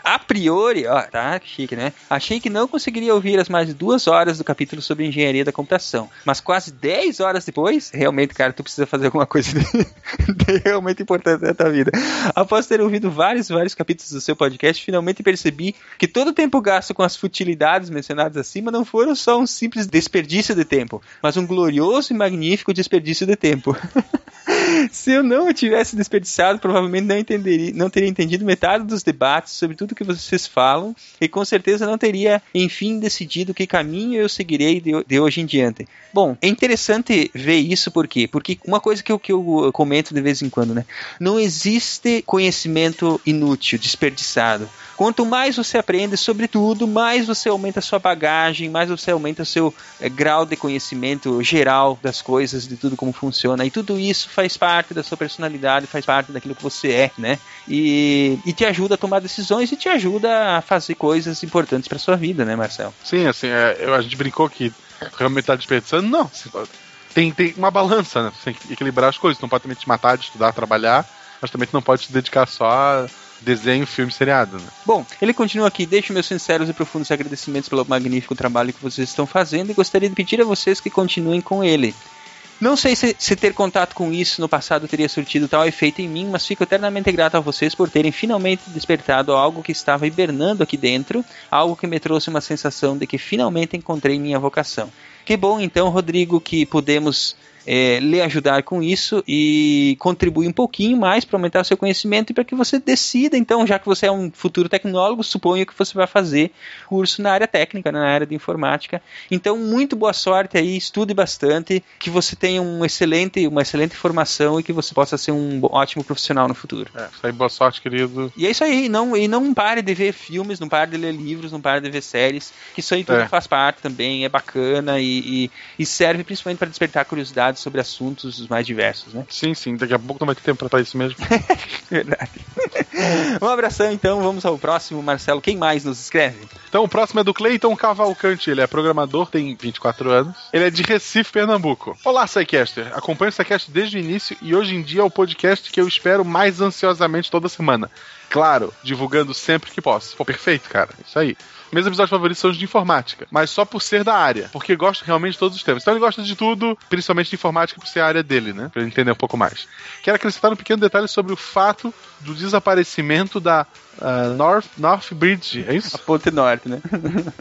A priori, ó, tá chique, né? Achei que não conseguiria ouvir as mais duas horas do capítulo sobre engenharia da computação. Mas quase 10 horas depois, realmente, cara, tu precisa fazer alguma coisa [laughs] de, de realmente importante na tua vida. Após ter ouvido vários, vários capítulos do seu podcast, finalmente percebi que todo o tempo gasto com as futilidades mencionadas acima não foram só um simples desperdício de tempo, mas um glorioso e magnífico desperdício de tempo. [laughs] Se eu não tivesse desperdiçado, provavelmente não, entenderia, não teria entendido metade dos debates sobre tudo que vocês falam e com certeza não teria, enfim, decidido que caminho eu seguirei de, de hoje em diante. Bom, é interessante ver isso por quê? Porque uma coisa que eu, que eu comento de vez em quando, né? Não existe conhecimento inútil, desperdiçado. Quanto mais você aprende sobre tudo, mais você aumenta a sua bagagem, mais você aumenta o seu é, grau de conhecimento geral das coisas, de tudo como funciona. E tudo isso faz parte da sua personalidade, faz parte daquilo que você é, né? E, e te ajuda a tomar decisões e te ajuda a fazer coisas importantes para sua vida, né, Marcelo? Sim, assim, é, a gente brincou que realmente tá desperdiçando. Não, tem, tem uma balança, né? Você tem que equilibrar as coisas. Não pode também te matar de estudar, trabalhar, mas também não pode se dedicar só a desenho, filme, seriado. Né? Bom, ele continua aqui. Deixo meus sinceros e profundos agradecimentos pelo magnífico trabalho que vocês estão fazendo e gostaria de pedir a vocês que continuem com ele. Não sei se, se, ter contato com isso no passado teria surtido tal efeito em mim, mas fico eternamente grato a vocês por terem finalmente despertado algo que estava hibernando aqui dentro, algo que me trouxe uma sensação de que finalmente encontrei minha vocação. Que bom então, Rodrigo, que pudemos é, lhe ajudar com isso e contribuir um pouquinho mais para aumentar o seu conhecimento e para que você decida, então, já que você é um futuro tecnólogo, suponho que você vai fazer curso na área técnica, na área de informática. Então, muito boa sorte aí, estude bastante, que você tenha um excelente, uma excelente formação e que você possa ser um ótimo profissional no futuro. É, isso aí, boa sorte, querido. E é isso aí, não, e não pare de ver filmes, não pare de ler livros, não pare de ver séries, que isso aí tudo é. faz parte também, é bacana e, e, e serve principalmente para despertar curiosidade sobre assuntos mais diversos, né? Sim, sim, daqui a pouco não vai ter tempo pra estar isso mesmo. [laughs] Verdade. um abração então, vamos ao próximo, Marcelo. Quem mais nos escreve? Então, o próximo é do Cleiton Cavalcante. Ele é programador, tem 24 anos. Ele é de Recife, Pernambuco. Olá, Psycaster. Acompanho o Psycast desde o início e hoje em dia é o podcast que eu espero mais ansiosamente toda semana. Claro, divulgando sempre que posso. Pô, perfeito, cara. Isso aí. Meus episódios favoritos são os de informática, mas só por ser da área, porque gosto realmente de todos os temas. Então ele gosta de tudo, principalmente de informática, por ser a área dele, né? Pra ele entender um pouco mais. Quero acrescentar um pequeno detalhe sobre o fato do desaparecimento da uh, North, North Bridge, é isso? A Ponte Norte, né? [laughs]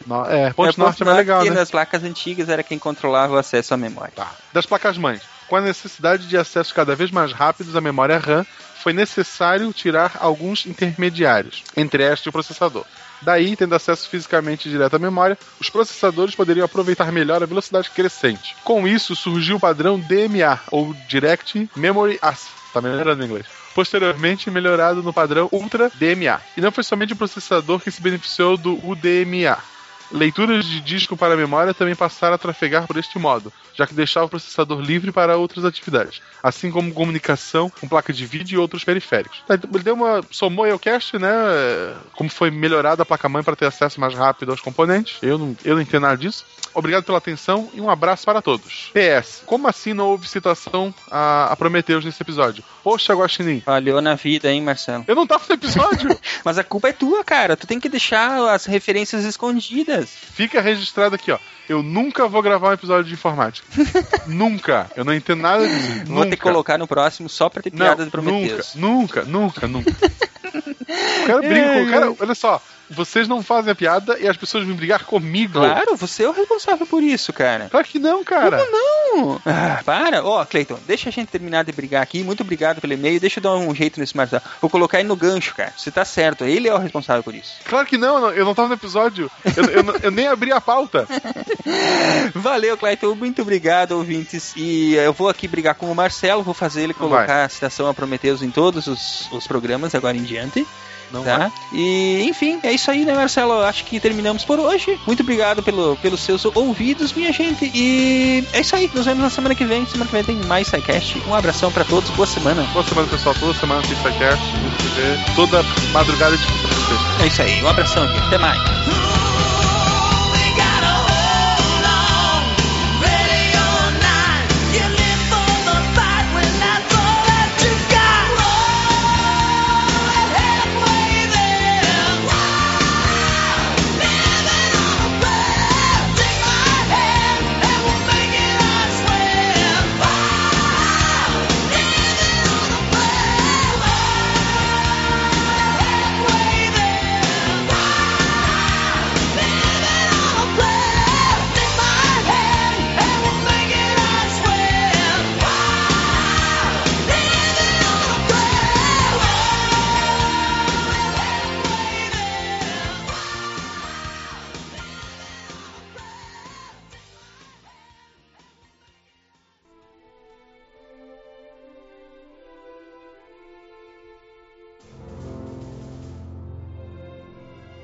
No, é, Ponte é, Norte é mais legal, né? nas placas antigas era quem controlava o acesso à memória. Tá. Das placas mães. Com a necessidade de acessos cada vez mais rápidos à memória RAM, foi necessário tirar alguns intermediários, entre esta e o processador. Daí, tendo acesso fisicamente direto à memória, os processadores poderiam aproveitar melhor a velocidade crescente. Com isso, surgiu o padrão DMA, ou Direct Memory Access. Tá melhorando em inglês posteriormente melhorado no padrão Ultra DMA. E não foi somente o processador que se beneficiou do UDMA. Leituras de disco para a memória também passaram a trafegar por este modo, já que deixava o processador livre para outras atividades, assim como comunicação com placa de vídeo e outros periféricos. Ele deu uma. somou aí o cast, né? Como foi melhorada a placa-mãe para ter acesso mais rápido aos componentes. Eu não, eu não entendo nada disso. Obrigado pela atenção e um abraço para todos. PS, como assim não houve citação a, a Prometheus nesse episódio? Poxa, Guaxinim. Falhou na vida, hein, Marcelo? Eu não tava no episódio. [laughs] Mas a culpa é tua, cara. Tu tem que deixar as referências escondidas. Fica registrado aqui, ó. Eu nunca vou gravar um episódio de informática. [laughs] nunca. Eu não entendo nada disso. Vou ter que colocar no próximo só pra ter piada de Prometheus. Nunca, nunca, nunca, nunca. [laughs] o cara brinca, o cara, olha só, vocês não fazem a piada e as pessoas vêm brigar comigo. Claro, você é o responsável por isso, cara. Claro que não, cara. Como não? Ah, para. Ó, oh, Cleiton, deixa a gente terminar de brigar aqui. Muito obrigado pelo e-mail. Deixa eu dar um jeito nesse Marcelo. Vou colocar ele no gancho, cara. Você tá certo. Ele é o responsável por isso. Claro que não. Eu não tava no episódio. Eu, eu, eu nem abri a pauta. [laughs] Valeu, Cleiton. Muito obrigado, ouvintes. E eu vou aqui brigar com o Marcelo. Vou fazer ele colocar Vai. a citação a Prometeus em todos os, os programas agora em diante. Não tá? Vai. E, enfim, é isso aí, né, Marcelo? Acho que terminamos por hoje. Muito obrigado pelo, pelos seus ouvidos, minha gente. E é isso aí. Nos vemos na semana que vem. Semana que vem tem mais SciCast. Um abração pra todos. Boa semana. Boa semana, pessoal. Toda semana tem SciCast. Toda madrugada de É isso aí. Um abração aqui. Até mais.